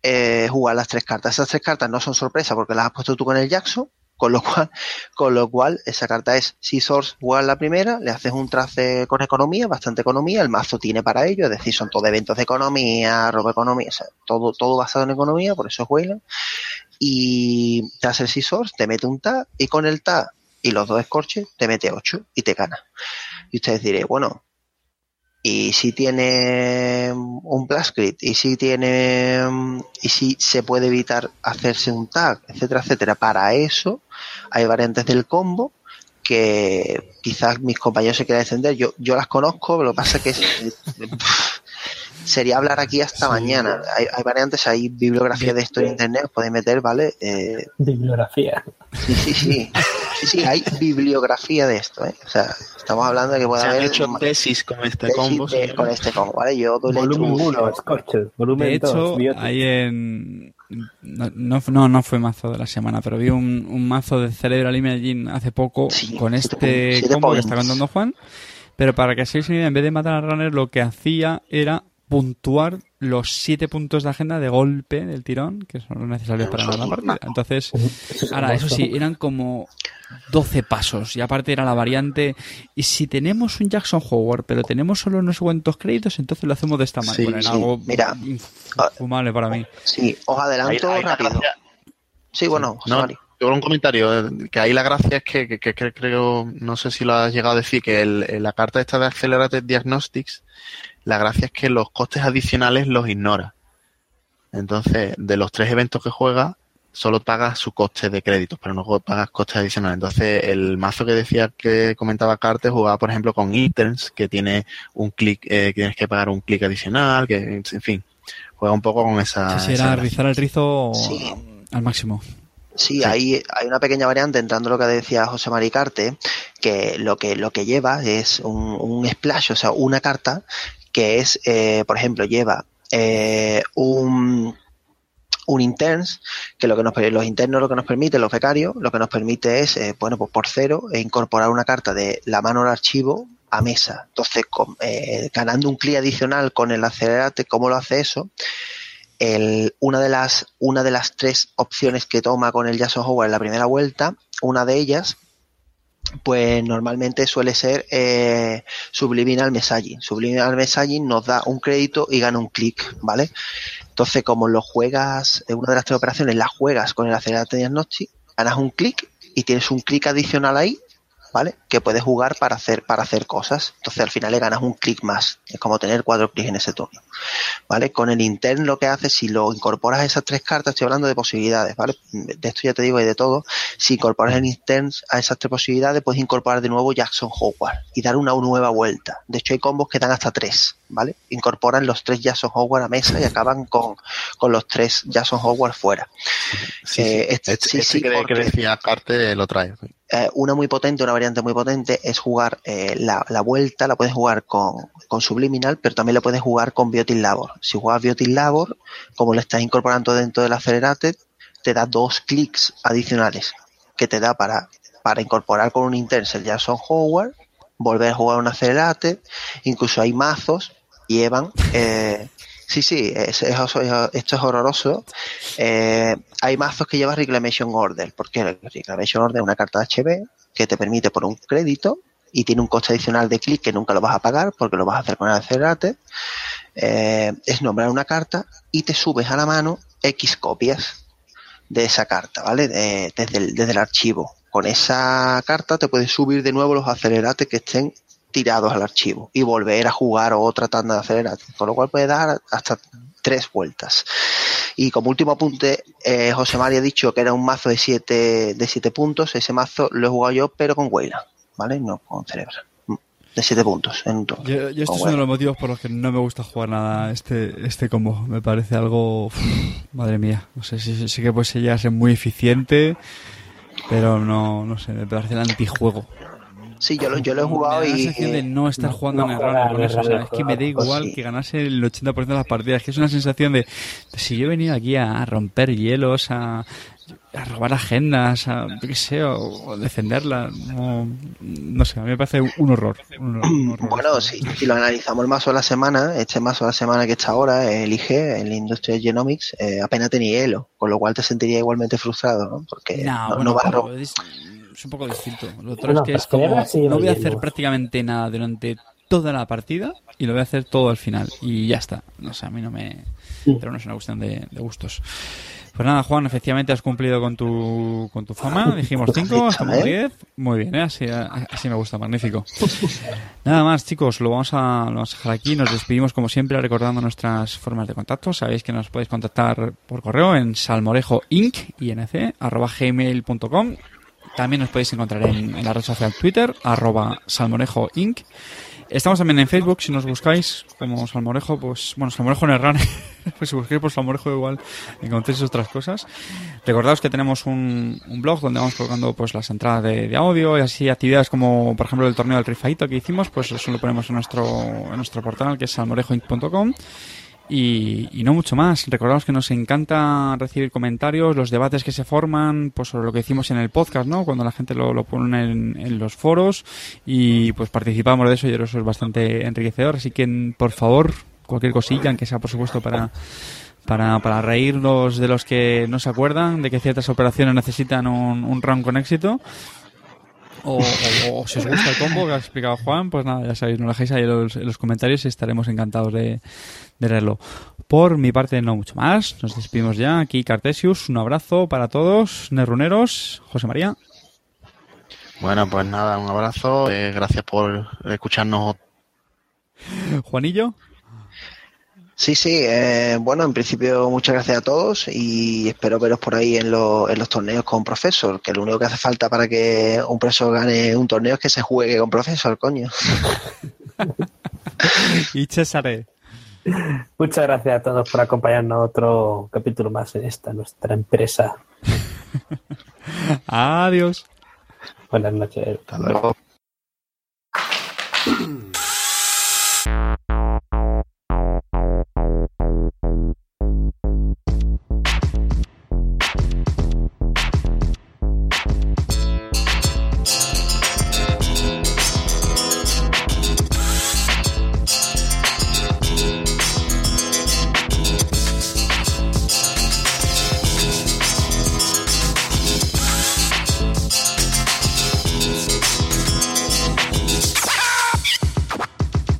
eh, jugar las tres cartas. Esas tres cartas no son sorpresa porque las has puesto tú con el Jackson, con lo cual, [laughs] con lo cual esa carta es si Source jugar la primera, le haces un trace con economía, bastante economía, el mazo tiene para ello, es decir, son todos eventos de economía, robo economía, todo, todo basado en economía, por eso es Wayland. Y te hace el si Source, te mete un tag, y con el tag y los dos escorches, te mete 8 y te gana. Y ustedes diréis, bueno, y si tiene un plascrit y si tiene y si se puede evitar hacerse un tag etcétera etcétera para eso hay variantes del combo que quizás mis compañeros se quieran defender yo yo las conozco lo que pasa que es, [laughs] sería hablar aquí hasta sí. mañana hay, hay, variantes hay bibliografía de esto en internet os podéis meter vale eh, bibliografía sí sí sí sí sí hay bibliografía de esto ¿eh? o sea Estamos hablando de que puede Se haber. han hecho tesis con este combo. De, con este combo, ¿vale? Yo doy volumen 1, Scorcher. Volumen de hecho, dos, ahí en. No, no, no, fue mazo de la semana, pero vi un, un mazo de Cerebral Imaging hace poco sí, con este siete combo que está contando Juan. Pero para que seáis una en vez de matar al runner, lo que hacía era puntuar los siete puntos de agenda de golpe del tirón, que son necesarios para ganar la partida. Entonces, ahora, eso sí, eran como 12 pasos. Y aparte era la variante. Y si tenemos un Jackson Howard, pero tenemos solo no sé cuántos créditos, entonces lo hacemos de esta manera. Sí, sí. algo Mira, infumable para mí. Sí, os adelanto ahí, ahí rápido. Sí, bueno, no, Yo un comentario, eh, que ahí la gracia es que, que, que, que, creo, no sé si lo has llegado a decir, que el, la carta esta de Accelerated Diagnostics la gracia es que los costes adicionales los ignora. Entonces, de los tres eventos que juega, solo pagas su coste de créditos, pero no pagas costes adicionales. Entonces, el mazo que decía que comentaba Carter jugaba, por ejemplo, con Interns, que tiene un clic, eh, que tienes que pagar un clic adicional, que, en fin, juega un poco con esa. Sí, sí, era rizar el rizo sí. al máximo. Sí, sí, Hay, hay una pequeña variante entrando lo que decía José Maricarte, que lo que lo que lleva es un, un splash, o sea, una carta que es, eh, por ejemplo, lleva eh, un, un interns, que lo que nos los internos lo que nos permite, los becarios, lo que nos permite es, eh, bueno, pues por cero, e incorporar una carta de la mano al archivo a mesa. Entonces, eh, ganando un clic adicional con el acelerate, ¿cómo lo hace eso? el, una, de las, una de las tres opciones que toma con el Jason Howard en la primera vuelta, una de ellas, pues normalmente suele ser eh, Subliminal Messaging. Subliminal Messaging nos da un crédito y gana un clic, ¿vale? Entonces, como lo juegas, eh, una de las tres operaciones la juegas con el acelerador de diagnostic, ganas un clic y tienes un clic adicional ahí ¿vale? Que puedes jugar para hacer, para hacer cosas. Entonces al final le ganas un clic más. Es como tener cuatro clics en ese turno. ¿Vale? Con el intern lo que haces, si lo incorporas a esas tres cartas, estoy hablando de posibilidades, ¿vale? De esto ya te digo y de todo. Si incorporas el intern a esas tres posibilidades, puedes incorporar de nuevo Jackson Howard y dar una nueva vuelta. De hecho hay combos que dan hasta tres, ¿vale? Incorporan los tres Jackson Howard a mesa y [laughs] acaban con, con los tres Jackson Howard fuera. Sí, eh, este, este, este que, que, decía Carte lo trae. Eh, una muy potente, una variante muy potente es jugar eh, la, la, vuelta, la puedes jugar con, con, Subliminal, pero también la puedes jugar con Biotin Labor. Si juegas Biotin Labor, como lo estás incorporando dentro del Accelerated, te da dos clics adicionales que te da para, para incorporar con un Intense el Jason Howard, volver a jugar un Accelerated, incluso hay mazos, llevan eh, Sí, sí, es, es, esto es horroroso. Eh, hay mazos que llevan Reclamation Order, porque Reclamation Order es una carta de HB que te permite por un crédito y tiene un coste adicional de clic que nunca lo vas a pagar porque lo vas a hacer con el acelerate. Eh, es nombrar una carta y te subes a la mano X copias de esa carta, ¿vale? desde, el, desde el archivo. Con esa carta te puedes subir de nuevo los acelerates que estén tirados al archivo y volver a jugar otra tanda de acelerar, con lo cual puede dar hasta tres vueltas. Y como último apunte, eh, José María ha dicho que era un mazo de siete, de siete puntos, ese mazo lo he jugado yo, pero con Weyland, ¿vale? No con Cerebra. De siete puntos en un Yo, yo este es uno de los motivos por los que no me gusta jugar nada este, este combo. Me parece algo. madre mía. No sé si sí, que a ser muy eficiente, pero no, no sé, me parece el antijuego. Sí, yo lo, yo lo he jugado me da la sensación de no estar jugando en el runner con eso. O sea, es que me da igual que ganase el 80% de las partidas. Es que es una sensación de, si yo he venido aquí a romper hielos, a, a robar agendas, a, qué sé, o, o defenderla. No, no, sé, a mí me parece un horror. Un horror, un horror bueno, si, si, lo analizamos el mazo de la semana, este mazo de la semana que está ahora, el IG, el Industrial Genomics, eh, apenas tenía hielo, con lo cual te sentiría igualmente frustrado, ¿no? Porque no, no, bueno, no vas a robar es un poco distinto. Lo otro no, es que es como, no voy a hacer prácticamente nada durante toda la partida y lo voy a hacer todo al final. Y ya está. No sé, a mí no me... Pero no es una cuestión de, de gustos. Pues nada, Juan, efectivamente has cumplido con tu, con tu fama. [laughs] Dijimos 5, hasta 10. Muy bien, ¿eh? así, así me gusta, magnífico. Nada más, chicos, lo vamos, a, lo vamos a dejar aquí. Nos despedimos, como siempre, recordando nuestras formas de contacto. Sabéis que nos podéis contactar por correo en salmorejoinc.gmail.com también nos podéis encontrar en, la red social Twitter, arroba salmorejoinc. Estamos también en Facebook, si nos buscáis como Salmorejo, pues, bueno, Salmorejo en el run, pues si buscáis por Salmorejo igual encontréis otras cosas. Recordaos que tenemos un, blog donde vamos colgando pues las entradas de, de, audio y así actividades como, por ejemplo, el torneo del Rifaito que hicimos, pues eso lo ponemos en nuestro, en nuestro portal que es salmorejoinc.com. Y, y, no mucho más. Recordamos que nos encanta recibir comentarios, los debates que se forman, pues sobre lo que hicimos en el podcast, ¿no? Cuando la gente lo, lo pone en, en, los foros y pues participamos de eso y eso es bastante enriquecedor. Así que, por favor, cualquier cosilla, aunque sea por supuesto para, para, para reírnos de los que no se acuerdan de que ciertas operaciones necesitan un, un round con éxito. O, si os gusta el combo que ha explicado Juan, pues nada, ya sabéis, nos lo dejéis ahí los, los comentarios y estaremos encantados de, de leerlo. Por mi parte, no mucho más. Nos despedimos ya. Aquí Cartesius, un abrazo para todos, Nerruneros, José María. Bueno, pues nada, un abrazo. Eh, gracias por escucharnos. Juanillo. Sí, sí, eh, bueno, en principio muchas gracias a todos y espero veros por ahí en, lo, en, los torneos con Profesor, que lo único que hace falta para que un profesor gane un torneo es que se juegue con Profesor, coño. [laughs] y Cesare. Muchas gracias a todos por acompañarnos otro capítulo más en esta nuestra empresa. [laughs] Adiós. Buenas noches. Hasta luego. [clears throat]